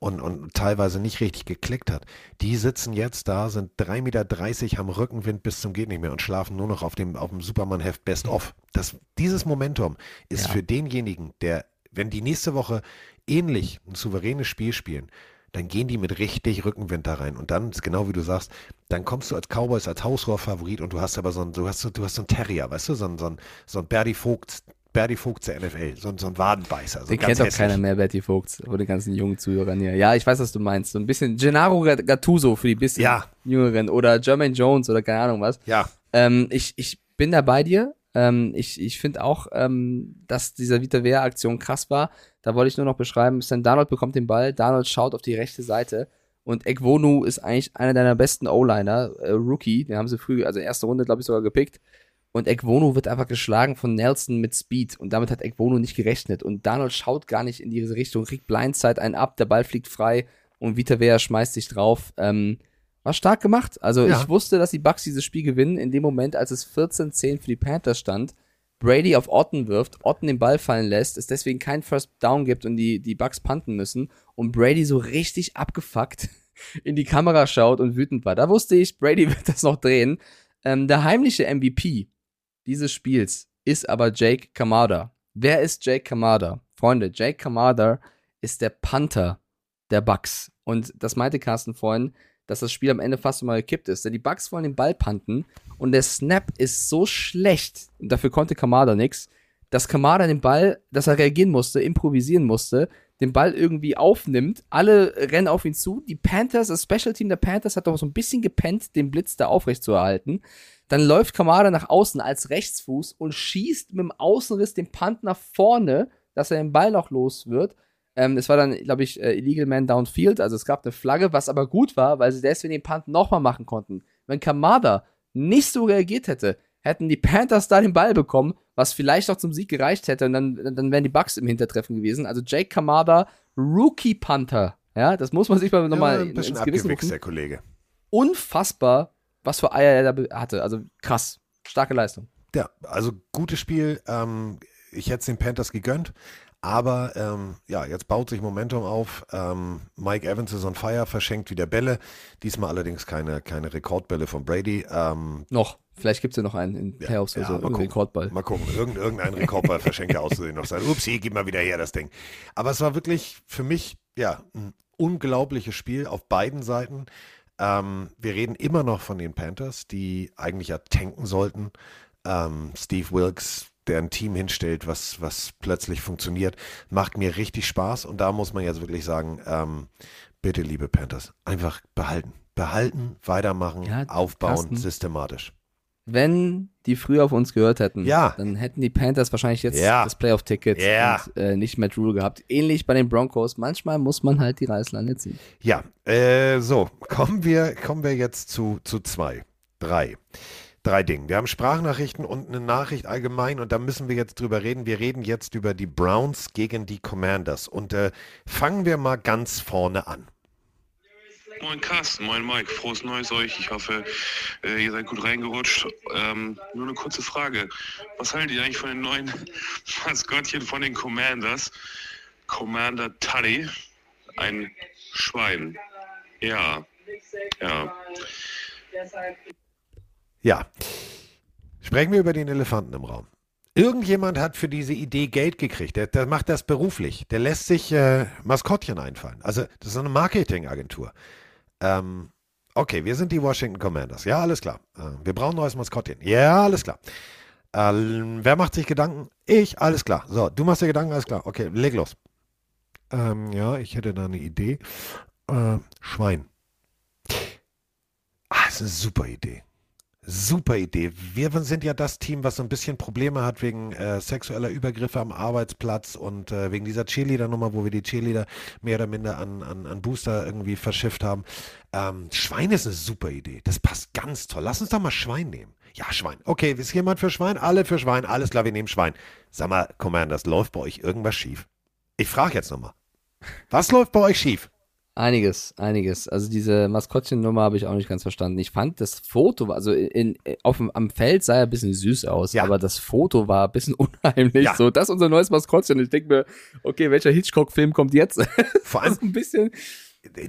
und, und teilweise nicht richtig geklickt hat, die sitzen jetzt da, sind 3,30 Meter, haben Rückenwind bis zum geht nicht mehr und schlafen nur noch auf dem, auf dem Superman-Heft Best of. Das, dieses Momentum ist Ja. für denjenigen, der, wenn die nächste Woche ähnlich ein souveränes Spiel spielen, dann gehen die mit richtig Rückenwind da rein. Und dann, ist genau wie du sagst, dann kommst du als Cowboys, als Hausrohrfavorit und du hast aber so einen, du hast, so- du hast so einen Terrier, weißt du, so einen, so einen, so einen Berdy Vogt, Berdy Vogt der NFL, so, ein- so ein Wadenbeißer. So Den kennt doch keiner mehr, Betty Vogts, von den ganzen jungen Zuhörern hier. Ja, ich weiß, was du meinst. So ein bisschen Gennaro Gattuso für die bisschen Ja. jüngeren oder Jermaine Jones oder keine Ahnung was. Ja, Ähm, ich, ich bin da bei dir. Ähm, ich ich finde auch, ähm, dass dieser Vita Wehr Aktion krass war. Da wollte ich nur noch beschreiben, Sam Darnold bekommt den Ball, Darnold schaut auf die rechte Seite und Egwonu ist eigentlich einer deiner besten O-Liner, äh, Rookie, den haben sie früh, also erste Runde, glaube ich, sogar gepickt. Und Egwonu wird einfach geschlagen von Nelson mit Speed und damit hat Egwonu nicht gerechnet und Darnold schaut gar nicht in diese Richtung, kriegt Blindside einen ab, der Ball fliegt frei und Vita Wehr schmeißt sich drauf. Ähm, war stark gemacht. Also Ja. ich wusste, dass die Bucks dieses Spiel gewinnen in dem Moment, als es 14-10 für die Panthers stand. Brady auf Otten wirft, Otten den Ball fallen lässt, es deswegen kein First Down gibt und die, die Bucks punten müssen und Brady so richtig abgefuckt (laughs) in die Kamera schaut und wütend war. Da wusste ich, Brady (laughs) wird das noch drehen. Ähm, der heimliche MVP dieses Spiels ist aber Jake Kamada. Wer ist Jake Kamada? Freunde, Jake Kamada ist der Panther der Bucks. Und das meinte Carsten vorhin, dass das Spiel am Ende fast mal gekippt ist. Denn die Bucks wollen den Ball panten und der Snap ist so schlecht, und dafür konnte Kamada nix, dass Kamada den Ball, dass er reagieren musste, improvisieren musste, den Ball irgendwie aufnimmt, alle rennen auf ihn zu. Die Panthers, das Special Team der Panthers hat doch so ein bisschen gepennt, den Blitz da aufrechtzuerhalten. Dann läuft Kamada nach außen als Rechtsfuß und schießt mit dem Außenriss den Punt nach vorne, dass er den Ball noch los wird. Ähm, es war dann, glaube ich, äh, Illegal Man Downfield, also es gab eine Flagge, was aber gut war, weil sie deswegen den Punt nochmal machen konnten. Wenn Kamada nicht so reagiert hätte, hätten die Panthers da den Ball bekommen, was vielleicht noch zum Sieg gereicht hätte und dann, dann wären die Bucks im Hintertreffen gewesen. Also Jake Kamada, Rookie Panther. Ja, das muss man sich mal nochmal ja, in- ein bisschen ins Gewissen der Kollege. Unfassbar, was für Eier er da hatte. Also krass. Starke Leistung. Ja, also gutes Spiel. Ähm, ich hätte es den Panthers gegönnt. Aber ähm, ja, jetzt baut sich Momentum auf. Ähm, Mike Evans ist on fire, verschenkt wieder Bälle. Diesmal allerdings keine, keine Rekordbälle von Brady. Ähm, Noch. Vielleicht gibt es ja noch einen in Playoffs oder so, mal irgendeinen gucken. Rekordball. Mal gucken. Irgend, irgendein Rekordball verschenkt er auszusehen noch sein. Upsi, gib mal wieder her das Ding. Aber es war wirklich für mich ja ein unglaubliches Spiel auf beiden Seiten. Ähm, wir reden immer noch von den Panthers, die eigentlich ja tanken sollten. Ähm, Steve Wilkes, der ein Team hinstellt, was, was plötzlich funktioniert, macht mir richtig Spaß. Und da muss man jetzt wirklich sagen, ähm, bitte, liebe Panthers, einfach behalten. Behalten, weitermachen, Ja, aufbauen, Carsten. systematisch. Wenn die früher auf uns gehört hätten, Ja. dann hätten die Panthers wahrscheinlich jetzt Ja. das Playoff-Ticket Ja. und äh, nicht Matt Rule gehabt. Ähnlich bei den Broncos. Manchmal muss man halt die Reißleine ziehen. Ja, äh, so, kommen wir, kommen wir jetzt zu, zu zwei, drei. Drei Dingen. Wir haben Sprachnachrichten und eine Nachricht allgemein und da müssen wir jetzt drüber reden. Wir reden jetzt über die Browns gegen die Commanders und äh, fangen wir mal ganz vorne an. Moin Carsten, moin Mike, frohes Neues euch. Ich hoffe, äh, ihr seid gut reingerutscht. Ähm, nur eine kurze Frage. Was haltet ihr eigentlich von den neuen (laughs) Maskottchen von den Commanders? Commander Tully, ein Schwein. Ja, ja. Ja, sprechen wir über den Elefanten im Raum. Irgendjemand hat für diese Idee Geld gekriegt. Der, der macht das beruflich. Der lässt sich äh, Maskottchen einfallen. Also das ist eine Marketingagentur. Ähm, Okay, wir sind die Washington Commanders. Ja, alles klar. Äh, wir brauchen ein neues Maskottchen. Ja, alles klar. Ähm, wer macht sich Gedanken? Ich, alles klar. So, du machst dir Gedanken, alles klar. Okay, leg los. Ähm, ja, ich hätte da eine Idee. Äh, Schwein. Ah, ist eine super Idee. Super Idee. Wir sind ja das Team, was so ein bisschen Probleme hat wegen äh, sexueller Übergriffe am Arbeitsplatz und äh, wegen dieser Cheerleader-Nummer, wo wir die Cheerleader mehr oder minder an, an, an Booster irgendwie verschifft haben. Ähm, Schwein ist eine super Idee. Das passt ganz toll. Lass uns doch mal Schwein nehmen. Ja, Schwein. Okay, ist jemand für Schwein? Alle für Schwein. Alles klar, wir nehmen Schwein. Sag mal, Commanders, läuft bei euch irgendwas schief? Ich frage jetzt nochmal. Was läuft bei euch schief? Einiges, einiges. Also diese Maskottchennummer habe ich auch nicht ganz verstanden. Ich fand das Foto, also in, auf dem, am Feld sah er ein bisschen süß aus, Ja. aber das Foto war ein bisschen (laughs) unheimlich. Ja. So, das ist unser neues Maskottchen. Ich denke mir, okay, welcher Hitchcock-Film kommt jetzt? (laughs) Vor allem, ein bisschen.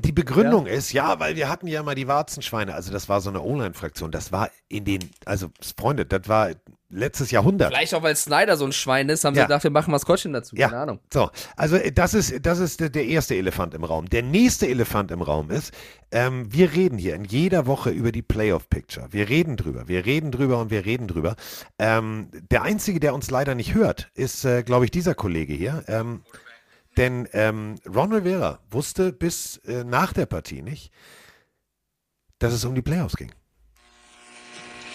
Die Begründung ist, ja, weil wir hatten ja mal die Warzenschweine, also das war so eine Online-Fraktion, das war in den, also Freunde, das war letztes Jahrhundert. Vielleicht auch, weil Snyder so ein Schwein ist, haben Ja. sie gedacht, wir machen Maskottchen dazu. Ja. Keine Ahnung. So, also äh, das ist, das ist der, erste Elefant im Raum. Der nächste Elefant im Raum ist, ähm, wir reden hier in jeder Woche über die Playoff-Picture. Wir reden drüber, wir reden drüber und wir reden drüber. Ähm, der Einzige, der uns leider nicht hört, ist, äh, glaube ich, dieser Kollege hier. Ähm, denn ähm, Ron Rivera wusste bis äh, nach der Partie nicht, dass es um die Playoffs ging.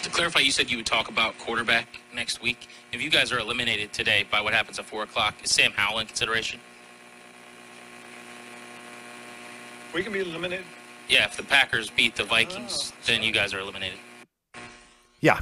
To clarify, you said you would talk about quarterback next week. If you guys are eliminated today by what happens at four o'clock, is Sam Howell in consideration? We can be eliminated. Yeah, if the Packers beat the Vikings, oh, then you guys are eliminated. Ja.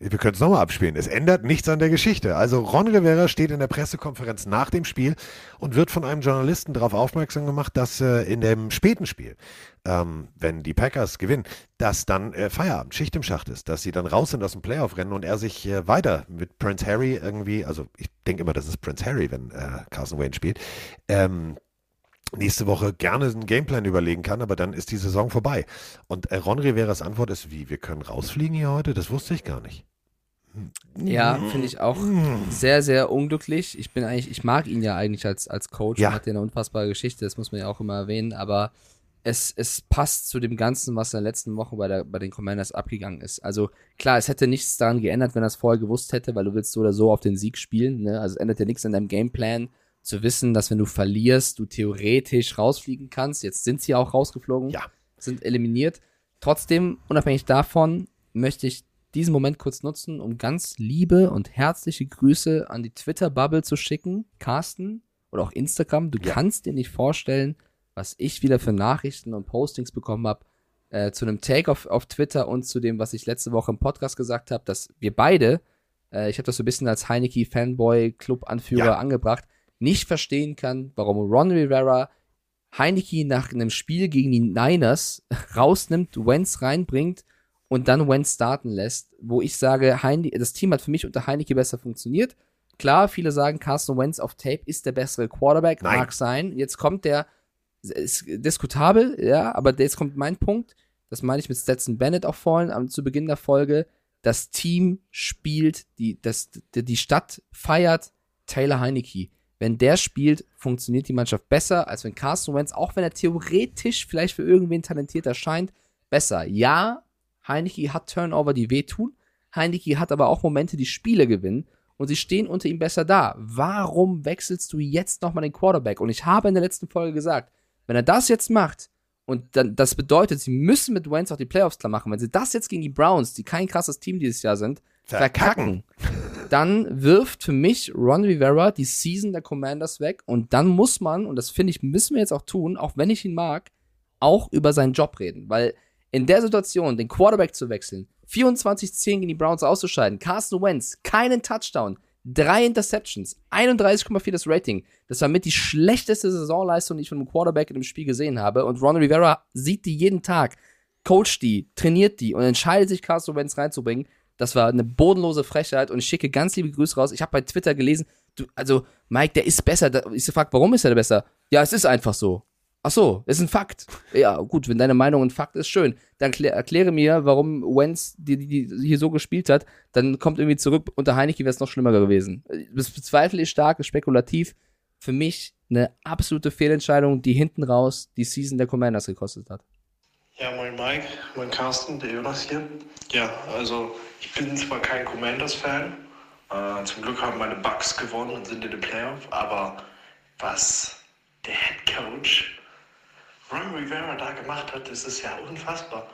Wir können es nochmal abspielen. Es ändert nichts an der Geschichte. Also Ron Rivera steht in der Pressekonferenz nach dem Spiel und wird von einem Journalisten darauf aufmerksam gemacht, dass äh, in dem späten Spiel, ähm, wenn die Packers gewinnen, dass dann äh, Feierabend, Schicht im Schacht ist, dass sie dann raus sind aus dem Playoff-Rennen und er sich äh, weiter mit Prince Harry irgendwie, also ich denke immer, das ist Prince Harry, wenn äh, Carson Wayne spielt, ähm, nächste Woche gerne einen Gameplan überlegen kann, aber dann ist die Saison vorbei. Und äh, Ron Riveras Antwort ist, wie, wir können rausfliegen hier heute? Das wusste ich gar nicht. Ja, finde ich auch sehr, sehr unglücklich. Ich bin eigentlich, ich mag ihn ja eigentlich als, als Coach. Ja. Er hat ja eine unfassbare Geschichte, das muss man ja auch immer erwähnen, aber es, es passt zu dem Ganzen, was in der letzten Woche bei, der, bei den Commanders abgegangen ist. Also klar, es hätte nichts daran geändert, wenn er es vorher gewusst hätte, weil du willst so oder so auf den Sieg spielen. Ne? Also es ändert ja nichts an deinem Gameplan, zu wissen, dass wenn du verlierst, du theoretisch rausfliegen kannst. Jetzt sind sie auch rausgeflogen, Ja. sind eliminiert. Trotzdem, unabhängig davon, möchte ich diesen Moment kurz nutzen, um ganz liebe und herzliche Grüße an die Twitter-Bubble zu schicken. Carsten oder auch Instagram. Du Ja. kannst dir nicht vorstellen, was ich wieder für Nachrichten und Postings bekommen habe äh, zu einem Take auf, auf Twitter und zu dem, was ich letzte Woche im Podcast gesagt habe, dass wir beide, äh, ich habe das so ein bisschen als Heineke-Fanboy-Club-Anführer Ja. angebracht, nicht verstehen kann, warum Ron Rivera Heineke nach einem Spiel gegen die Niners (laughs) rausnimmt, Wentz reinbringt und dann Wentz starten lässt, wo ich sage, Heine, das Team hat für mich unter Heineke besser funktioniert. Klar, viele sagen, Carson Wentz auf Tape ist der bessere Quarterback, Nein. mag sein. Jetzt kommt der, ist diskutabel, ja, aber jetzt kommt mein Punkt, das meine ich mit Stetson Bennett auch vorhin am, zu Beginn der Folge. Das Team spielt, die, das, die Stadt feiert Taylor Heineke. Wenn der spielt, funktioniert die Mannschaft besser, als wenn Carson Wentz, auch wenn er theoretisch vielleicht für irgendwen talentiert erscheint, besser. Ja, Heineke hat Turnover, die wehtun. Heineke hat aber auch Momente, die Spiele gewinnen. Und sie stehen unter ihm besser da. Warum wechselst du jetzt nochmal den Quarterback? Und ich habe in der letzten Folge gesagt, wenn er das jetzt macht, und dann, das bedeutet, sie müssen mit Wentz auch die Playoffs klar machen. Wenn sie das jetzt gegen die Browns, die kein krasses Team dieses Jahr sind, Verkacken. verkacken, dann wirft für mich Ron Rivera die Season der Commanders weg. Und dann muss man, und das finde ich, müssen wir jetzt auch tun, auch wenn ich ihn mag, auch über seinen Job reden. Weil in der Situation, den Quarterback zu wechseln, 24-10 gegen die Browns auszuscheiden, Carson Wentz, keinen Touchdown, drei Interceptions, 31,4 das Rating. Das war mit die schlechteste Saisonleistung, die ich von einem Quarterback in einem Spiel gesehen habe. Und Ron Rivera sieht die jeden Tag, coacht die, trainiert die und entscheidet sich, Carson Wentz reinzubringen. Das war eine bodenlose Frechheit und ich schicke ganz liebe Grüße raus. Ich habe bei Twitter gelesen, du, also Mike, der ist besser. Ich frage, warum ist er besser? Ja, es ist einfach so. Ach so, ist ein Fakt. Ja, gut, wenn deine Meinung ein Fakt ist, schön. Dann klär, erkläre mir, warum Wentz die, die, die hier so gespielt hat. Dann kommt irgendwie zurück, unter Heineke wäre es noch schlimmer gewesen. Das bezweifle ich stark, ist spekulativ. Für mich eine absolute Fehlentscheidung, die hinten raus die Season der Commanders gekostet hat. Ja, moin Mike, moin Carsten, der Jonas hier. Ja, also ich bin zwar kein Commanders-Fan, äh, zum Glück haben meine Bucks gewonnen und sind in den Playoff, aber was der Head Coach Ron Rivera da gemacht hat, das ist ja unfassbar.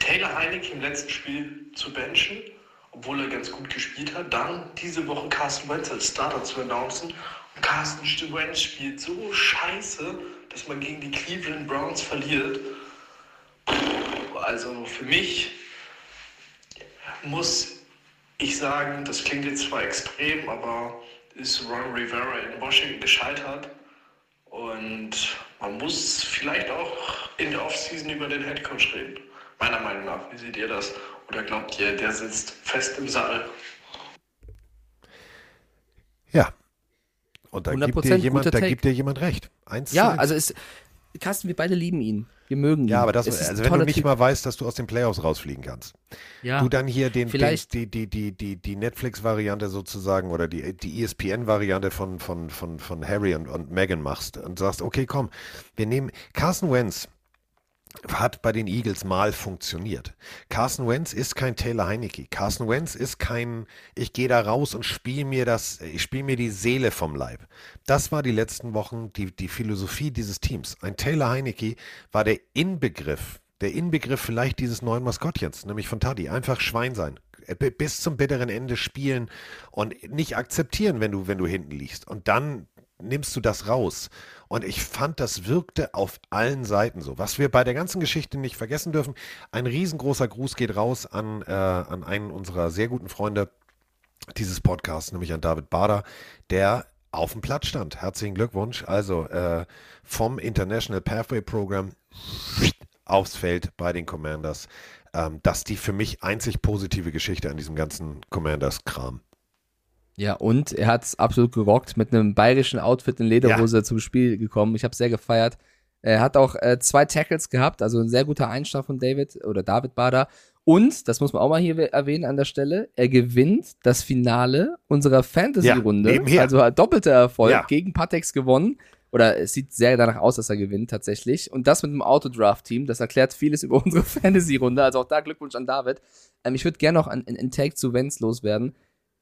Taylor Heineke im letzten Spiel zu benchen, obwohl er ganz gut gespielt hat, dann diese Woche Carsten Wentz als Starter zu announcen und Carsten Wentz spielt so scheiße, dass man gegen die Cleveland Browns verliert. Also für mich muss ich sagen, das klingt jetzt zwar extrem, aber ist Ron Rivera in Washington gescheitert. Und man muss vielleicht auch in der Offseason über den Headcoach reden. Meiner Meinung nach. Wie seht ihr das? Oder glaubt ihr, der sitzt fest im Sattel? Ja. Und da gibt dir 100% jemand, da gibt dir jemand recht. Eins Ja, also es, Carsten, wir beide lieben ihn. Wir mögen ihn. Ja, aber das, Es also wenn du nicht Typ. mal weißt, dass du aus den Playoffs rausfliegen kannst. Ja, Du dann hier den, den, vielleicht- die, die, die, die, die Netflix-Variante sozusagen oder die, die ESPN-Variante von, von, von, von Harry und, und Meghan machst und sagst, okay, komm, wir nehmen Carson Wentz hat bei den Eagles mal funktioniert. Carson Wentz ist kein Taylor Heinecke. Carson Wentz ist kein, ich gehe da raus und spiele mir das, ich spiele mir die Seele vom Leib. Das war die letzten Wochen die, die Philosophie dieses Teams. Ein Taylor Heinecke war der Inbegriff, der Inbegriff vielleicht dieses neuen Maskottchens, nämlich von Taddy. Einfach Schwein sein. B- Bis zum bitteren Ende spielen und nicht akzeptieren, wenn du, wenn du hinten liegst. Und dann nimmst du das raus. Und ich fand, das wirkte auf allen Seiten so. Was wir bei der ganzen Geschichte nicht vergessen dürfen, ein riesengroßer Gruß geht raus an, äh, an einen unserer sehr guten Freunde dieses Podcasts, nämlich an David Bader, der auf dem Platz stand. Herzlichen Glückwunsch. Also äh, vom International Pathway Program aufs Feld bei den Commanders. Ähm, das ist die für mich einzig positive Geschichte an diesem ganzen Commanders-Kram. Ja, und er hat es absolut gerockt mit einem bayerischen Outfit in Lederhose zum Spiel gekommen. Ich habe sehr gefeiert. Er hat auch äh, zwei Tackles gehabt, also ein sehr guter Einstand von David oder David Bader. Und, das muss man auch mal hier erwähnen an der Stelle, er gewinnt das Finale unserer Fantasy-Runde. Ja, also doppelter Erfolg Ja. gegen Patex gewonnen. Oder es sieht sehr danach aus, dass er gewinnt tatsächlich. Und das mit dem Autodraft-Team, das erklärt vieles über (laughs) unsere Fantasy-Runde. Also auch da Glückwunsch an David. Ähm, ich würde gerne noch einen einen Take zu Wenz loswerden.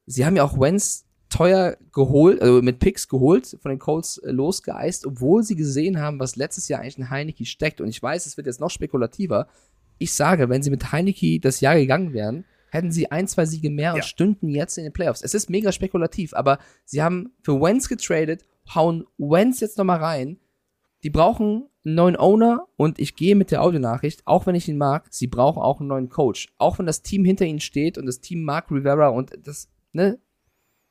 Sie haben ja auch Wenz teuer geholt, also mit Picks geholt, von den Colts äh, losgeeist, obwohl sie gesehen haben, was letztes Jahr eigentlich in Heineke steckt. Und ich weiß, es wird jetzt noch spekulativer. Ich sage, wenn sie mit Heineke das Jahr gegangen wären, hätten sie ein, zwei Siege mehr und stünden jetzt in den Playoffs. Es ist mega spekulativ, aber sie haben für Wentz getradet, hauen Wentz jetzt nochmal rein. Die brauchen einen neuen Owner und ich gehe mit der Audionachricht, auch wenn ich ihn mag, sie brauchen auch einen neuen Coach. Auch wenn das Team hinter ihnen steht und das Team mag Rivera und das, ne,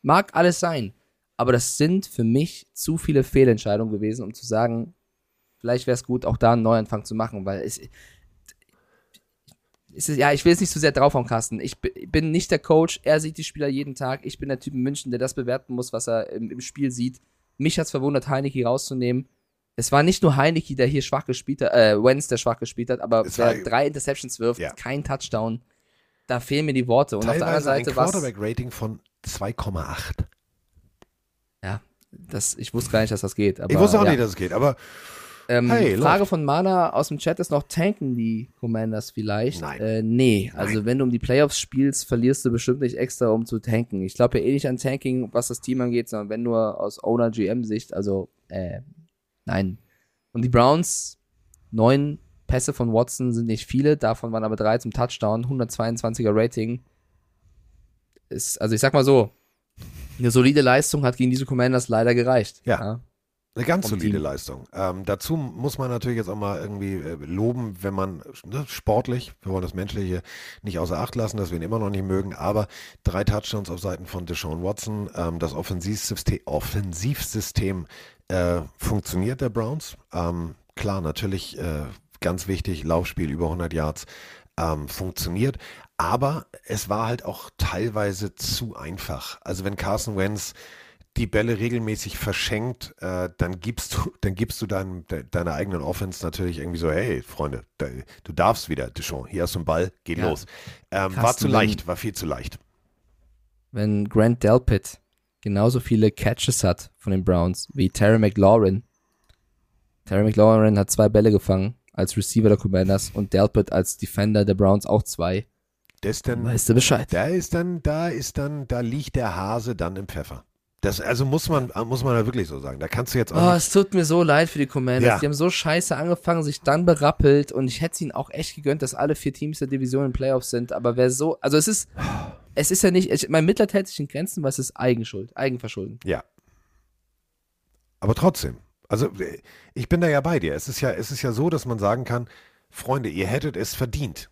mag alles sein. Aber das sind für mich zu viele Fehlentscheidungen gewesen, um zu sagen, vielleicht wäre es gut, auch da einen Neuanfang zu machen, weil es, es ist, ja, ich will jetzt nicht so sehr draufhauen, Carsten. Ich bi- bin nicht der Coach, er sieht die Spieler jeden Tag. Ich bin der Typ in München, der das bewerten muss, was er im, im Spiel sieht. Mich hat's verwundert, Heineke rauszunehmen. Es war nicht nur Heineke, der hier schwach gespielt hat, äh, Wenz, der schwach gespielt hat, aber Es drei Interceptions wirft, kein Touchdown. Da fehlen mir die Worte. Und auf der anderen Teilweise ein Seite was. Quarterback-Rating von 2,8. Ja, das, ich wusste gar nicht, dass das geht. Aber, Ich wusste auch ja. nicht, dass es geht, aber Ähm, hey, Frage läuft. von Mana aus dem Chat ist noch, tanken die Commanders vielleicht? Nein. Äh, nee, also wenn du um die Playoffs spielst, verlierst du bestimmt nicht extra, um zu tanken. Ich glaube ja eh nicht an Tanking, was das Team angeht, sondern wenn nur aus Owner-GM-Sicht, also äh, nein. Und die Browns, neun Pässe von Watson sind nicht viele, davon waren aber drei zum Touchdown, 122er Rating. Ist, also ich sag mal so, eine solide Leistung hat gegen diese Commanders leider gereicht. Ja. Eine ganz solide Team. Leistung. Ähm, dazu muss man natürlich jetzt auch mal irgendwie äh, loben, wenn man ne, sportlich, wir wollen das Menschliche nicht außer Acht lassen, dass wir ihn immer noch nicht mögen, aber drei Touchdowns auf Seiten von Deshaun Watson. Ähm, das Offensivsystem, Offensivsystem äh, funktioniert der Browns. Ähm, klar, natürlich äh, ganz wichtig, Laufspiel über 100 Yards ähm, funktioniert. Aber es war halt auch teilweise zu einfach. Also wenn Carson Wentz die Bälle regelmäßig verschenkt, äh, dann gibst du, dann gibst du dein, de, deiner eigenen Offense natürlich irgendwie so, hey Freunde, da, du darfst wieder, Deschamps, hier hast du einen Ball, geht Ja. los. Ähm, war zu leicht, war viel zu leicht. wenn Grant Delpit genauso viele Catches hat von den Browns wie Terry McLaurin. Terry McLaurin hat zwei Bälle gefangen, als Receiver der Commanders und Delpit als Defender der Browns auch zwei. Das dann, Weißt du Bescheid? Da ist dann, da ist dann, da liegt der Hase dann im Pfeffer. Das, also muss man, muss man da wirklich so sagen. Da kannst du jetzt auch Oh, es tut mir so leid für die Commanders. Ja. Die haben so scheiße angefangen, sich dann berappelt und ich hätte es ihnen auch echt gegönnt, dass alle vier Teams der Division in Playoffs sind. Aber wer so, also es ist, es ist ja nicht, ich, mein Mitleid hält sich in Grenzen, weil es ist Eigenschuld, Eigenverschulden. Ja. Aber trotzdem, also äh, ich bin da ja bei dir. Es ist ja, es ist ja so, dass man sagen kann, Freunde, ihr hättet es verdient.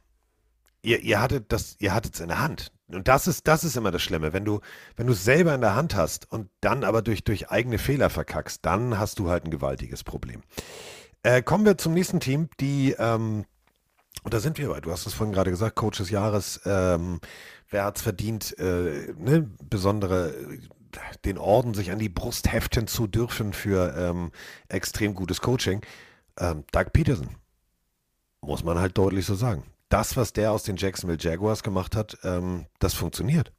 Ihr, ihr hattet das, ihr hattet es in der Hand. Und das ist, das ist immer das Schlimme. Wenn du, wenn du es selber in der Hand hast und dann aber durch, durch eigene Fehler verkackst, dann hast du halt ein gewaltiges Problem. Äh, kommen wir zum nächsten Team, die, ähm, und da sind wir bei, du hast es vorhin gerade gesagt, Coach des Jahres, ähm, wer hat es verdient, äh, ne, besondere, den Orden sich an die Brust heften zu dürfen für ähm, extrem gutes Coaching. Ähm, Doug Peterson, muss man halt deutlich so sagen. Das, was der aus den Jacksonville Jaguars gemacht hat, ähm, das funktioniert.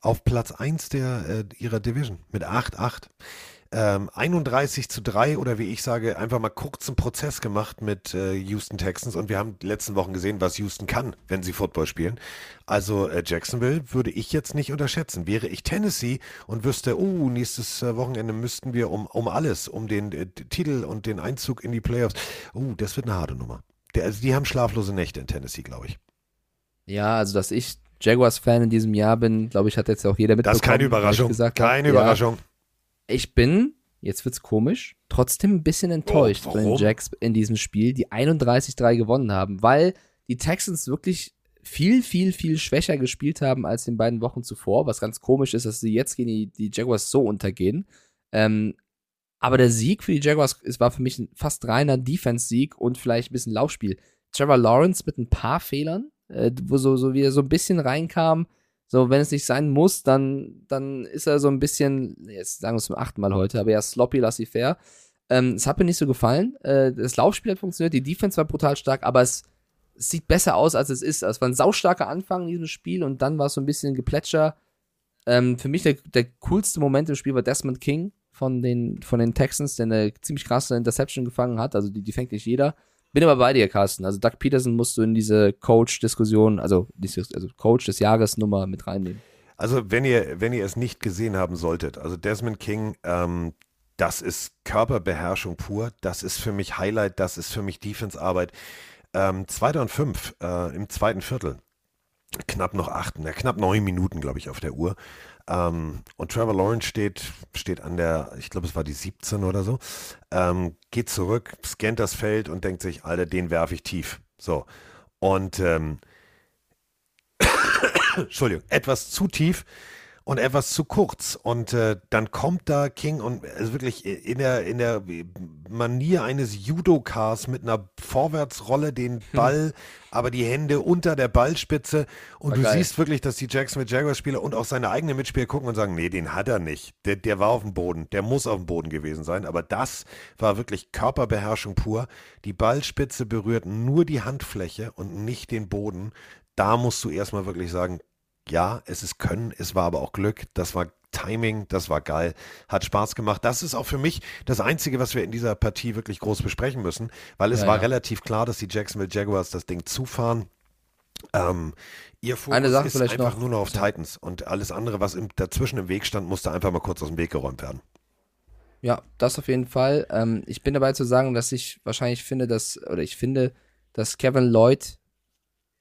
Auf Platz 1 der, äh, ihrer Division mit 8-8. Ähm, 31 zu 3 oder wie ich sage, einfach mal kurzen Prozess gemacht mit äh, Houston Texans und wir haben die letzten Wochen gesehen, was Houston kann, wenn sie Football spielen. Also äh, Jacksonville würde ich jetzt nicht unterschätzen. Wäre ich Tennessee und wüsste, oh, nächstes äh, Wochenende müssten wir um, um alles, um den äh, Titel und den Einzug in die Playoffs, oh, das wird eine harte Nummer. Der, also die haben schlaflose Nächte in Tennessee, glaube ich. Ja, also dass ich Jaguars-Fan in diesem Jahr bin, glaube ich, hat jetzt auch jeder mitbekommen. Das ist keine Überraschung. gesagt keine ja, Überraschung. Ich bin, jetzt wird's komisch, trotzdem ein bisschen enttäuscht Oh, von den warum? Jacks in diesem Spiel, die 31-3 gewonnen haben, weil die Texans wirklich viel, viel, viel schwächer gespielt haben als in beiden Wochen zuvor, was ganz komisch ist, dass sie jetzt gegen die, die Jaguars so untergehen. Ähm, aber der Sieg für die Jaguars, es war für mich ein fast reiner Defense-Sieg und vielleicht ein bisschen Laufspiel. Trevor Lawrence mit ein paar Fehlern, äh, wo so, so wie er so ein bisschen reinkam, so, wenn es nicht sein muss, dann, dann ist er so ein bisschen, jetzt sagen wir es zum achten Mal heute, aber ja, sloppy, laissez faire. Ähm, es hat mir nicht so gefallen. Äh, das Laufspiel hat funktioniert, die Defense war brutal stark, aber es, es sieht besser aus, als es ist. Es war ein saustarker Anfang in diesem Spiel und dann war es so ein bisschen Geplätscher. Ähm, für mich der, der coolste Moment im Spiel war Desmond King von den, von den Texans, der eine ziemlich krasse Interception gefangen hat. Also die, die fängt nicht jeder. Bin aber bei dir, Carsten. Also Doug Peterson musst du in diese Coach-Diskussion, also, also Coach des Jahres Nummer mit reinnehmen. Also wenn ihr, wenn ihr es nicht gesehen haben solltet, also Desmond King, ähm, das ist Körperbeherrschung pur, das ist für mich Highlight, das ist für mich Defense-Arbeit. Ähm, zweiter und fünf äh, im zweiten Viertel, knapp noch acht, na, knapp neun Minuten, glaube ich, auf der Uhr. Ähm, und Trevor Lawrence steht, steht an der, ich glaube, es war die 17 oder so, ähm, geht zurück, scannt das Feld und denkt sich, Alter, den werfe ich tief. So. Und ähm, (coughs) Entschuldigung, etwas zu tief und etwas zu kurz. Und äh, dann kommt da King und also wirklich in der, in der Manier eines Judokars mit einer Vorwärtsrolle den Ball, aber die Hände unter der Ballspitze. Und War du geil. siehst wirklich, dass die Jacksonville Jaguars Spieler und auch seine eigenen Mitspieler gucken und sagen, nee, den hat er nicht. Der, der war auf dem Boden. Der muss auf dem Boden gewesen sein. Aber das war wirklich Körperbeherrschung pur. Die Ballspitze berührt nur die Handfläche und nicht den Boden. Da musst du erstmal wirklich sagen, ja, es ist Können, es war aber auch Glück, das war Timing, das war geil, hat Spaß gemacht. Das ist auch für mich das Einzige, was wir in dieser Partie wirklich groß besprechen müssen, weil es Ja, war ja. relativ klar, dass die Jacksonville Jaguars das Ding zufahren. Ähm, ihr Fokus ist einfach noch. nur noch auf Titans und alles andere, was im, dazwischen im Weg stand, musste einfach mal kurz aus dem Weg geräumt werden. Ja, das auf jeden Fall. Ähm, ich bin dabei zu sagen, dass ich wahrscheinlich finde, dass, oder ich finde, dass Kevin Lloyd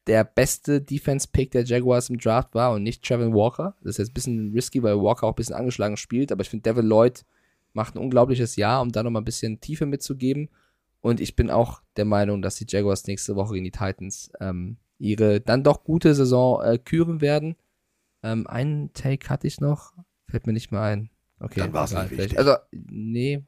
der beste Defense-Pick der Jaguars im Draft war und nicht Trevin Walker. Das ist jetzt ein bisschen risky, weil Walker auch ein bisschen angeschlagen spielt, aber ich finde, Devin Lloyd macht ein unglaubliches Jahr, um da nochmal ein bisschen Tiefe mitzugeben. Und ich bin auch der Meinung, dass die Jaguars nächste Woche gegen die Titans ähm, ihre dann doch gute Saison äh, küren werden. Ähm, einen Take hatte ich noch, fällt mir nicht mehr ein. Okay, Dann war's egal, nicht wichtig. Also, nee.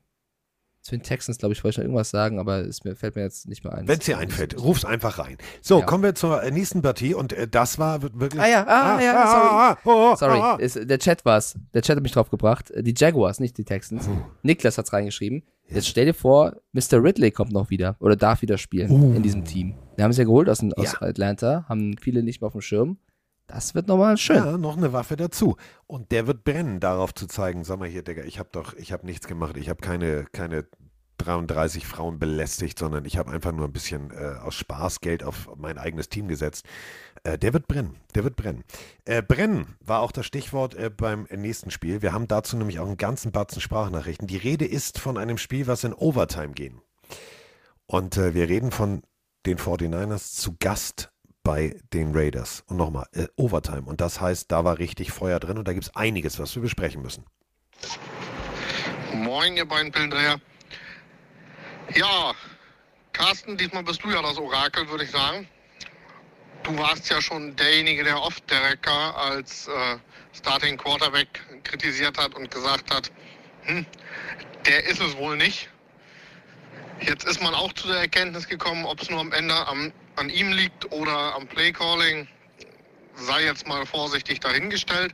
Zu den Texans, glaube ich, wollte ich noch irgendwas sagen, aber es mir, fällt mir jetzt nicht mehr ein. Wenn es dir einfällt, ruf's einfach rein. So, Ja. kommen wir zur äh, nächsten Partie und äh, das war wir- wirklich. Ah ja, ah, ja, sorry. ah, oh, oh, Sorry, ah, ah. ist, der Chat war's. Der Chat hat mich drauf gebracht. Die Jaguars, nicht die Texans. Niklas hat's reingeschrieben. Jetzt stell dir vor, Mr. Ridley kommt noch wieder oder darf wieder spielen Uh. in diesem Team. Wir haben es ja geholt aus, aus Ja. Atlanta, haben viele nicht mehr auf dem Schirm. Das wird nochmal schön. Ja, noch eine Waffe dazu. Und der wird brennen, darauf zu zeigen, sag mal hier, Digga, ich habe doch, ich habe nichts gemacht, ich habe keine, keine 33 Frauen belästigt, sondern ich habe einfach nur ein bisschen äh, aus Spaß Geld auf mein eigenes Team gesetzt. Äh, der wird brennen, der wird brennen. Äh, brennen war auch das Stichwort äh, beim nächsten Spiel. Wir haben dazu nämlich auch einen ganzen Batzen Sprachnachrichten. Die Rede ist von einem Spiel, was in Overtime gehen. Und äh, wir reden von den 49ers zu Gast bei den Raiders. Und nochmal, äh, Overtime. Und das heißt, da war richtig Feuer drin und da gibt es einiges, was wir besprechen müssen. Moin, ihr beiden Pillendreher. Ja, Carsten, diesmal bist du ja das Orakel, würde ich sagen. Du warst ja schon derjenige, der oft Derecker als äh, Starting Quarterback kritisiert hat und gesagt hat, hm, der ist es wohl nicht. Jetzt ist man auch zu der Erkenntnis gekommen, ob es nur am Ende am, an ihm liegt oder am Playcalling, sei jetzt mal vorsichtig dahingestellt.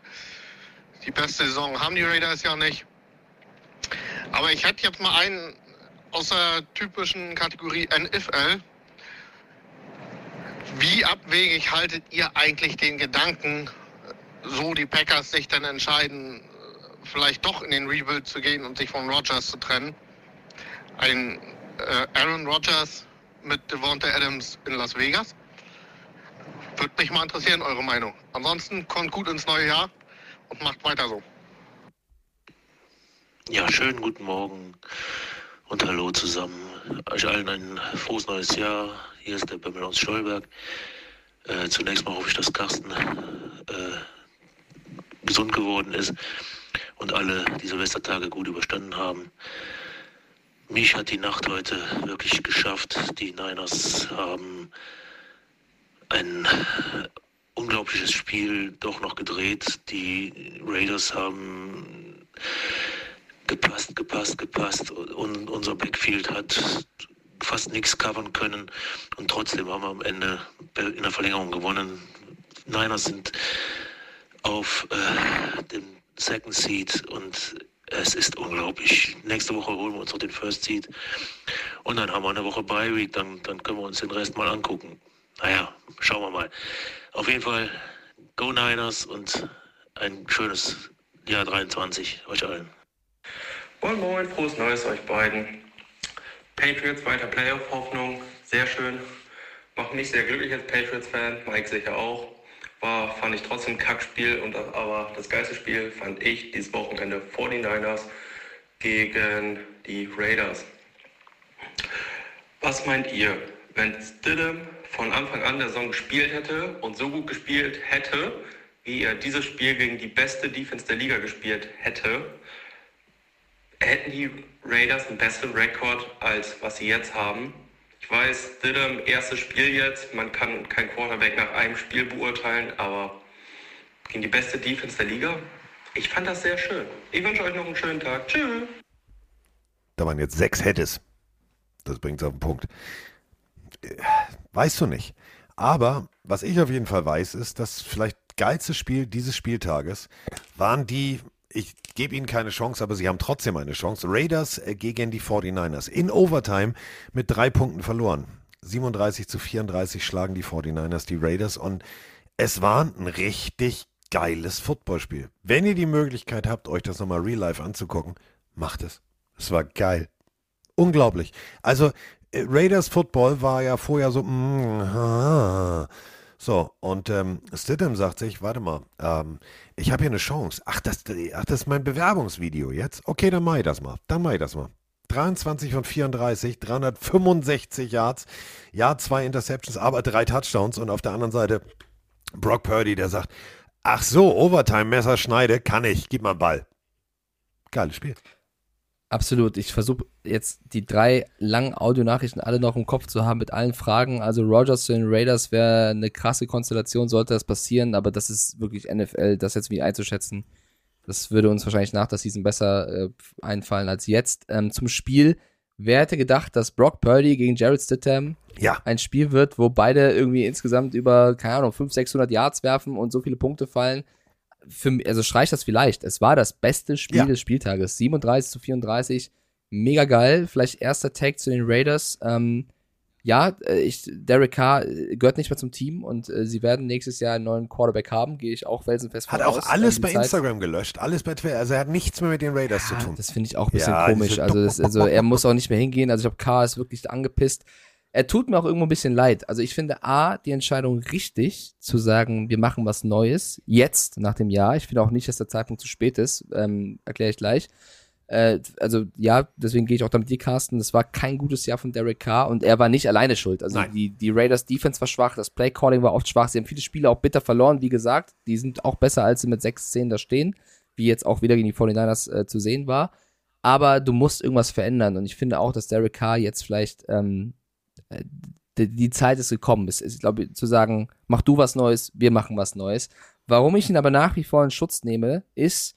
Die beste Saison haben die Raiders ja nicht. Aber ich hätte jetzt mal einen aus der typischen Kategorie NFL. Wie abwegig haltet ihr eigentlich den Gedanken, so die Packers sich dann entscheiden, vielleicht doch in den Rebuild zu gehen und sich von Rodgers zu trennen? Ein äh, Aaron Rodgers mit Devonta Adams in Las Vegas? Würde mich mal interessieren, eure Meinung. Ansonsten kommt gut ins neue Jahr und macht weiter so. Ja, schönen guten Morgen und hallo zusammen. Euch allen ein frohes neues Jahr. Hier ist der Bömmel aus Stolberg. Äh, zunächst mal hoffe ich, dass Carsten äh, gesund geworden ist und alle die Silvestertage gut überstanden haben. Mich hat die Nacht heute wirklich geschafft. Die Niners haben ein unglaubliches Spiel doch noch gedreht. Die Raiders haben gepasst, gepasst, gepasst. Und unser Backfield hat fast nichts covern können. Und trotzdem haben wir am Ende in der Verlängerung gewonnen. Niners sind auf äh, dem Second Seed und es ist unglaublich. Nächste Woche holen wir uns noch den First Seed. Und dann haben wir eine Woche Bye Week, dann, dann können wir uns den Rest mal angucken. Naja, schauen wir mal. Auf jeden Fall, Go Niners und ein schönes Jahr 23 euch allen. Moin Moin, frohes Neues euch beiden. Patriots weiter Playoff-Hoffnung, sehr schön. Macht mich sehr glücklich als Patriots-Fan, Mike sicher auch. War, fand ich trotzdem ein Kackspiel, und aber das geilste Spiel fand ich dieses Wochenende 49ers gegen die Raiders. Was meint ihr, wenn Stidham von Anfang an der Saison gespielt hätte und so gut gespielt hätte, wie er dieses Spiel gegen die beste Defense der Liga gespielt hätte, hätten die Raiders einen besseren Rekord als was sie jetzt haben. Ich weiß, Stidham, erstes Spiel jetzt, man kann kein Quarterback nach einem Spiel beurteilen, aber gegen die beste Defense der Liga, ich fand das sehr schön. Ich wünsche euch noch einen schönen Tag. Tschüss. Da waren jetzt sechs Hättes. Das bringt es auf den Punkt. Weißt du nicht. Aber was ich auf jeden Fall weiß, ist, dass vielleicht geilste Spiel dieses Spieltages waren die, ich gebe ihnen keine Chance, aber sie haben trotzdem eine Chance. Raiders äh, gegen die 49ers in Overtime mit drei Punkten verloren. 37 zu 34 schlagen die 49ers die Raiders und es war ein richtig geiles Footballspiel. Wenn ihr die Möglichkeit habt, euch das nochmal real life anzugucken, macht es. Es war geil. Unglaublich. Also äh, Raiders Football war ja vorher so, mm, ah. So, und ähm, Stidham sagt sich, warte mal, ähm, ich habe hier eine Chance. Ach das, ach, das ist mein Bewerbungsvideo jetzt. Okay, dann mach ich das mal. Dann mach ich das mal. 23 von 34, 365 Yards, ja, zwei Interceptions, aber drei Touchdowns und auf der anderen Seite Brock Purdy, der sagt, ach so, Overtime, Messer schneide, kann ich, gib mal Ball. Geiles Spiel. Absolut. Ich versuche jetzt die drei langen Audionachrichten alle noch im Kopf zu haben mit allen Fragen. Also Rogers zu den Raiders wäre eine krasse Konstellation, sollte das passieren, aber das ist wirklich NFL, das jetzt wie einzuschätzen. Das würde uns wahrscheinlich nach der Season besser äh, einfallen als jetzt. Ähm, zum Spiel. Wer hätte gedacht, dass Brock Purdy gegen Jared Stidham ja. ein Spiel wird, wo beide irgendwie insgesamt über, keine Ahnung, 500, 600 Yards werfen und so viele Punkte fallen? Für, also streicht das vielleicht. Es war das beste Spiel Ja. des Spieltages. 37 zu 34. Mega geil. Vielleicht erster Tag zu den Raiders. Ähm, ja, äh, ich, Derek Carr äh, gehört nicht mehr zum Team und äh, sie werden nächstes Jahr einen neuen Quarterback haben, gehe ich auch felsenfest von Hat auch aus. alles Ähm, bei Zeit- Instagram gelöscht, alles bei Twitter. Also er hat nichts mehr mit den Raiders zu tun. Das finde ich auch ein bisschen Ja, komisch. Also, das, also er muss auch nicht mehr hingehen. Also ich glaube, K ist wirklich angepisst. Er tut mir auch irgendwo ein bisschen leid. Also ich finde A, die Entscheidung richtig, zu sagen, wir machen was Neues, jetzt, nach dem Jahr. Ich finde auch nicht, dass der Zeitpunkt zu spät ist. Ähm, Erkläre ich gleich. Äh, also ja, deswegen gehe ich auch damit die Carsten. Das war kein gutes Jahr von Derek Carr und er war nicht alleine schuld. Also Nein. die, die Raiders Defense war schwach, das Play Calling war oft schwach. Sie haben viele Spiele auch bitter verloren, wie gesagt. Die sind auch besser, als sie mit 6-10 da stehen, wie jetzt auch wieder gegen die 49ers äh, zu sehen war. Aber du musst irgendwas verändern und ich finde auch, dass Derek Carr jetzt vielleicht ähm, äh, die, die Zeit ist gekommen. Es ist, glaube ich, zu sagen, mach du was Neues, wir machen was Neues. Warum ich ihn aber nach wie vor in Schutz nehme, ist,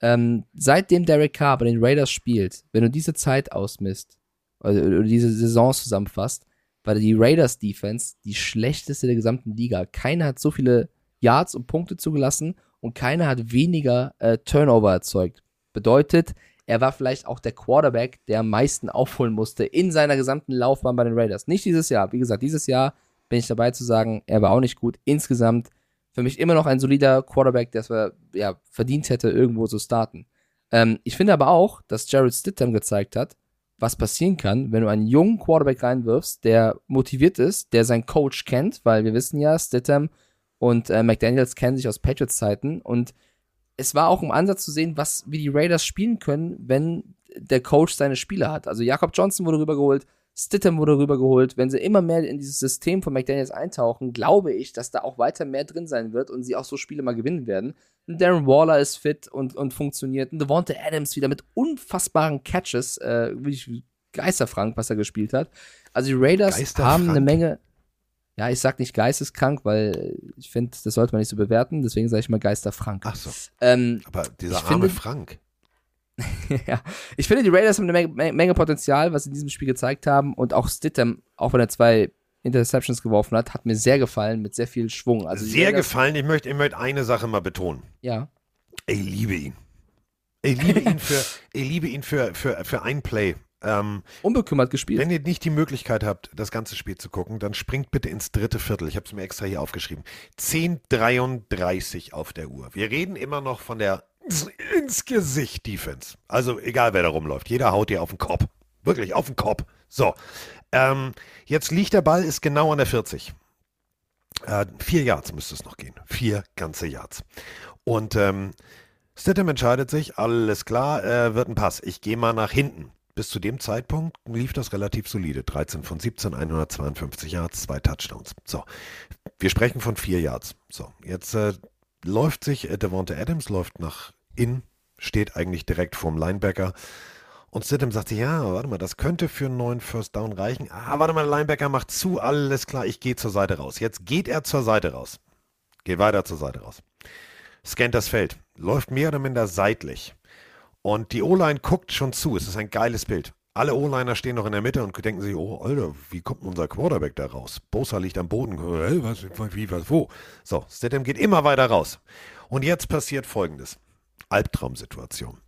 ähm, seitdem Derek Carr bei den Raiders spielt, wenn du diese Zeit ausmisst, oder, oder diese Saison zusammenfasst, war die Raiders Defense die schlechteste der gesamten Liga. Keiner hat so viele Yards und Punkte zugelassen und keiner hat weniger äh, Turnover erzeugt. Bedeutet, er war vielleicht auch der Quarterback, der am meisten aufholen musste in seiner gesamten Laufbahn bei den Raiders. Nicht dieses Jahr. Wie gesagt, dieses Jahr bin ich dabei zu sagen, er war auch nicht gut. Insgesamt für mich immer noch ein solider Quarterback, der es ja, verdient hätte, irgendwo zu starten. Ähm, ich finde aber auch, dass Jared Stidham gezeigt hat, was passieren kann, wenn du einen jungen Quarterback reinwirfst, der motiviert ist, der seinen Coach kennt, weil wir wissen ja, Stidham und äh, McDaniels kennen sich aus Patriots-Zeiten und es war auch im Ansatz zu sehen, was, wie die Raiders spielen können, wenn der Coach seine Spieler hat. Also Jakob Johnson wurde rübergeholt, Stidham wurde rübergeholt. Wenn sie immer mehr in dieses System von McDaniels eintauchen, glaube ich, dass da auch weiter mehr drin sein wird und sie auch so Spiele mal gewinnen werden. Und Darren Waller ist fit und, und funktioniert. Und Devonta Adams wieder mit unfassbaren Catches, äh, wirklich geisterfrank, was er gespielt hat. Also die Raiders haben eine Menge. Ja, ich sag nicht geisteskrank, weil ich finde, das sollte man nicht so bewerten. Deswegen sage ich mal geisterfrank. Ach so. Ähm, Aber dieser arme finde- Frank. (laughs) ja, ich finde, die Raiders haben eine Menge, Menge Potenzial, was sie in diesem Spiel gezeigt haben. Und auch Stidham, auch wenn er zwei Interceptions geworfen hat, hat mir sehr gefallen, mit sehr viel Schwung. Also Sehr Raiders- gefallen. Ich möchte, ich möchte eine Sache mal betonen. Ja. Ich liebe ihn. Ich liebe ihn für, ich liebe ihn für, für, für ein Play. Ähm, Unbekümmert gespielt. Wenn ihr nicht die Möglichkeit habt, das ganze Spiel zu gucken, dann springt bitte ins dritte Viertel. Ich habe es mir extra hier aufgeschrieben. 10:33 auf der Uhr. Wir reden immer noch von der ins Gesicht Defense. Also egal wer da rumläuft, jeder haut dir auf den Kopf. Wirklich auf den Kopf. So, ähm, jetzt liegt der Ball, ist genau an der 40. Äh, vier Yards müsste es noch gehen. Vier ganze Yards. Und ähm, Stidham entscheidet sich, alles klar, äh, wird ein Pass. Ich gehe mal nach hinten. Bis zu dem Zeitpunkt lief das relativ solide. 13 von 17, 152 Yards, zwei Touchdowns. So, wir sprechen von vier Yards. So, jetzt äh, läuft sich äh, Devonta Adams, läuft nach innen, steht eigentlich direkt vorm Linebacker. Und Stidham sagt sich, ja, warte mal, das könnte für einen neuen First Down reichen. Ah, warte mal, der Linebacker macht zu, alles klar, ich gehe zur Seite raus. Jetzt geht er zur Seite raus. Geht weiter zur Seite raus. Scannt das Feld. Läuft mehr oder minder seitlich. Und die O-Line guckt schon zu. Es ist ein geiles Bild. Alle O-Liner stehen noch in der Mitte und denken sich, oh, Alter, wie kommt unser Quarterback da raus? Bosa liegt am Boden. Hä, was, wie, was, wo? So, Stidham geht immer weiter raus. Und jetzt passiert Folgendes. Albtraumsituation.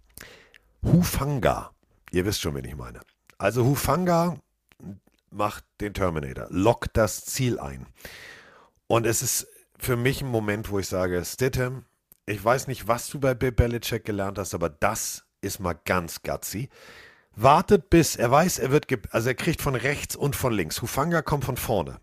Hufanga. Ihr wisst schon, wen ich meine. Also Hufanga macht den Terminator, lockt das Ziel ein. Und es ist für mich ein Moment, wo ich sage, Stidham, ich weiß nicht, was du bei Bill Belichick gelernt hast, aber das ist mal ganz gutsy. Wartet bis, er weiß, er wird, also er kriegt von rechts und von links. Hufanga kommt von vorne.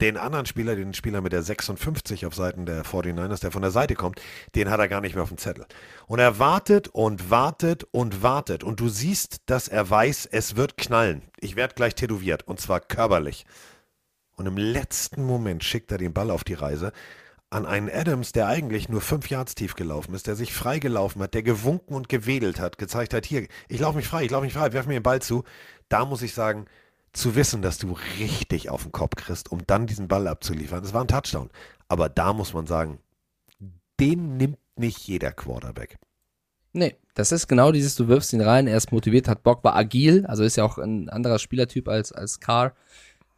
Den anderen Spieler, den Spieler mit der 56 auf Seiten der 49ers, der von der Seite kommt, den hat er gar nicht mehr auf dem Zettel. Und er wartet und wartet und wartet. Und du siehst, dass er weiß, es wird knallen. Ich werde gleich tätowiert. Und zwar körperlich. Und im letzten Moment schickt er den Ball auf die Reise an einen Adams, der eigentlich nur fünf Yards tief gelaufen ist, der sich freigelaufen hat, der gewunken und gewedelt hat, gezeigt hat, hier, ich laufe mich frei, ich laufe mich frei, werf mir den Ball zu. Da muss ich sagen, zu wissen, dass du richtig auf den Kopf kriegst, um dann diesen Ball abzuliefern, das war ein Touchdown. Aber da muss man sagen, den nimmt nicht jeder Quarterback. Nee, das ist genau dieses, du wirfst ihn rein, er ist motiviert, hat Bock, war agil, also ist ja auch ein anderer Spielertyp als, als Carr.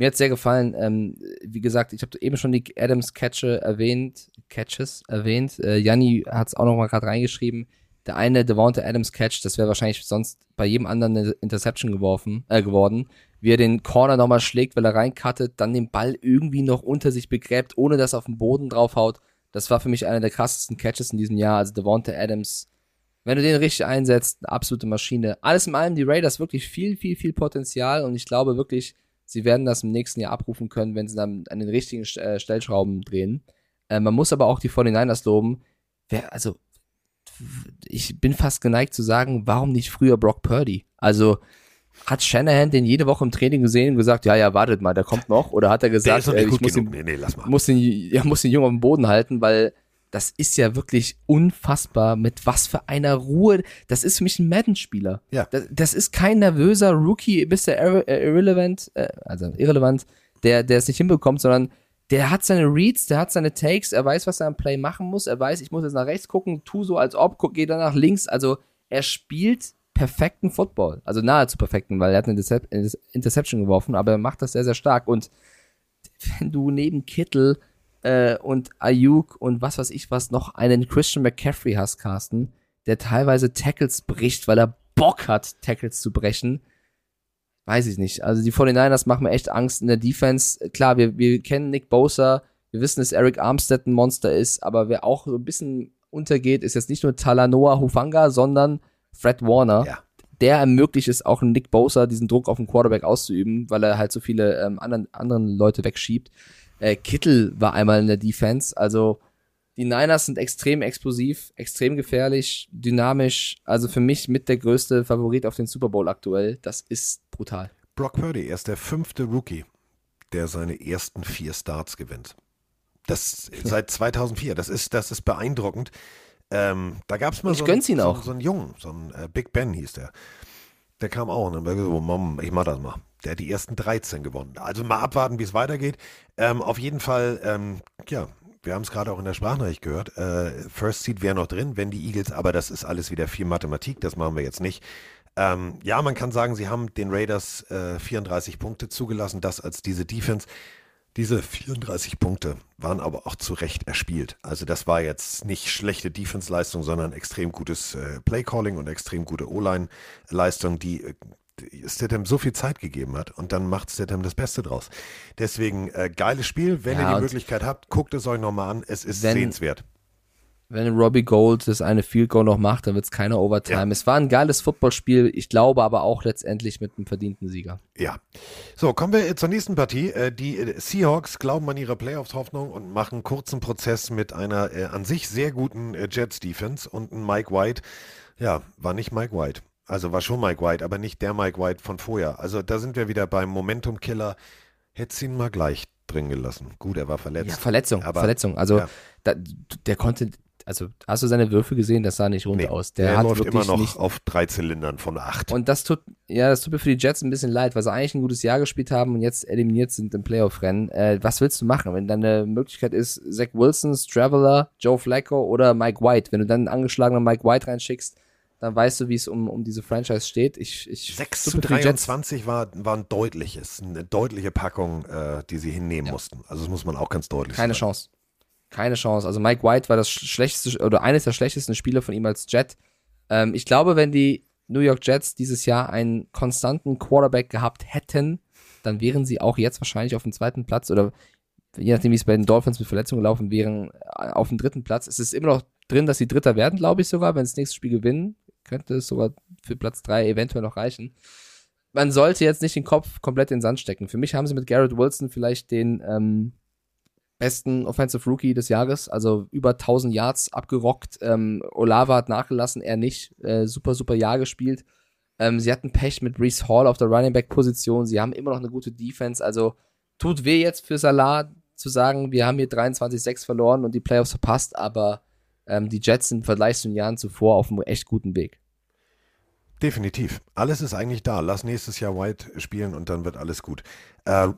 Mir hat sehr gefallen, ähm, wie gesagt, ich habe eben schon die Adams Catche erwähnt, Catches erwähnt. Äh, Janni hat es auch noch mal gerade reingeschrieben. Der eine Devonta Adams Catch, das wäre wahrscheinlich sonst bei jedem anderen eine Interception geworfen, äh, geworden. Wie er den Corner nochmal schlägt, weil er reinkattet, dann den Ball irgendwie noch unter sich begräbt, ohne dass er auf den Boden draufhaut. Das war für mich einer der krassesten Catches in diesem Jahr. Also Devonta Adams, wenn du den richtig einsetzt, eine absolute Maschine. Alles in allem, die Raiders wirklich viel, viel, viel Potenzial und ich glaube wirklich, sie werden das im nächsten Jahr abrufen können, wenn sie dann an den richtigen äh, Stellschrauben drehen. Äh, man muss aber auch die 49ers loben. Wer, also, ich bin fast geneigt zu sagen, warum nicht früher Brock Purdy? Also, hat Shanahan den jede Woche im Training gesehen und gesagt, ja, ja, wartet mal, der kommt noch? Oder hat er gesagt, äh, ich muss den, nee, nee, lass mal. muss, den, ja, muss den Jungen auf dem Boden halten, weil das ist ja wirklich unfassbar, mit was für einer Ruhe. Das ist für mich ein Madden-Spieler. Ja. Das, das ist kein nervöser Rookie, bist du irre, äh, irrelevant, äh, also irrelevant, der, der es nicht hinbekommt, sondern der hat seine Reads, der hat seine Takes, er weiß, was er am Play machen muss, er weiß, ich muss jetzt nach rechts gucken, tu so als ob, guck, geh dann nach links. Also er spielt perfekten Football. Also nahezu perfekten, weil er hat eine Decep Interception geworfen, aber er macht das sehr, sehr stark. Und wenn du neben Kittel äh, und Ayuk und was weiß ich was noch einen Christian McCaffrey hast, Carsten, der teilweise Tackles bricht, weil er Bock hat, Tackles zu brechen, weiß ich nicht. Also die 49ers machen mir echt Angst in der Defense. Klar, wir, wir kennen Nick Bosa, wir wissen, dass Eric Armstead ein Monster ist, aber wer auch so ein bisschen untergeht, ist jetzt nicht nur Talanoa Hufanga, sondern Fred Warner. Ja. Der ermöglicht es auch Nick Bosa, diesen Druck auf den Quarterback auszuüben, weil er halt so viele ähm, anderen, anderen Leute wegschiebt. Äh, Kittel war einmal in der Defense, also die Niners sind extrem explosiv, extrem gefährlich, dynamisch. Also für mich mit der größte Favorit auf den Super Bowl aktuell. Das ist brutal. Brock Purdy, er ist der fünfte Rookie, der seine ersten vier Starts gewinnt. Das seit 2004. Das ist, das ist beeindruckend. Ähm, da gab es mal Ich so, gönn's ihn so, auch. so einen Jungen, so einen äh, Big Ben hieß der. Der kam auch und dann war so, Mom, ich mach das mal. Der hat die ersten 13 gewonnen. Also mal abwarten, wie es weitergeht. Ähm, auf jeden Fall, ähm, ja, wir haben es gerade auch in der Sprachnachricht gehört. Äh, First Seed wäre noch drin, wenn die Eagles, aber das ist alles wieder viel Mathematik, das machen wir jetzt nicht. Ähm, ja, man kann sagen, sie haben den Raiders äh, 34 Punkte zugelassen, das als diese Defense. Diese 34 Punkte waren aber auch zu Recht erspielt. Also das war jetzt nicht schlechte Defense-Leistung, sondern extrem gutes äh, Play-Calling und extrem gute O-Line-Leistung, die äh, Stidham so viel Zeit gegeben hat und dann macht Stidham das Beste draus. Deswegen äh, geiles Spiel. Wenn Ja, ihr die Möglichkeit habt, guckt es euch nochmal an. Es ist Wenn- sehenswert. Wenn Robbie Gold das eine Field Goal noch macht, dann wird es keine Overtime. Es war ein geiles Footballspiel, ich glaube aber auch letztendlich mit einem verdienten Sieger. Ja. So, kommen wir zur nächsten Partie. Äh, Die äh, Seahawks glauben an ihre Playoffs-Hoffnung und machen kurzen Prozess mit einer äh, an sich sehr guten äh, Jets-Defense und ein Mike White. Ja, war nicht Mike White. Also war schon Mike White, aber nicht der Mike White von vorher. Also da sind wir wieder beim Momentum-Killer. Hätte ihn mal gleich drin gelassen. Gut, er war verletzt. Ja, Verletzung, aber, Verletzung. Also ja. da, der konnte, also hast du seine Würfe gesehen? Das sah nicht rund Nee, aus. Der, der hat läuft immer noch nicht, auf drei Zylindern von acht. Und das tut, ja, das tut mir für die Jets ein bisschen leid, weil sie eigentlich ein gutes Jahr gespielt haben und jetzt eliminiert sind im Playoff-Rennen. Äh, was willst du machen, wenn deine Möglichkeit ist, Zach Wilson, Traveler, Joe Flacco oder Mike White? Wenn du dann einen angeschlagenen Mike White reinschickst, dann weißt du, wie es um, um diese Franchise steht. Ich, ich 6 tut zu mir für die Jets- 23 war, war ein deutliches, eine deutliche Packung, äh, die sie hinnehmen mussten. Also das muss man auch ganz deutlich Keine sagen. Chance. Keine Chance. Also Mike White war das schlechteste oder eines der schlechtesten Spieler von ihm als Jet. Ähm, ich glaube, wenn die New York Jets dieses Jahr einen konstanten Quarterback gehabt hätten, dann wären sie auch jetzt wahrscheinlich auf dem zweiten Platz oder je nachdem, wie es bei den Dolphins mit Verletzungen laufen, wären äh, auf dem dritten Platz. Es ist immer noch drin, dass sie Dritter werden, glaube ich sogar. Wenn sie das nächste Spiel gewinnen, könnte es sogar für Platz drei eventuell noch reichen. Man sollte jetzt nicht den Kopf komplett in den Sand stecken. Für mich haben sie mit Garrett Wilson vielleicht den ähm, besten Offensive Rookie des Jahres, also über 1000 Yards abgerockt. Ähm, Olava hat nachgelassen, er nicht. Äh, super, super Jahr gespielt. Ähm, sie hatten Pech mit Reese Hall auf der Running Back Position. Sie haben immer noch eine gute Defense. Also tut weh jetzt für Salah zu sagen, wir haben hier 23-6 verloren und die Playoffs verpasst, aber ähm, die Jets sind im Vergleich zu den Jahren zuvor auf einem echt guten Weg. Definitiv. Alles ist eigentlich da. Lass nächstes Jahr White spielen und dann wird alles gut. Äh, äh,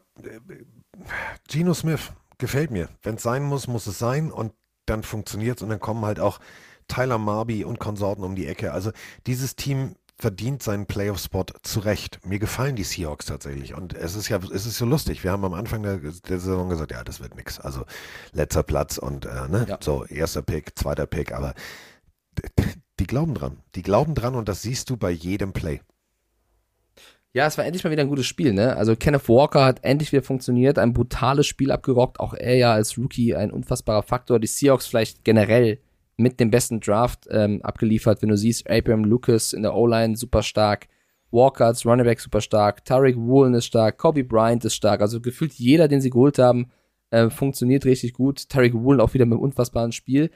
Geno Smith gefällt mir. Wenn es sein muss, muss es sein und dann funktioniert es und dann kommen halt auch Tyler Marby und Konsorten um die Ecke. Also dieses Team verdient seinen Playoff-Spot zurecht. Mir gefallen die Seahawks tatsächlich. Und es ist ja, es ist so lustig. Wir haben am Anfang der, der Saison gesagt, ja, das wird nix. Also letzter Platz und äh, ne, Ja. so erster Pick, zweiter Pick, aber die glauben dran. Die glauben dran und das siehst du bei jedem Play. Ja, es war endlich mal wieder ein gutes Spiel, ne? Also Kenneth Walker hat endlich wieder funktioniert, ein brutales Spiel abgerockt, auch er ja als Rookie ein unfassbarer Faktor. Die Seahawks vielleicht generell mit dem besten Draft ähm, abgeliefert, wenn du siehst, Abraham Lucas in der O-Line super stark, Walker als Running Back super stark, Tariq Woolen ist stark, Kobe Bryant ist stark, also gefühlt jeder, den sie geholt haben, äh, funktioniert richtig gut. Tariq Woolen auch wieder mit einem unfassbaren Spiel.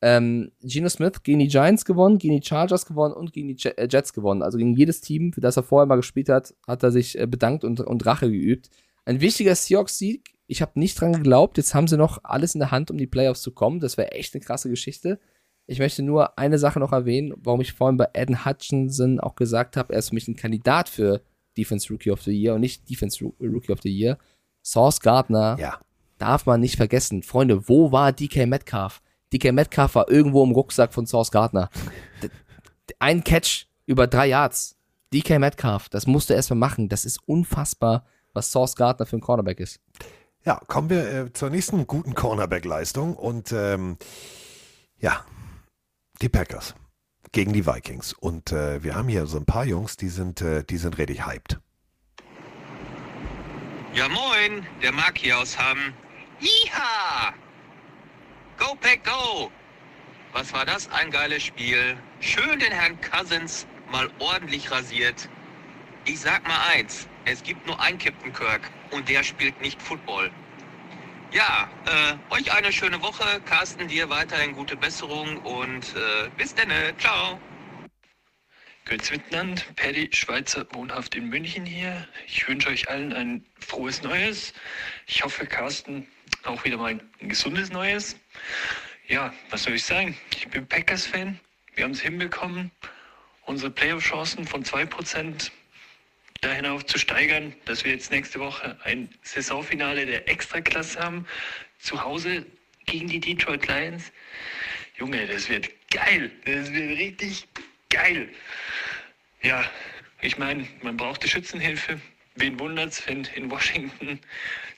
Ähm, Geno Smith gegen die Giants gewonnen, gegen die Chargers gewonnen und gegen die äh, Jets gewonnen. Also gegen jedes Team, für das er vorher mal gespielt hat, hat er sich äh, bedankt und, und Rache geübt. Ein wichtiger Seahawks-Sieg. Ich habe nicht dran geglaubt. Jetzt haben sie noch alles in der Hand, um die Playoffs zu kommen. Das wäre echt eine krasse Geschichte. Ich möchte nur eine Sache noch erwähnen, warum ich vorhin bei Eden Hutchinson auch gesagt habe, er ist für mich ein Kandidat für Defense Rookie of the Year und nicht Defense Rookie of the Year. Source Gardner ja. darf man nicht vergessen. Freunde, wo war DK Metcalf? DK Metcalf war irgendwo im Rucksack von Source Gardner. Ein Catch über drei Yards. DK Metcalf, das musst du erstmal machen. Das ist unfassbar, was Source Gardner für ein Cornerback ist. Ja, kommen wir äh, zur nächsten guten Cornerback-Leistung. Und ähm, ja, die Packers gegen die Vikings. Und äh, wir haben hier so ein paar Jungs, die sind, äh, die sind richtig hyped. Ja moin, der Mark hier aus Hamm. Iha! Go Pack Go! Was war das ein geiles Spiel. Schön den Herrn Cousins mal ordentlich rasiert. Ich sag mal eins, es gibt nur einen Captain Kirk und der spielt nicht Football. Ja, äh, euch eine schöne Woche. Carsten, dir weiterhin gute Besserung und äh, bis dann. Ciao. Grüß miteinander, Paddy Schweizer, wohnhaft in München hier. Ich wünsche euch allen ein frohes Neues. Ich hoffe, Carsten auch wieder mal ein gesundes Neues. Ja, was soll ich sagen? Ich bin Packers-Fan. Wir haben es hinbekommen, unsere Playoff-Chancen von 2% dahin auf zu steigern, dass wir jetzt nächste Woche ein Saisonfinale der Extraklasse haben. Zu Hause gegen die Detroit Lions. Junge, das wird geil. Das wird richtig geil. Ja, ich meine, man braucht die Schützenhilfe. Wen wundert's, wenn in Washington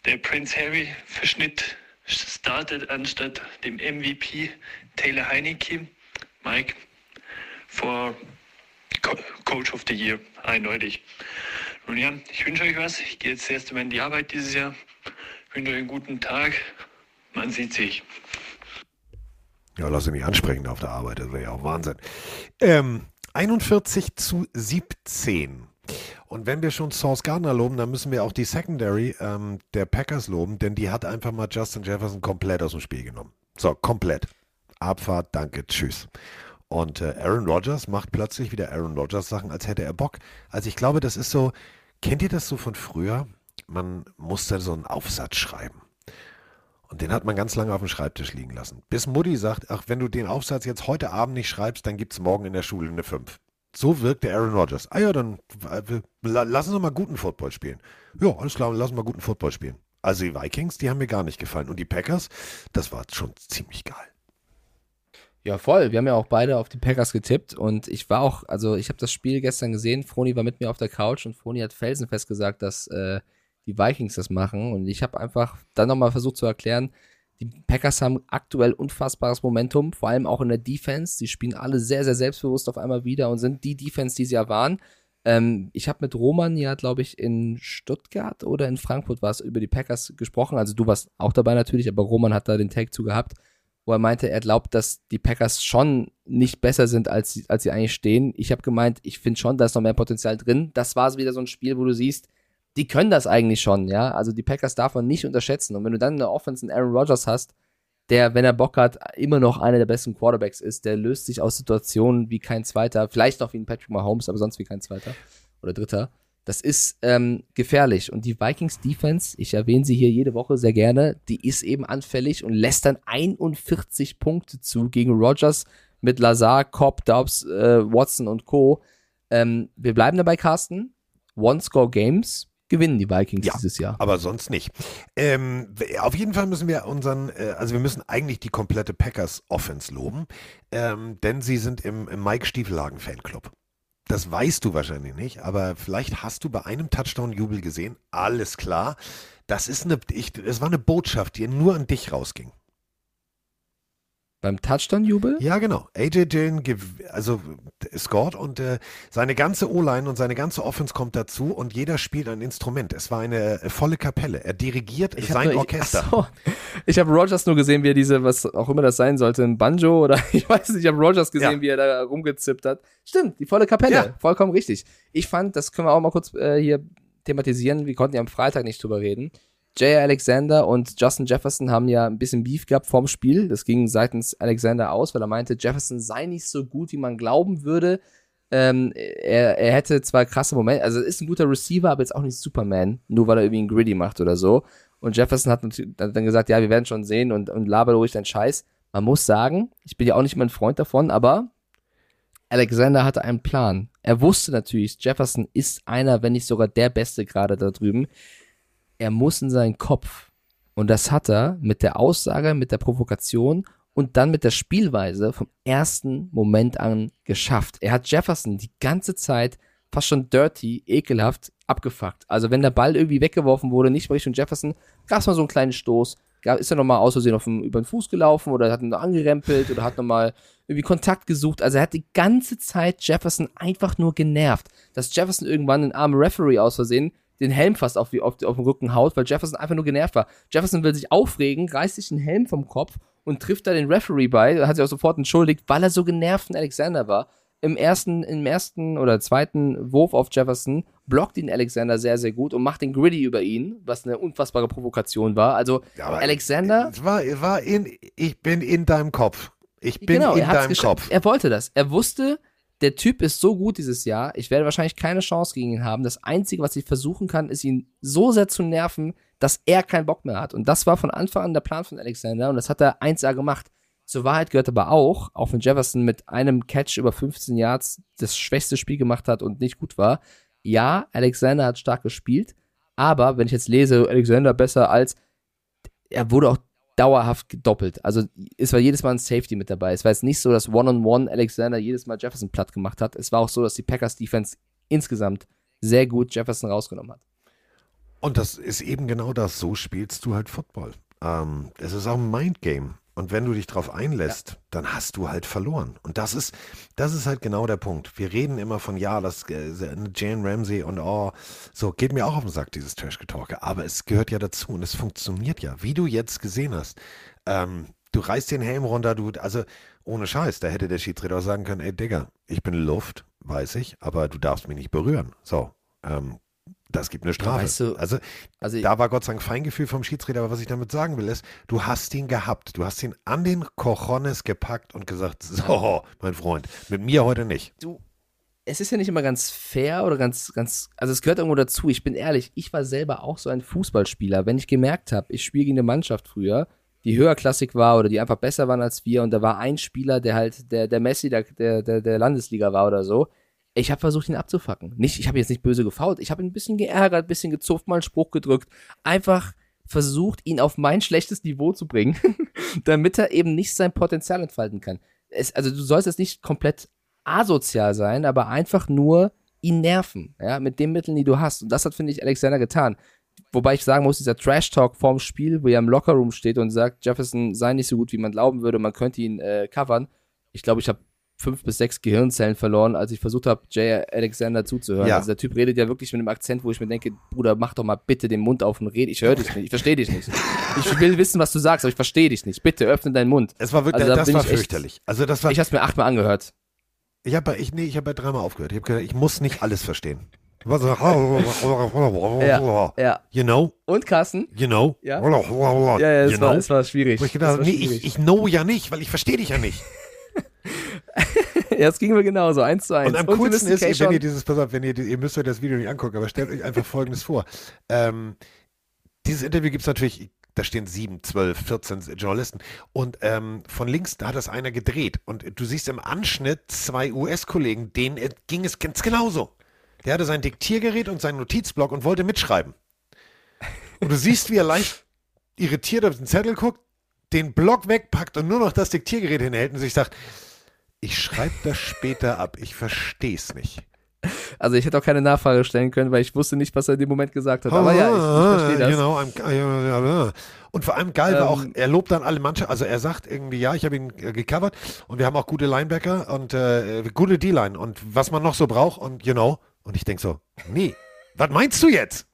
der Prince Harry Verschnitt startet anstatt dem MVP Taylor Heineke? Mike, for Co Coach of the Year, eindeutig. Nun ja, ich wünsche euch was. Ich gehe jetzt das erste Mal in die Arbeit dieses Jahr. Ich wünsche euch einen guten Tag. Man sieht sich. Ja, lass mich ansprechen auf der Arbeit, das wäre ja auch Wahnsinn. Ähm, 41 zu 17. Und wenn wir schon Source Gardner loben, dann müssen wir auch die Secondary ähm, der Packers loben, denn die hat einfach mal Justin Jefferson komplett aus dem Spiel genommen. So, komplett. Abfahrt, danke, tschüss. Und äh, Aaron Rodgers macht plötzlich wieder Aaron Rodgers Sachen, als hätte er Bock. Also ich glaube, das ist so, kennt ihr das so von früher? Man musste so einen Aufsatz schreiben. Und den hat man ganz lange auf dem Schreibtisch liegen lassen. Bis Mutti sagt, ach, wenn du den Aufsatz jetzt heute Abend nicht schreibst, dann gibt es morgen in der Schule eine 5. So wirkt der Aaron Rodgers. Ah ja, dann äh, lassen wir mal guten Football spielen. Ja, alles klar, lassen wir guten Football spielen. Also die Vikings, die haben mir gar nicht gefallen. Und die Packers, das war schon ziemlich geil. Ja, voll. Wir haben ja auch beide auf die Packers getippt und ich war auch, also ich habe das Spiel gestern gesehen. Froni war mit mir auf der Couch und Froni hat felsenfest gesagt, dass äh, die Vikings das machen. Und ich habe einfach dann nochmal versucht zu erklären, die Packers haben aktuell unfassbares Momentum, vor allem auch in der Defense. Sie spielen alle sehr, sehr selbstbewusst auf einmal wieder und sind die Defense, die sie ja waren. Ähm, ich habe mit Roman ja, glaube ich, in Stuttgart oder in Frankfurt war es über die Packers gesprochen. Also du warst auch dabei natürlich, aber Roman hat da den Tag zu gehabt, wo er meinte, er glaubt, dass die Packers schon nicht besser sind, als, sie, als sie eigentlich stehen. Ich habe gemeint, ich finde schon, da ist noch mehr Potenzial drin. Das war wieder so ein Spiel, wo du siehst, die können das eigentlich schon, ja. Also die Packers darf man nicht unterschätzen. Und wenn du dann eine Offense in Aaron Rodgers hast, der, wenn er Bock hat, immer noch einer der besten Quarterbacks ist, der löst sich aus Situationen wie kein zweiter, vielleicht noch wie ein Patrick Mahomes, aber sonst wie kein zweiter oder dritter. Das ist ähm, gefährlich. Und die Vikings Defense, ich erwähne sie hier jede Woche sehr gerne, die ist eben anfällig und lässt dann 41 Punkte zu gegen Rodgers mit Lazar, Cobb, Dobbs, äh, Watson und Co. Ähm, wir bleiben dabei, Carsten. One-Score-Games gewinnen die Vikings ja, dieses Jahr. Aber sonst nicht. Ähm, auf jeden Fall müssen wir unseren, äh, also wir müssen eigentlich die komplette Packers Offense loben, ähm, denn sie sind im, im Mike Stiefelhagen Fanclub. Das weißt du wahrscheinlich nicht, aber vielleicht hast du bei einem Touchdown Jubel gesehen. Alles klar. Das ist eine, ich, es war eine Botschaft, die nur an dich rausging. Beim Touchdown-Jubel? Ja, genau. AJ Dillon also scored und äh, seine ganze O-Line und seine ganze Offense kommt dazu und jeder spielt ein Instrument. Es war eine äh, volle Kapelle. Er dirigiert sein nur- Orchester. ach so. Ich habe Rogers nur gesehen, wie er diese, was auch immer das sein sollte, ein Banjo oder (laughs) ich weiß nicht, ich habe Rogers gesehen, Ja. wie er da rumgezippt hat. Stimmt, die volle Kapelle, Ja. vollkommen richtig. Ich fand, das können wir auch mal kurz äh, hier thematisieren, wir konnten ja am Freitag nicht drüber reden. Jay Alexander und Justin Jefferson haben ja ein bisschen Beef gehabt vorm Spiel. Das ging seitens Alexander aus, weil er meinte, Jefferson sei nicht so gut, wie man glauben würde. Ähm, er, er hätte zwar krasse Momente, also ist ein guter Receiver, aber jetzt auch nicht Superman, nur weil er irgendwie einen Gritty macht oder so. Und Jefferson hat, dann gesagt, ja, wir werden schon sehen und, und laber ruhig deinen Scheiß. Man muss sagen, ich bin ja auch nicht immer ein Freund davon, aber Alexander hatte einen Plan. Er wusste natürlich, Jefferson ist einer, wenn nicht sogar der Beste gerade da drüben. Er muss in seinen Kopf. Und das hat er mit der Aussage, mit der Provokation und dann mit der Spielweise vom ersten Moment an geschafft. Er hat Jefferson die ganze Zeit fast schon dirty, ekelhaft abgefuckt. Also wenn der Ball irgendwie weggeworfen wurde, nicht Richtung Jefferson, gab es mal so einen kleinen Stoß, ist er nochmal aus Versehen auf den, über den Fuß gelaufen oder hat ihn noch angerempelt oder hat nochmal irgendwie Kontakt gesucht. Also er hat die ganze Zeit Jefferson einfach nur genervt. Dass Jefferson irgendwann einen armen Referee aus Versehen den Helm fast auf, die, auf, auf den Rücken haut, weil Jefferson einfach nur genervt war. Jefferson will sich aufregen, reißt sich den Helm vom Kopf und trifft da den Referee bei, hat sich auch sofort entschuldigt, weil er so genervt von Alexander war. Im ersten, im ersten oder zweiten Wurf auf Jefferson blockt ihn Alexander sehr, sehr gut und macht den Gritty über ihn, was eine unfassbare Provokation war. Also aber Alexander. Es war, war in, ich bin in deinem Kopf. Ich bin genau, in deinem. Kopf. Er wollte das. Er wusste, der Typ ist so gut dieses Jahr, ich werde wahrscheinlich keine Chance gegen ihn haben. Das Einzige, was ich versuchen kann, ist ihn so sehr zu nerven, dass er keinen Bock mehr hat. Und das war von Anfang an der Plan von Alexander und das hat er 1A gemacht. Zur Wahrheit gehört aber auch, auch wenn Jefferson mit einem Catch über 15 Yards das schwächste Spiel gemacht hat und nicht gut war. Ja, Alexander hat stark gespielt, aber wenn ich jetzt lese, Alexander besser als, er wurde auch dauerhaft gedoppelt. Also es war jedes Mal ein Safety mit dabei. Es war jetzt nicht so, dass One-on-One Alexander jedes Mal Jefferson platt gemacht hat. Es war auch so, dass die Packers Defense insgesamt sehr gut Jefferson rausgenommen hat. Und das ist eben genau das. So spielst du halt Football. Ähm, es ist auch ein Mindgame. Und wenn du dich darauf einlässt, dann hast du halt verloren. Und das ist, das ist halt genau der Punkt. Wir reden immer von, ja, das äh, Jane Ramsey und oh, so, geht mir auch auf den Sack, dieses Trash-Getalke. Aber es gehört ja dazu und es funktioniert ja. Wie du jetzt gesehen hast. Ähm, du reißt den Helm runter, du, also ohne Scheiß, da hätte der Schiedsrichter auch sagen können, ey Digga, ich bin Luft, weiß ich, aber du darfst mich nicht berühren. So, ähm, das gibt eine Strafe. weißt du, also, also da war Gott sei Dank Feingefühl vom Schiedsrichter, aber was ich damit sagen will, ist, du hast ihn gehabt. Du hast ihn an den Cojones gepackt und gesagt, so, mein Freund, mit mir heute nicht. Du, es ist ja nicht immer ganz fair oder ganz, ganz, also es gehört irgendwo dazu. Ich bin ehrlich, ich war selber auch so ein Fußballspieler. Wenn ich gemerkt habe, ich spiele gegen eine Mannschaft früher, die höherklassig war oder die einfach besser waren als wir und da war ein Spieler, der halt der, der Messi der, der, der Landesliga war oder so, ich habe versucht, ihn abzufacken. Nicht, ich habe jetzt nicht böse gefault. Ich habe ihn ein bisschen geärgert, ein bisschen gezupft, mal einen Spruch gedrückt. Einfach versucht, ihn auf mein schlechtes Niveau zu bringen, (laughs) damit er eben nicht sein Potenzial entfalten kann. Es, also du sollst jetzt nicht komplett asozial sein, aber einfach nur ihn nerven, ja, mit den Mitteln, die du hast. Und das hat, finde ich, Alexander getan. Wobei ich sagen muss, dieser Trash-Talk vorm Spiel, wo er im Lockerroom steht und sagt, Jefferson sei nicht so gut, wie man glauben würde, man könnte ihn äh, covern. Ich glaube, ich habe fünf bis sechs Gehirnzellen verloren, als ich versucht habe, Jay Alexander zuzuhören. Ja. Also der Typ redet ja wirklich mit einem Akzent, wo ich mir denke, Bruder, mach doch mal bitte den Mund auf und red. Ich höre dich nicht, ich verstehe dich nicht. Ich will wissen, was du sagst, aber ich verstehe dich nicht. Bitte öffne deinen Mund. Es war wirklich, Also da das war ich echt- fürchterlich. Also das war, Ich habe es mir achtmal angehört. ich habe ich, nee, ich hab ja dreimal aufgehört. Ich habe gesagt, ich muss nicht alles verstehen. (laughs) Ja, ja. You know? Und Carsten? You know? Ja? Ja, Ja, es war- es war schwierig. Wo ich gedacht, nee, schwierig. ich, ich know ja nicht, weil ich verstehe dich ja nicht. (laughs) ja, es ging mir genauso, eins zu eins. Und am wir coolsten ist, wenn ihr dieses, pass auf, wenn ihr, ihr müsst euch das Video nicht angucken, aber stellt euch einfach Folgendes vor. Ähm, dieses Interview gibt es natürlich, da stehen sieben, zwölf, 14 Journalisten und ähm, von links, da hat das einer gedreht und du siehst im Anschnitt zwei US-Kollegen, denen ging es ganz genauso. Der hatte sein Diktiergerät und seinen Notizblock und wollte mitschreiben. Und du siehst, wie er leicht irritiert auf den Zettel guckt, den Block wegpackt und nur noch das Diktiergerät hinhält und sich sagt, ich schreibe das später ab, ich verstehe es nicht. Also ich hätte auch keine Nachfrage stellen können, weil ich wusste nicht, was er in dem Moment gesagt hat. Aber ja, ich, ich verstehe das. Genau, I'm- und vor allem geil war auch, Ähm, er lobt dann alle Mannschaften, also er sagt irgendwie, ja, ich habe ihn äh, gecovert und wir haben auch gute Linebacker und äh, gute D-Line und was man noch so braucht und you know, und ich denke so, nee, was meinst du jetzt?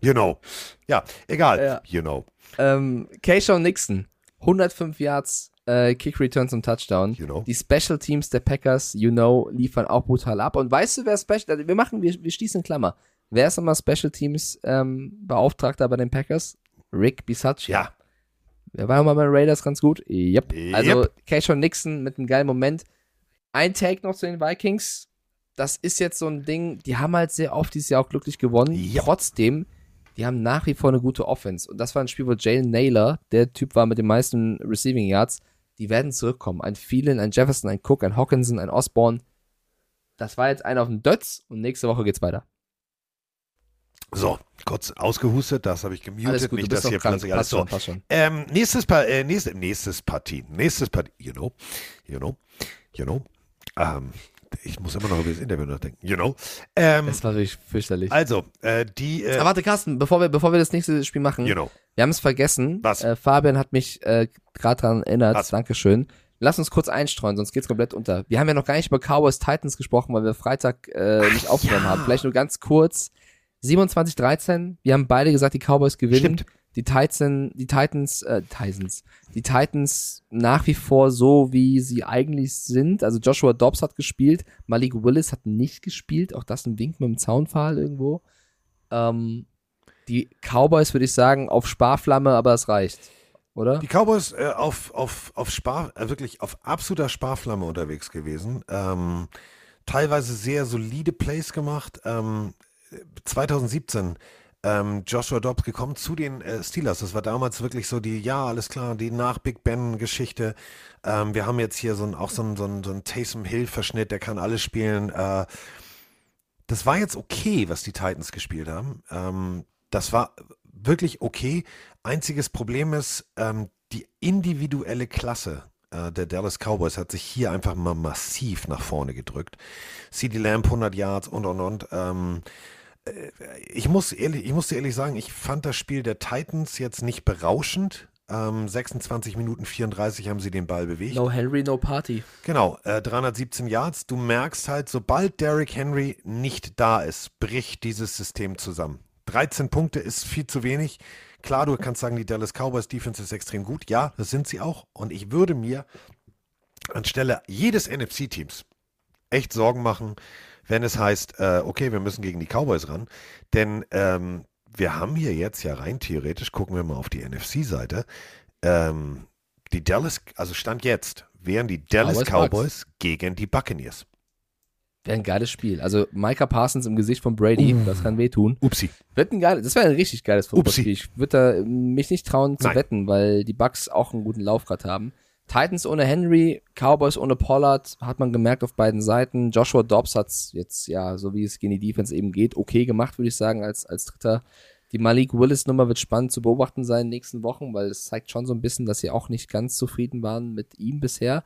You know. Ja, egal, Ja. you know. Ähm, Keyshawn Nixon, 105 Yards, äh, Kick Return zum Touchdown. Die Special Teams der Packers, you know, liefern auch brutal ab. Und weißt du, wer Special, also wir machen, wir, wir schließen Klammer. Wer ist nochmal Special Teams ähm, Beauftragter bei den Packers? Rick Bisaccia. Ja. Der war mal bei den Raiders ganz gut. Yep. Also Yep. Keyshawn Nixon mit einem geilen Moment. Ein Take noch zu den Vikings. Das ist jetzt so ein Ding, die haben halt sehr oft dieses Jahr auch glücklich gewonnen. Trotzdem, die haben nach wie vor eine gute Offense. Und das war ein Spiel, wo Jalen Naylor, der Typ war mit den meisten Receiving Yards, die werden zurückkommen. Ein Phelan, ein Jefferson, ein Cook, ein Hawkinson, ein Osborne. Das war jetzt einer auf dem Dötz und nächste Woche geht's weiter. So, kurz ausgehustet, das habe ich gemutet, Alles gut, nicht, dass hier krank. plötzlich alles so. Ähm, nächstes, pa äh, nächstes, nächstes Partie, nächstes Partie, you know, you know, you know. Ähm, ich muss immer noch über das Interview nachdenken, you know. Ähm, Das war wirklich fürchterlich. Also, äh, die. Äh, Aber warte, Carsten, bevor wir, bevor wir das nächste Spiel machen, You know. wir haben es vergessen. Was? Äh, Fabian hat mich äh, gerade daran erinnert. Dankeschön. Lass uns kurz einstreuen, sonst geht's komplett unter. Wir haben ja noch gar nicht über Cowboys Titans gesprochen, weil wir Freitag äh, nicht aufgenommen haben. Vielleicht nur ganz kurz. 27-13. Wir haben beide gesagt, die Cowboys gewinnen. Die Titans, die Titans, äh, Titans, die Titans nach wie vor so, wie sie eigentlich sind. Also Joshua Dobbs hat gespielt, Malik Willis hat nicht gespielt. Auch das ein Wink mit dem Zaunpfahl irgendwo. Ähm, die Cowboys würde ich sagen auf Sparflamme, aber es reicht, oder? Die Cowboys äh, auf, auf, auf Spar, äh, wirklich auf absoluter Sparflamme unterwegs gewesen. Ähm, teilweise sehr solide Plays gemacht. Ähm, 2017 ähm, Joshua Dobbs gekommen zu den äh, Steelers. Das war damals wirklich so die, ja, alles klar, die nach Big Ben-Geschichte. Ähm, wir haben jetzt hier so ein, auch so ein, so so ein Taysom Hill-Verschnitt, der kann alles spielen. Äh, das war jetzt okay, was die Titans gespielt haben. Ähm, das war wirklich okay. Einziges Problem ist, ähm, die individuelle Klasse äh, der Dallas Cowboys hat sich hier einfach mal massiv nach vorne gedrückt. CD Lamb 100 Yards und und und. Ähm, äh, ich muss ehrlich, ich muss dir ehrlich sagen, ich fand das Spiel der Titans jetzt nicht berauschend. Ähm, 26 Minuten 34 haben sie den Ball bewegt. No Henry, no Party. Genau, äh, 317 Yards. Du merkst halt, sobald Derrick Henry nicht da ist, bricht dieses System zusammen. 13 Punkte ist viel zu wenig. Klar, du kannst sagen, die Dallas Cowboys Defense ist extrem gut. Ja, das sind sie auch. Und ich würde mir anstelle jedes NFC-Teams echt Sorgen machen, wenn es heißt, äh, okay, wir müssen gegen die Cowboys ran. Denn ähm, wir haben hier jetzt ja rein theoretisch, gucken wir mal auf die NFC-Seite, ähm, die Dallas, also Stand jetzt, wären die Dallas Cowboys Cowboys, gegen die Buccaneers. Wäre ein geiles Spiel. Also Micah Parsons im Gesicht von Brady, Uh. das kann wehtun. Upsi. Wird ein geiles, das wäre ein richtig geiles Footballspiel. Ich würde mich nicht trauen zu Nein. wetten, weil die Bucks auch einen guten Lauf gerade haben. Titans ohne Henry, Cowboys ohne Pollard, hat man gemerkt auf beiden Seiten. Joshua Dobbs hat's jetzt, ja, so wie es gegen die Defense eben geht, okay gemacht, würde ich sagen, als, als Dritter. Die Malik Willis-Nummer wird spannend zu beobachten sein in den nächsten Wochen, weil es zeigt schon so ein bisschen, dass sie auch nicht ganz zufrieden waren mit ihm bisher.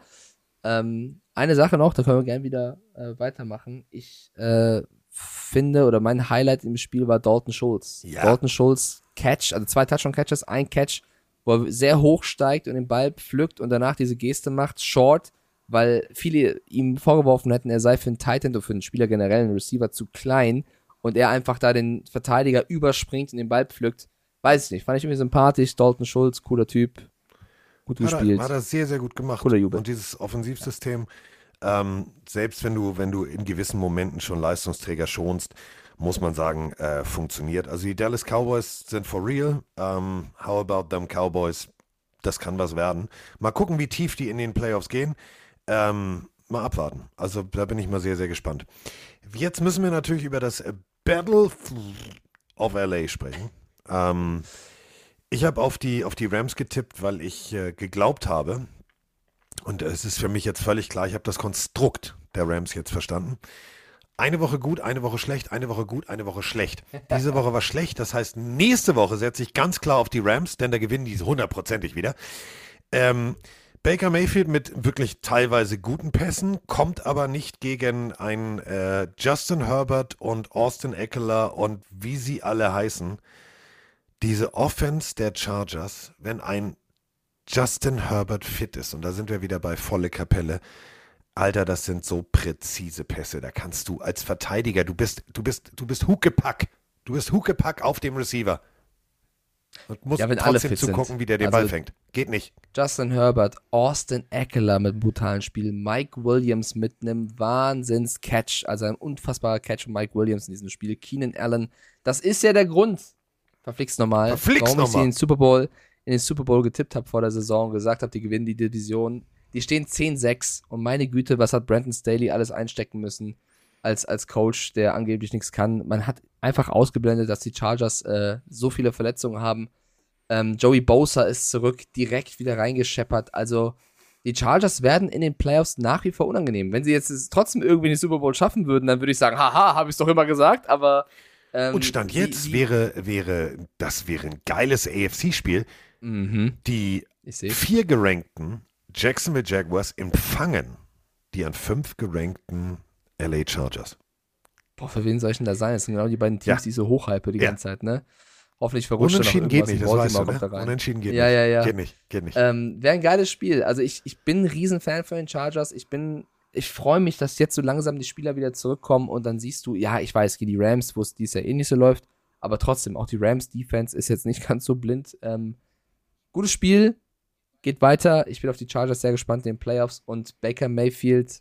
Ähm, eine Sache noch, da können wir gerne wieder äh, weitermachen. Ich äh, finde, oder mein Highlight im Spiel war Dalton Schulz. Ja. Dalton Schulz Catch, also zwei Touchdown-Catches, ein Catch, wo er sehr hoch steigt und den Ball pflückt und danach diese Geste macht, short, weil viele ihm vorgeworfen hätten, er sei für einen Titan oder für einen Spieler generell, einen Receiver, zu klein und er einfach da den Verteidiger überspringt und den Ball pflückt. Weiß ich nicht, fand ich irgendwie sympathisch. Dalton Schulz, cooler Typ. Gut Hat er, gespielt. hat er sehr, sehr gut gemacht. Cooler Jubel. Und dieses Offensivsystem, ähm, selbst wenn du, wenn du in gewissen Momenten schon Leistungsträger schonst, muss man sagen, äh, funktioniert. Also die Dallas Cowboys sind for real. Ähm, how about them Cowboys? Das kann was werden. Mal gucken, wie tief die in den Playoffs gehen. Ähm, mal abwarten. Also da bin ich mal sehr, sehr gespannt. Jetzt müssen wir natürlich über das Battle of LA sprechen. Ähm, ich habe auf die, auf die Rams getippt, weil ich äh, geglaubt habe, und es ist für mich jetzt völlig klar, ich habe das Konstrukt der Rams jetzt verstanden. Eine Woche gut, eine Woche schlecht, eine Woche gut, eine Woche schlecht. Diese Woche war schlecht, das heißt, nächste Woche setze ich ganz klar auf die Rams, denn da gewinnen die hundertprozentig wieder. Ähm, Baker Mayfield mit wirklich teilweise guten Pässen, kommt aber nicht gegen einen äh, Justin Herbert und Austin Eckler und wie sie alle heißen. Diese Offense der Chargers, wenn ein Justin Herbert fit ist, und da sind wir wieder bei volle Kapelle, Alter, das sind so präzise Pässe. Da kannst du als Verteidiger, du bist, du bist, du bist Huckepack. Du bist Huckepack auf dem Receiver. Und musst Ja, trotzdem fit sind. zugucken, wie der den Also- Ball fängt. Geht nicht. Justin Herbert, Austin Eckler mit einem brutalen Spiel, Mike Williams mit einem Wahnsinns-Catch, also ein unfassbarer Catch von Mike Williams in diesem Spiel, Keenan Allen. Das ist ja der Grund, verflixt nochmal, Verflixt warum ich sie in den Super Bowl, in den Super Bowl getippt habe vor der Saison und gesagt habe, die gewinnen die Division. Die stehen 10-6 und meine Güte, was hat Brandon Staley alles einstecken müssen als, als Coach, der angeblich nichts kann. Man hat einfach ausgeblendet, dass die Chargers äh, so viele Verletzungen haben. Ähm, Joey Bosa ist zurück, direkt wieder reingescheppert. Also die Chargers werden in den Playoffs nach wie vor unangenehm. Wenn sie jetzt trotzdem irgendwie den Super Bowl schaffen würden, dann würde ich sagen, haha, habe ich es doch immer gesagt, aber ähm, Und Stand jetzt die- wäre, wäre, das wäre ein geiles AFC-Spiel. Mhm. Die vier gerankten Jacksonville Jaguars empfangen die an fünf gerankten LA Chargers. Boah, für wen soll ich denn da sein? Das sind genau die beiden Teams, Ja. die so hochhype die Ja. ganze Zeit, ne? Hoffentlich verrutscht Unentschieden geht nicht, das weißt du, ne? Unentschieden geht ja, nicht. Ja, ja, Geht nicht, geht nicht. Ähm, Wäre ein geiles Spiel. Also ich, ich bin ein Riesenfan von den Chargers. Ich bin, ich freue mich, dass jetzt so langsam die Spieler wieder zurückkommen und dann siehst du, ja, ich weiß, die Rams, wo es dies Jahr eh nicht so läuft, aber trotzdem, auch die Rams-Defense ist jetzt nicht (laughs) ganz so blind. Ähm, gutes Spiel, geht weiter. Ich bin auf die Chargers sehr gespannt in den Playoffs und Baker Mayfield,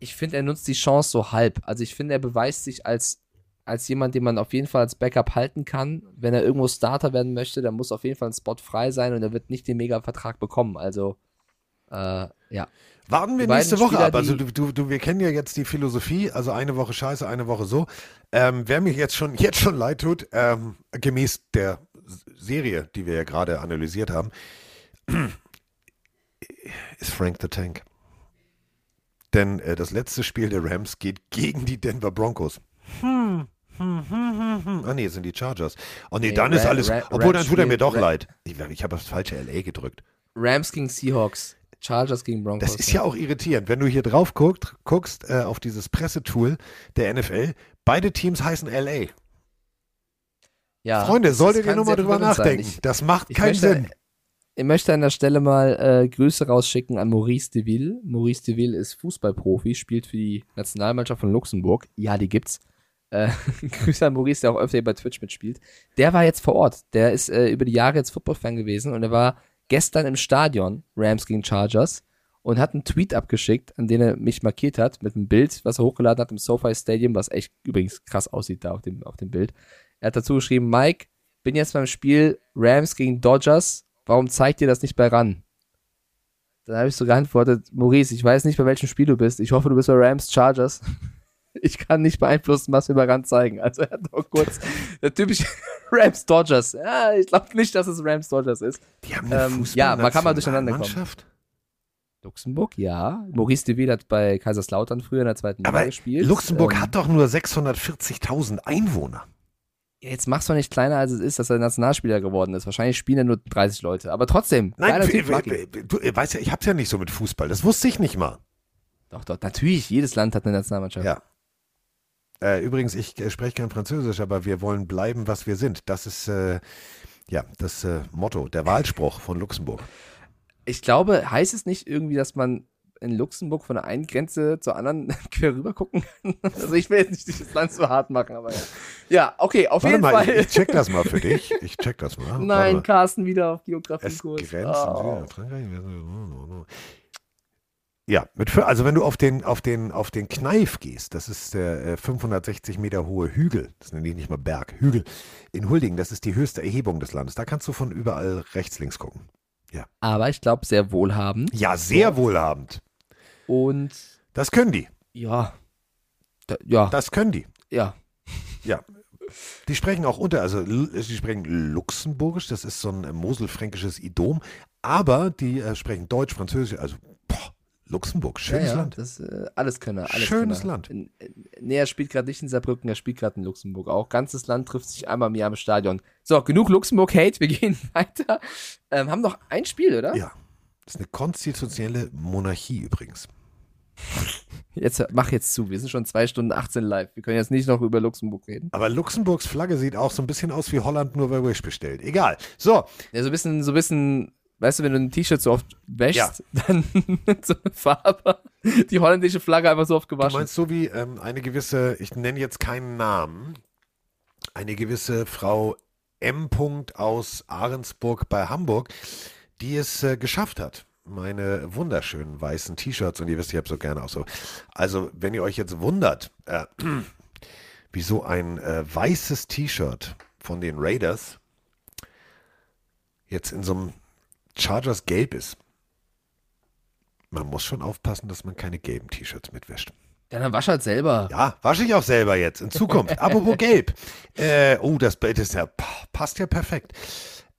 ich finde, er nutzt die Chance so halb. Also ich finde, er beweist sich als, als jemand, den man auf jeden Fall als Backup halten kann. Wenn er irgendwo Starter werden möchte, dann muss auf jeden Fall ein Spot frei sein und er wird nicht den Mega-Vertrag bekommen. Also, äh, ja. Warten wir nächste Woche Spieler, ab. Also du, du, du, wir kennen ja jetzt die Philosophie, also eine Woche scheiße, eine Woche so. Ähm, wer mir jetzt schon, (laughs) jetzt schon leid tut, ähm, gemäß der Serie, die wir ja gerade analysiert haben, (clears throat) ist Frank the Tank. Denn äh, das letzte Spiel der Rams geht gegen die Denver Broncos. Hm, hm, hm, hm. Ah nee, sind die Chargers. Oh nee, Nee, dann ist Ra- alles. Ra- Obwohl, dann Rams tut er mir doch Ra- leid. Ich, ich habe das falsche LA gedrückt. Rams gegen Seahawks, Chargers gegen Broncos. Das ist ja auch irritierend, wenn du hier drauf guckst, guckst äh, auf dieses Pressetool der NFL. Beide Teams heißen LA. Ja, Freunde, solltet ihr nur mal drüber nachdenken. Ich- das macht keinen möchte- Sinn. Ich möchte an der Stelle mal äh, Grüße rausschicken an Maurice Deville. Maurice Deville ist Fußballprofi, spielt für die Nationalmannschaft von Luxemburg. Ja, die gibt's. Äh, (laughs) Grüße an Maurice, der auch öfter bei Twitch mitspielt. Der war jetzt vor Ort. Der ist äh, über die Jahre jetzt Football-Fan gewesen und er war gestern im Stadion, Rams gegen Chargers, und hat einen Tweet abgeschickt, an den er mich markiert hat, mit einem Bild, was er hochgeladen hat im SoFi Stadium, was echt übrigens krass aussieht da auf dem, auf dem Bild. Er hat dazu geschrieben, Mike, bin jetzt beim Spiel Rams gegen Dodgers. Warum zeigt ihr das nicht bei RAN? Dann habe ich so geantwortet, Maurice, ich weiß nicht, bei welchem Spiel du bist. Ich hoffe, du bist bei Rams Chargers. (laughs) Ich kann nicht beeinflussen, was wir bei RAN zeigen. Also er hat noch kurz der typische (laughs) Rams Dodgers. Ja, ich glaube nicht, dass es Rams Dodgers ist. Die haben eine ähm, ja, man kann mal durcheinander kommen. Fußballnationalmannschaft? Luxemburg, ja. Maurice Deville hat bei Kaiserslautern früher in der zweiten Liga gespielt. Luxemburg Ähm, hat doch nur 640.000 Einwohner. Jetzt mach's doch nicht kleiner, als es ist, dass er Nationalspieler geworden ist. Wahrscheinlich spielen ja nur 30 Leute. Aber trotzdem, Nein, du weißt ja, ich hab's ja nicht so mit Fußball. Das wusste ich nicht mal. Doch, doch, natürlich. Jedes Land hat eine Nationalmannschaft. Ja. Äh, übrigens, ich äh, spreche kein Französisch, aber wir wollen bleiben, was wir sind. Das ist äh, ja das äh, Motto, der Wahlspruch von Luxemburg. Ich glaube, heißt es nicht irgendwie, dass man in Luxemburg von der einen Grenze zur anderen (laughs) quer rüber gucken kann? (laughs) Also ich will jetzt nicht dieses Land so hart machen, aber ja. Ja, okay, auf Warte jeden mal, Fall. ich, ich check das mal für dich. Ich check das mal. (laughs) Nein, mal. Carsten wieder auf Es Geografiekurs. Grenzen Oh. Süd- Frankreich. Ja, mit, also wenn du auf den, auf den, auf den Kneif gehst, das ist der äh, 560 Meter hohe Hügel, das nenne ich nicht mal Berg, Hügel, in Hulding, das ist die höchste Erhebung des Landes. Da kannst du von überall rechts, links gucken. Ja. Aber ich glaube, sehr wohlhabend. Ja, sehr wohlhabend. Und Das können die. ja, da, ja, Das können die. ja. Ja. Die sprechen auch unter, also sie sprechen Luxemburgisch, das ist so ein äh, moselfränkisches Idom, aber die äh, sprechen Deutsch, Französisch, also boah, Luxemburg, schönes ja, ja, Land. Das, äh, alles Könner. Alles Schönes Könner. Land. In, nee, er spielt gerade nicht in Saarbrücken, er spielt gerade in Luxemburg auch. Ganzes Land trifft sich einmal im Jahr im Stadion. So, genug Luxemburg-Hate, wir gehen (laughs) weiter. Ähm, haben noch ein Spiel, oder? Ja. Das ist eine konstitutionelle Monarchie übrigens. Jetzt mach jetzt zu. Wir sind schon 2 Stunden 18 live. Wir können jetzt nicht noch über Luxemburg reden. Aber Luxemburgs Flagge sieht auch so ein bisschen aus wie Holland nur bei Wish bestellt. Egal. So. Ja, so ein bisschen, so ein bisschen, weißt du, wenn du ein T-Shirt so oft wäschst, Ja. (laughs) dann so eine Farbe. Die holländische Flagge einfach so oft Du gewaschen. meinst so wie ähm, eine gewisse, ich nenne jetzt keinen Namen, eine gewisse Frau M. aus Ahrensburg bei Hamburg, die es äh, geschafft hat. Meine wunderschönen weißen T-Shirts und ihr wisst, ich habe so gerne auch so. Also, wenn ihr euch jetzt wundert, äh, (clears throat) wieso ein äh, weißes T-Shirt von den Raiders jetzt in so einem Chargers gelb ist, man muss schon aufpassen, dass man keine gelben T-Shirts mitwäscht. Ja, dann wasch halt selber. Ja, wasche ich auch selber jetzt in Zukunft. Apropos (laughs) gelb. Äh, oh, das Bild ist ja, passt ja perfekt.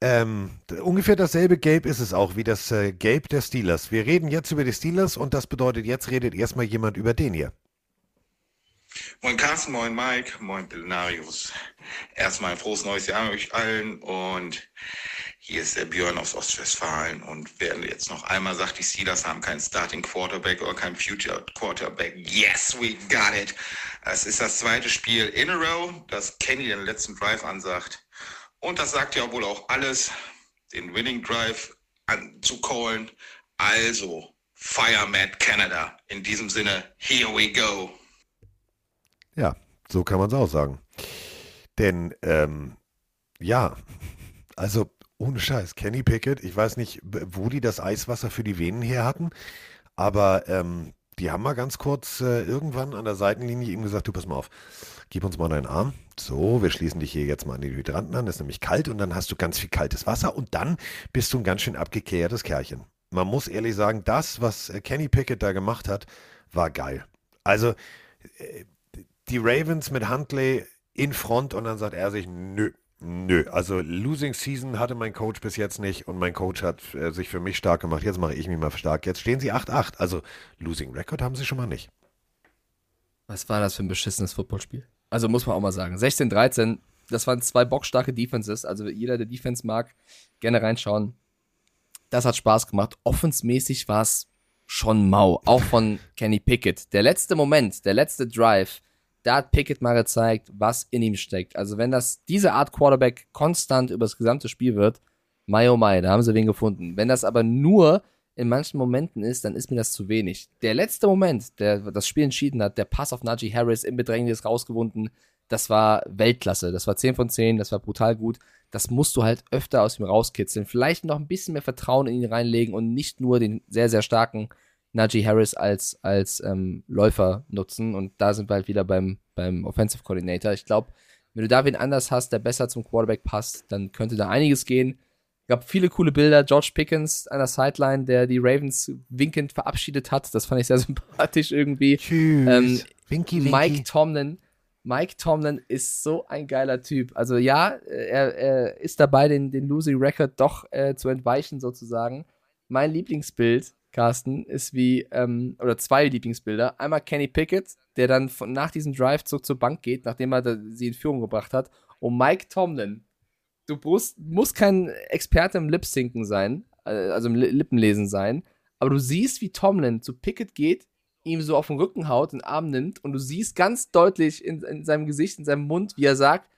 Ähm, ungefähr dasselbe Gelb ist es auch wie das äh, Gelb der Steelers. Wir reden jetzt über die Steelers und das bedeutet, jetzt redet erstmal jemand über den hier. Moin Carsten, moin Mike, moin Pillenarius. Erstmal ein frohes neues Jahr euch allen und hier ist der Björn aus Ostwestfalen und wer jetzt noch einmal sagt, die Steelers haben keinen Starting Quarterback oder keinen Future Quarterback. Yes, we got it. Es ist das zweite Spiel in a row, das Kenny den letzten Drive ansagt. Und das sagt ja wohl auch alles, den Winning Drive anzucallen. Also, Fire Matt Canada. In diesem Sinne, here we go. Ja, so kann man es auch sagen. Denn, ähm, ja, also ohne Scheiß, Kenny Pickett, ich weiß nicht, wo die das Eiswasser für die Venen her hatten, aber ähm, die haben mal ganz kurz äh, irgendwann an der Seitenlinie ihm gesagt, du pass mal auf, gib uns mal deinen Arm. So, wir schließen dich hier jetzt mal an die Hydranten an, ist nämlich kalt und dann hast du ganz viel kaltes Wasser und dann bist du ein ganz schön abgeklärtes Kerlchen. Man muss ehrlich sagen, das, was äh, Kenny Pickett da gemacht hat, war geil. Also, äh, die Ravens mit Huntley in Front und dann sagt er sich, nö, nö. Also Losing Season hatte mein Coach bis jetzt nicht und mein Coach hat äh, sich für mich stark gemacht. Jetzt mache ich mich mal stark. Jetzt stehen sie 8-8. Also Losing Record haben sie schon mal nicht. Was war das für ein beschissenes Footballspiel? Also muss man auch mal sagen. 16-13, das waren zwei bockstarke Defenses. Also jeder, der Defense mag, gerne reinschauen. Das hat Spaß gemacht. Offensmäßig war es schon mau. Auch von Kenny Pickett. Der letzte Moment, der letzte Drive, da hat Pickett mal gezeigt, was in ihm steckt. Also wenn das diese Art Quarterback konstant über das gesamte Spiel wird, Mai oh Mai, da haben sie wen gefunden. Wenn das aber nur in manchen Momenten ist, dann ist mir das zu wenig. Der letzte Moment, der das Spiel entschieden hat, der Pass auf Najee Harris im Bedrängnis rausgewunden, das war Weltklasse. Das war 10 von 10, das war brutal gut. Das musst du halt öfter aus ihm rauskitzeln. Vielleicht noch ein bisschen mehr Vertrauen in ihn reinlegen und nicht nur den sehr, sehr starken Najee Harris als, als ähm, Läufer nutzen. Und da sind wir halt wieder beim, beim Offensive Coordinator. Ich glaube, wenn du da wen anders hast, der besser zum Quarterback passt, dann könnte da einiges gehen. Gab viele coole Bilder. George Pickens an der Sideline, der die Ravens winkend verabschiedet hat. Das fand ich sehr (laughs) sympathisch irgendwie. Tschüss. Ähm, Winky, winky. Mike Tomlin. Mike Tomlin ist so ein geiler Typ. Also ja, er, er ist dabei, den, den Losing Record doch äh, zu entweichen sozusagen. Mein Lieblingsbild, Carsten, ist wie, ähm, oder zwei Lieblingsbilder. Einmal Kenny Pickett, der dann von, nach diesem Drive zurück zur Bank geht, nachdem er da, sie in Führung gebracht hat. Und Mike Tomlin, du musst, musst kein Experte im Lip-Sinken sein, äh, also im Li- Lippenlesen sein, aber du siehst, wie Tomlin zu Pickett geht, ihm so auf den Rücken haut, den Arm nimmt und du siehst ganz deutlich in, in seinem Gesicht, in seinem Mund, wie er sagt,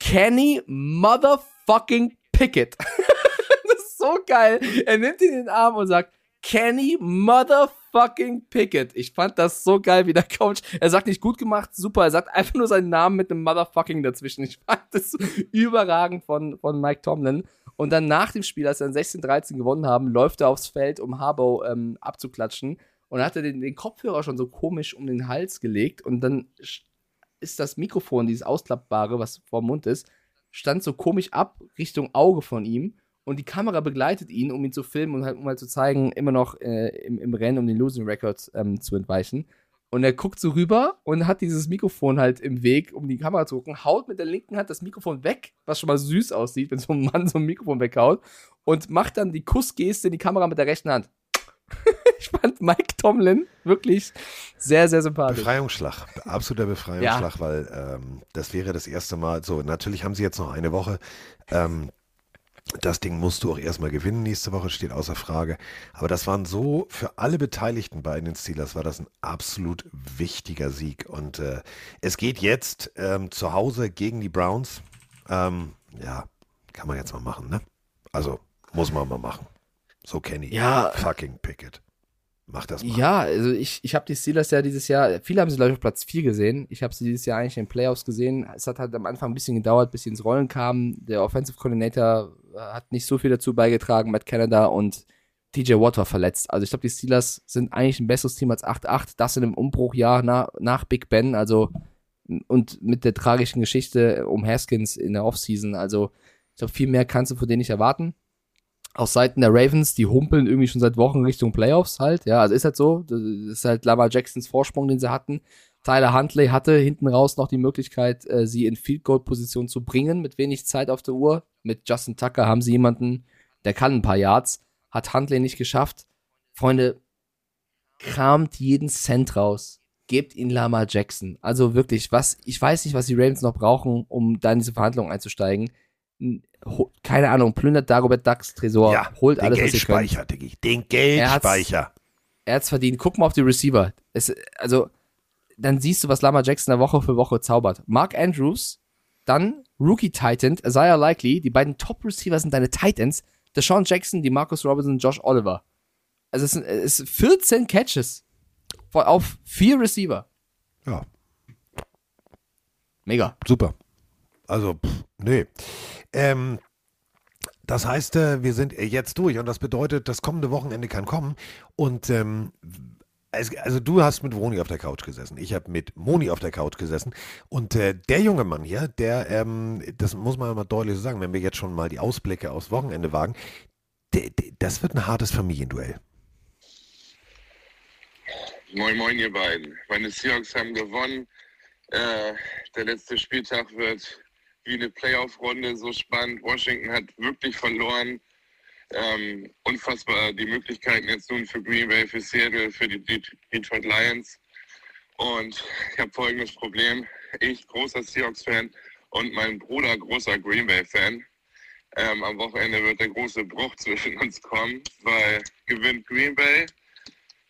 Kenny Motherfucking Pickett. (laughs) das ist so geil. Er nimmt ihn in den Arm und sagt, Kenny Motherfucking Pickett. Ich fand das so geil, wie der Coach. Er sagt nicht gut gemacht, super. Er sagt einfach nur seinen Namen mit einem Motherfucking dazwischen. Ich fand das überragend von, von Mike Tomlin. Und dann nach dem Spiel, als sie dann 16-13 gewonnen haben, läuft er aufs Feld, um Harbaugh ähm, abzuklatschen. Und dann hat er den, den Kopfhörer schon so komisch um den Hals gelegt. Und dann ist das Mikrofon, dieses Ausklappbare, was vor dem Mund ist, stand so komisch ab Richtung Auge von ihm. Und die Kamera begleitet ihn, um ihn zu filmen und halt, um halt zu zeigen, immer noch äh, im, im Rennen, um den Losing Record ähm, zu entweichen. Und er guckt so rüber und hat dieses Mikrofon halt im Weg, um die Kamera zu gucken, haut mit der linken Hand das Mikrofon weg, was schon mal süß aussieht, wenn so ein Mann so ein Mikrofon weghaut, und macht dann die Kussgeste in die Kamera mit der rechten Hand. (laughs) ich fand Mike Tomlin wirklich sehr, sehr sympathisch. Befreiungsschlag, absoluter Befreiungsschlag, weil ähm, das wäre das erste Mal so. Natürlich haben sie jetzt noch eine Woche. Ähm, Das Ding musst du auch erstmal gewinnen. Nächste Woche steht außer Frage. Aber das waren so, für alle Beteiligten bei den Steelers war das ein absolut wichtiger Sieg. Und äh, es geht jetzt ähm, zu Hause gegen die Browns. Ähm, ja, kann man jetzt mal machen, ne? Also, muss man mal machen. So Kenny. Ja. Fucking Pickett. Mach das mal. Ja, also ich, ich habe die Steelers ja dieses Jahr, viele haben sie, glaube ich, auf Platz 4 gesehen. Ich habe sie dieses Jahr eigentlich in den Playoffs gesehen. Es hat halt am Anfang ein bisschen gedauert, bis sie ins Rollen kamen. Der Offensive Coordinator äh, hat nicht so viel dazu beigetragen, Matt Canada und TJ Watt war verletzt. Also ich glaube, die Steelers sind eigentlich ein besseres Team als 8-8. Das in einem Umbruchjahr nach, nach Big Ben, also und mit der tragischen Geschichte um Haskins in der Offseason. Also ich glaube, viel mehr kannst du von denen nicht erwarten aus Seiten der Ravens, die humpeln irgendwie schon seit Wochen Richtung Playoffs halt. Ja, also ist halt so. Das ist halt Lamar Jacksons Vorsprung, den sie hatten. Tyler Huntley hatte hinten raus noch die Möglichkeit, äh, sie in Field Goal Position zu bringen mit wenig Zeit auf der Uhr. Mit Justin Tucker haben sie jemanden, der kann ein paar Yards. Hat Huntley nicht geschafft. Freunde, kramt jeden Cent raus. Gebt ihn Lamar Jackson. Also wirklich, was, ich weiß nicht, was die Ravens noch brauchen, um da in diese Verhandlungen einzusteigen keine Ahnung, plündert Dagobert Ducks Tresor, ja, holt alles, was ihr. Geldspeicher, Diggi. Den Geldspeicher. Er hat's verdient. Guck mal auf die Receiver. Es, also, dann siehst du, was Lama Jackson da Woche für Woche zaubert. Mark Andrews, dann Rookie Titan, Isaiah Likely, die beiden Top Receiver sind deine Titans. Deshaun Jackson, die Marcus Robinson, Josh Oliver. Also es sind, es sind 14 Catches auf vier Receiver. Ja. Mega. Super. Also, pff, nee. Ähm, das heißt, äh, wir sind jetzt durch und das bedeutet, das kommende Wochenende kann kommen. Und ähm, also du hast mit Moni auf der Couch gesessen, ich habe mit Moni auf der Couch gesessen und äh, der junge Mann hier, der, ähm, das muss man mal deutlich sagen, wenn wir jetzt schon mal die Ausblicke aufs Wochenende wagen, das wird ein hartes Familienduell. Moin, moin, ihr beiden. Meine Seahawks haben gewonnen. Äh, der letzte Spieltag wird wie eine Playoff-Runde so spannend. Washington hat wirklich verloren. Ähm, unfassbar die Möglichkeiten jetzt nun für Green Bay, für Seattle, für die Detroit Lions. Und ich habe folgendes Problem. Ich, großer Seahawks-Fan und mein Bruder, großer Green Bay-Fan. Ähm, am Wochenende wird der große Bruch (laughs) zwischen uns kommen, weil gewinnt Green Bay,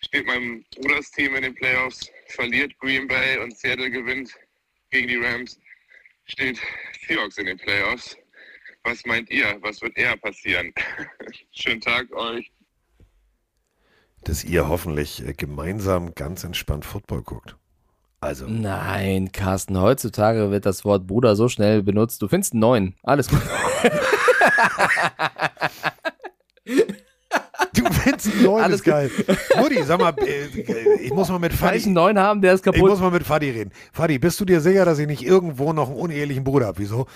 steht mein Bruders Team in den Playoffs, verliert Green Bay und Seattle gewinnt gegen die Rams, steht Seahawks in den Playoffs. Was meint ihr? Was wird eher passieren? (laughs) Schönen Tag euch. Dass ihr hoffentlich äh, gemeinsam ganz entspannt Football guckt. Also. Nein, Carsten, heutzutage wird das Wort Bruder so schnell benutzt. Du findest einen neuen. Alles gut. (laughs) (laughs) Du findest einen neuen, Alles ist geil. Mutti, sag mal, äh, ich muss mal mit Fadi. Kann ich einen neuen haben, der ist kaputt? Ich muss mal mit Fadi reden. Fadi, bist du dir sicher, dass ich nicht irgendwo noch einen unehelichen Bruder habe? Wieso?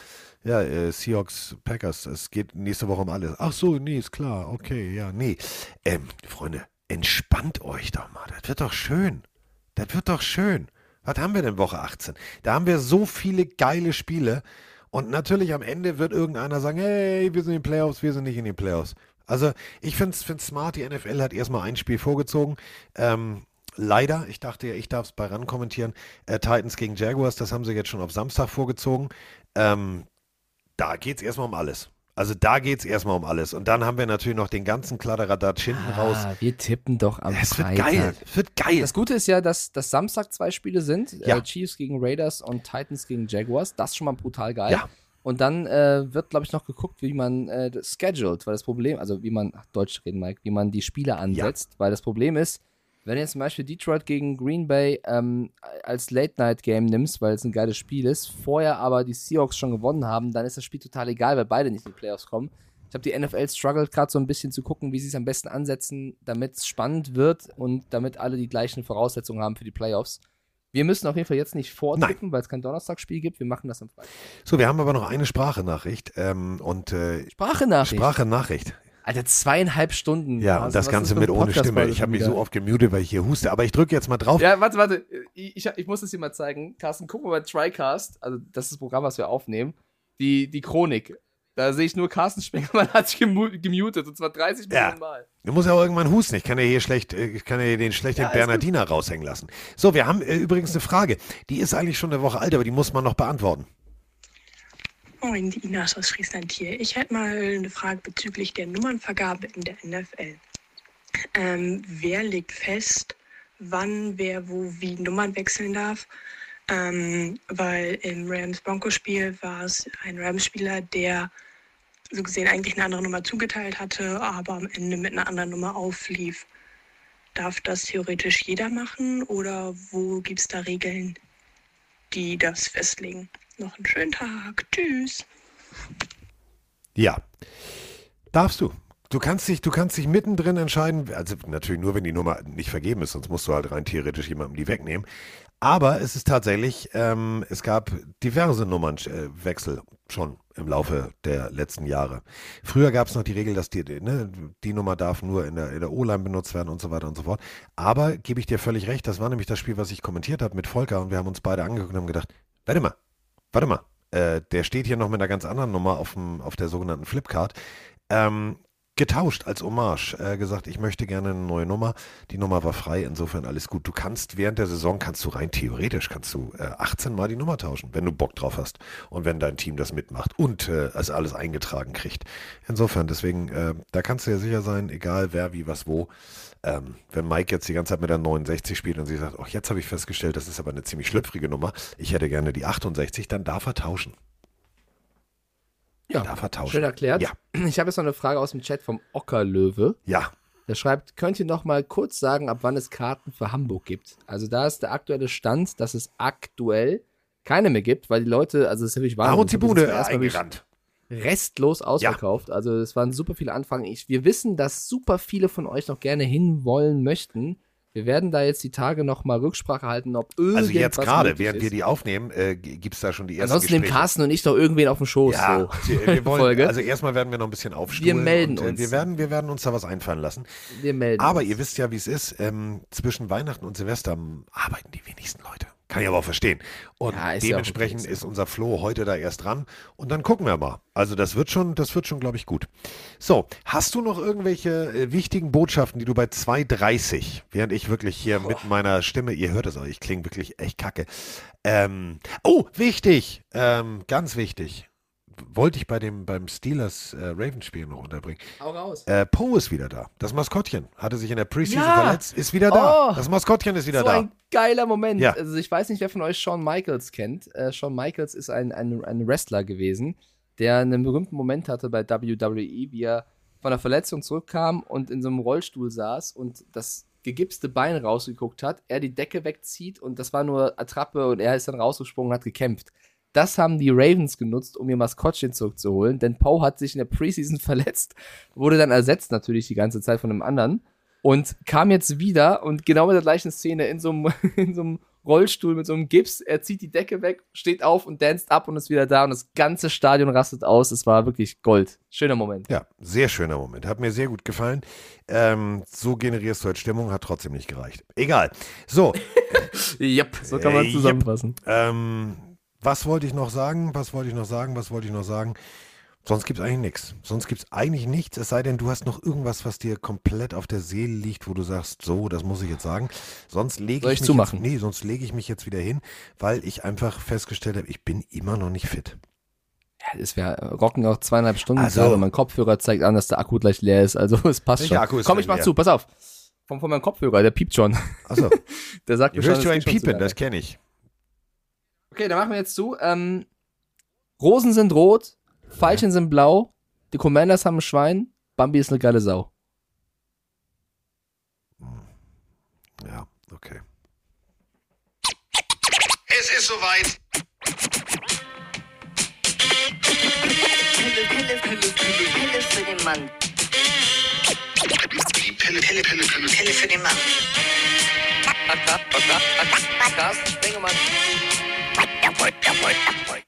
Ja, äh, Seahawks, Packers, es geht nächste Woche um alles. Ach so, nee, ist klar, okay, ja, nee. Ähm, Freunde, entspannt euch doch mal. Das wird doch schön. Das wird doch schön. Was haben wir denn Woche 18? Da haben wir so viele geile Spiele. Und natürlich am Ende wird irgendeiner sagen, hey, wir sind in den Playoffs, wir sind nicht in den Playoffs. Also ich finde es smart, die NFL hat erstmal ein Spiel vorgezogen. Ähm, leider, ich dachte ja, ich darf es bei ran kommentieren, äh, Titans gegen Jaguars, das haben sie jetzt schon auf Samstag vorgezogen. Ähm, da geht es erstmal um alles. Also da geht es erstmal um alles. Und dann haben wir natürlich noch den ganzen Kladderadatsch hinten ah, raus. Wir tippen doch am Es wird Freitag. geil. Es wird geil. Das Gute ist ja, dass, dass Samstag zwei Spiele sind. Ja. Äh, Chiefs gegen Raiders und Titans gegen Jaguars. Das ist schon mal brutal geil. Ja. Und dann äh, wird, glaube ich, noch geguckt, wie man äh, das scheduled, weil das Problem, also wie man, ach, Deutsch reden, Mike, wie man die Spiele ansetzt, weil das Problem ist, wenn du jetzt zum Beispiel Detroit gegen Green Bay ähm, als Late-Night-Game nimmst, weil es ein geiles Spiel ist, vorher aber die Seahawks schon gewonnen haben, dann ist das Spiel total egal, weil beide nicht in die Playoffs kommen. Ich habe die NFL struggelt gerade so ein bisschen zu gucken, wie sie es am besten ansetzen, damit es spannend wird und damit alle die gleichen Voraussetzungen haben für die Playoffs. Wir müssen auf jeden Fall jetzt nicht vortippen, weil es kein Donnerstagsspiel gibt. Wir machen das am Freitag. So, wir haben aber noch eine Sprachenachricht. Ähm, und, äh, Sprachenachricht? Sprachenachricht. Alter, zweieinhalb Stunden. Ja, Also, und das Ganze mit ohne Stimme. Ich habe mich so oft gemutet, weil ich hier huste. Aber ich drücke jetzt mal drauf. Ja, warte, warte. Ich, ich, ich muss es dir mal zeigen. Carsten, guck mal bei TriCast. Also, das ist das Programm, was wir aufnehmen. Die, die Chronik. Da sehe ich nur Carsten Spengemann (laughs) hat sich gemu gemutet. Und zwar 30 Ja. Millionen Mal. Du musst ja auch irgendwann husten. Ich kann ja hier schlecht, äh, ich kann ja hier den schlechten Ja, Bernardiner raushängen lassen. So, wir haben äh, übrigens eine Frage. Die ist eigentlich schon eine Woche alt, aber die muss man noch beantworten. Moin, die Inas aus Friesland hier. Ich hätte mal eine Frage bezüglich der Nummernvergabe in der NFL. Ähm, wer legt fest, wann wer wo wie Nummern wechseln darf? Ähm, weil im Rams-Broncos-Spiel war es ein Rams-Spieler, der so gesehen eigentlich eine andere Nummer zugeteilt hatte, aber am Ende mit einer anderen Nummer auflief. Darf das theoretisch jeder machen oder wo gibt es da Regeln, die das festlegen? Noch einen schönen Tag. Tschüss. Ja. Darfst du. Du kannst dich, du kannst dich mittendrin entscheiden, also natürlich nur, wenn die Nummer nicht vergeben ist, sonst musst du halt rein theoretisch jemandem die wegnehmen. Aber es ist tatsächlich, ähm, es gab diverse Nummernwechsel schon im Laufe der letzten Jahre. Früher gab es noch die Regel, dass die, ne, die Nummer darf nur in der, in der O-Line benutzt werden und so weiter und so fort. Aber gebe ich dir völlig recht, das war nämlich das Spiel, was ich kommentiert habe mit Volker und wir haben uns beide angeguckt und haben gedacht, warte mal, warte mal, äh, der steht hier noch mit einer ganz anderen Nummer auf, dem, auf der sogenannten Flipcard. Ähm, getauscht als Hommage, äh, gesagt, ich möchte gerne eine neue Nummer. Die Nummer war frei, insofern alles gut. Du kannst während der Saison, kannst du rein theoretisch, kannst du äh, 18 Mal die Nummer tauschen, wenn du Bock drauf hast und wenn dein Team das mitmacht und äh, es alles eingetragen kriegt. Insofern, deswegen, äh, da kannst du ja sicher sein, egal wer, wie, was, wo. Ähm, wenn Mike jetzt die ganze Zeit mit der 69 spielt und sie sagt, ach, jetzt habe ich festgestellt, das ist aber eine ziemlich schlüpfrige Nummer, ich hätte gerne die 68, dann darf er tauschen. Ja, darf er tauschen. schön erklärt. Ja. Ich habe jetzt noch eine Frage aus dem Chat vom Ockerlöwe. Ja. Der schreibt, könnt ihr noch mal kurz sagen, ab wann es Karten für Hamburg gibt? Also da ist der aktuelle Stand, dass es aktuell keine mehr gibt, weil die Leute, also es ist wirklich wahr. Aaron Zibune eingerannt. Restlos ausverkauft. Also es waren super viele Anfragen. Ich, wir wissen, dass super viele von euch noch gerne hinwollen möchten. Wir werden da jetzt die Tage noch mal Rücksprache halten, ob irgendwas Also jetzt gerade, während ist. wir die aufnehmen, äh, gibt es da schon die ersten Ansonsten nehmen. Carsten und ich doch irgendwen auf den Schoß. Ja, so. wir, wir wollen, (laughs) Folge. also erstmal werden wir noch ein bisschen aufstuhlen. Wir melden und, äh, uns. Wir werden, wir werden uns da was einfallen lassen. Wir melden Aber uns. ihr wisst ja, wie es ist. Ähm, zwischen Weihnachten und Silvester arbeiten die wenigsten Leute. Kann ich aber auch verstehen. Und Ja, ist ja dementsprechend okay, ist unser Flo heute da erst dran. Und dann gucken wir mal. Also das wird schon, das wird schon, glaube ich, gut. So, hast du noch irgendwelche äh, wichtigen Botschaften, die du bei 2.30, während ich wirklich hier mit meiner Stimme, ihr hört es auch, ich klinge wirklich echt kacke. Ähm, oh, wichtig, ähm, ganz wichtig. Wollte ich bei dem beim Steelers äh, Ravens-Spiel noch unterbringen. Hau raus. Äh, Poe ist wieder da. Das Maskottchen hatte sich in der Preseason Ja. verletzt, ist wieder da. Oh. Das Maskottchen ist wieder so da. ein geiler Moment. Ja. Also ich weiß nicht, wer von euch Shawn Michaels kennt. Äh, Shawn Michaels ist ein, ein, ein Wrestler gewesen, der einen berühmten Moment hatte bei WWE, wie er von der Verletzung zurückkam und in so einem Rollstuhl saß und das gegipste Bein rausgeguckt hat, er die Decke wegzieht und das war nur Attrappe und er ist dann rausgesprungen und hat gekämpft. Das haben die Ravens genutzt, um ihr Maskottchen zurückzuholen, denn Poe hat sich in der Preseason (laughs) verletzt, wurde dann ersetzt natürlich die ganze Zeit von einem anderen und kam jetzt wieder und genau mit der gleichen Szene in so einem, (laughs) in so einem Rollstuhl mit so einem Gips. Er zieht die Decke weg, steht auf und danst ab und ist wieder da und das ganze Stadion rastet aus. Es war wirklich Gold. Schöner Moment. Ja, sehr schöner Moment. Hat mir sehr gut gefallen. Ähm, so generierst du halt Stimmung, hat trotzdem nicht gereicht. Egal. So. (laughs) yep, so kann man Äh, zusammenfassen. Yep. Ähm, was wollte ich noch sagen? Was wollte ich noch sagen? Was wollte ich noch sagen? Sonst gibt es eigentlich nichts. Sonst gibt es eigentlich nichts, es sei denn, du hast noch irgendwas, was dir komplett auf der Seele liegt, wo du sagst, so, das muss ich jetzt sagen. Sonst lege ich, ich mich? Jetzt, nee, sonst lege ich mich jetzt wieder hin, weil ich einfach festgestellt habe, ich bin immer noch nicht fit. Ja, es wäre rocken auch zweieinhalb Stunden. Also- mein Kopfhörer zeigt an, dass der Akku gleich leer ist. Also (laughs) es passt schon. Akku ist Komm, ich mach leer? zu, pass auf. Von, von meinem Kopfhörer, der piept schon. Achso. (laughs) der sagt Du mir schon, hörst du ein Piepen, das kenne ich. Okay, dann machen wir jetzt zu. Ähm, Rosen sind rot, Veilchen sind blau, die Commanders haben ein Schwein, Bambi ist eine geile Sau. Ja, okay. Es ist soweit. Pille, Pille, Pille, Pille, Pille für den Mann. Die Pille, Pille, Pille, Pille. Pille für den Mann. Carsten Sprengemann. Like, like, like.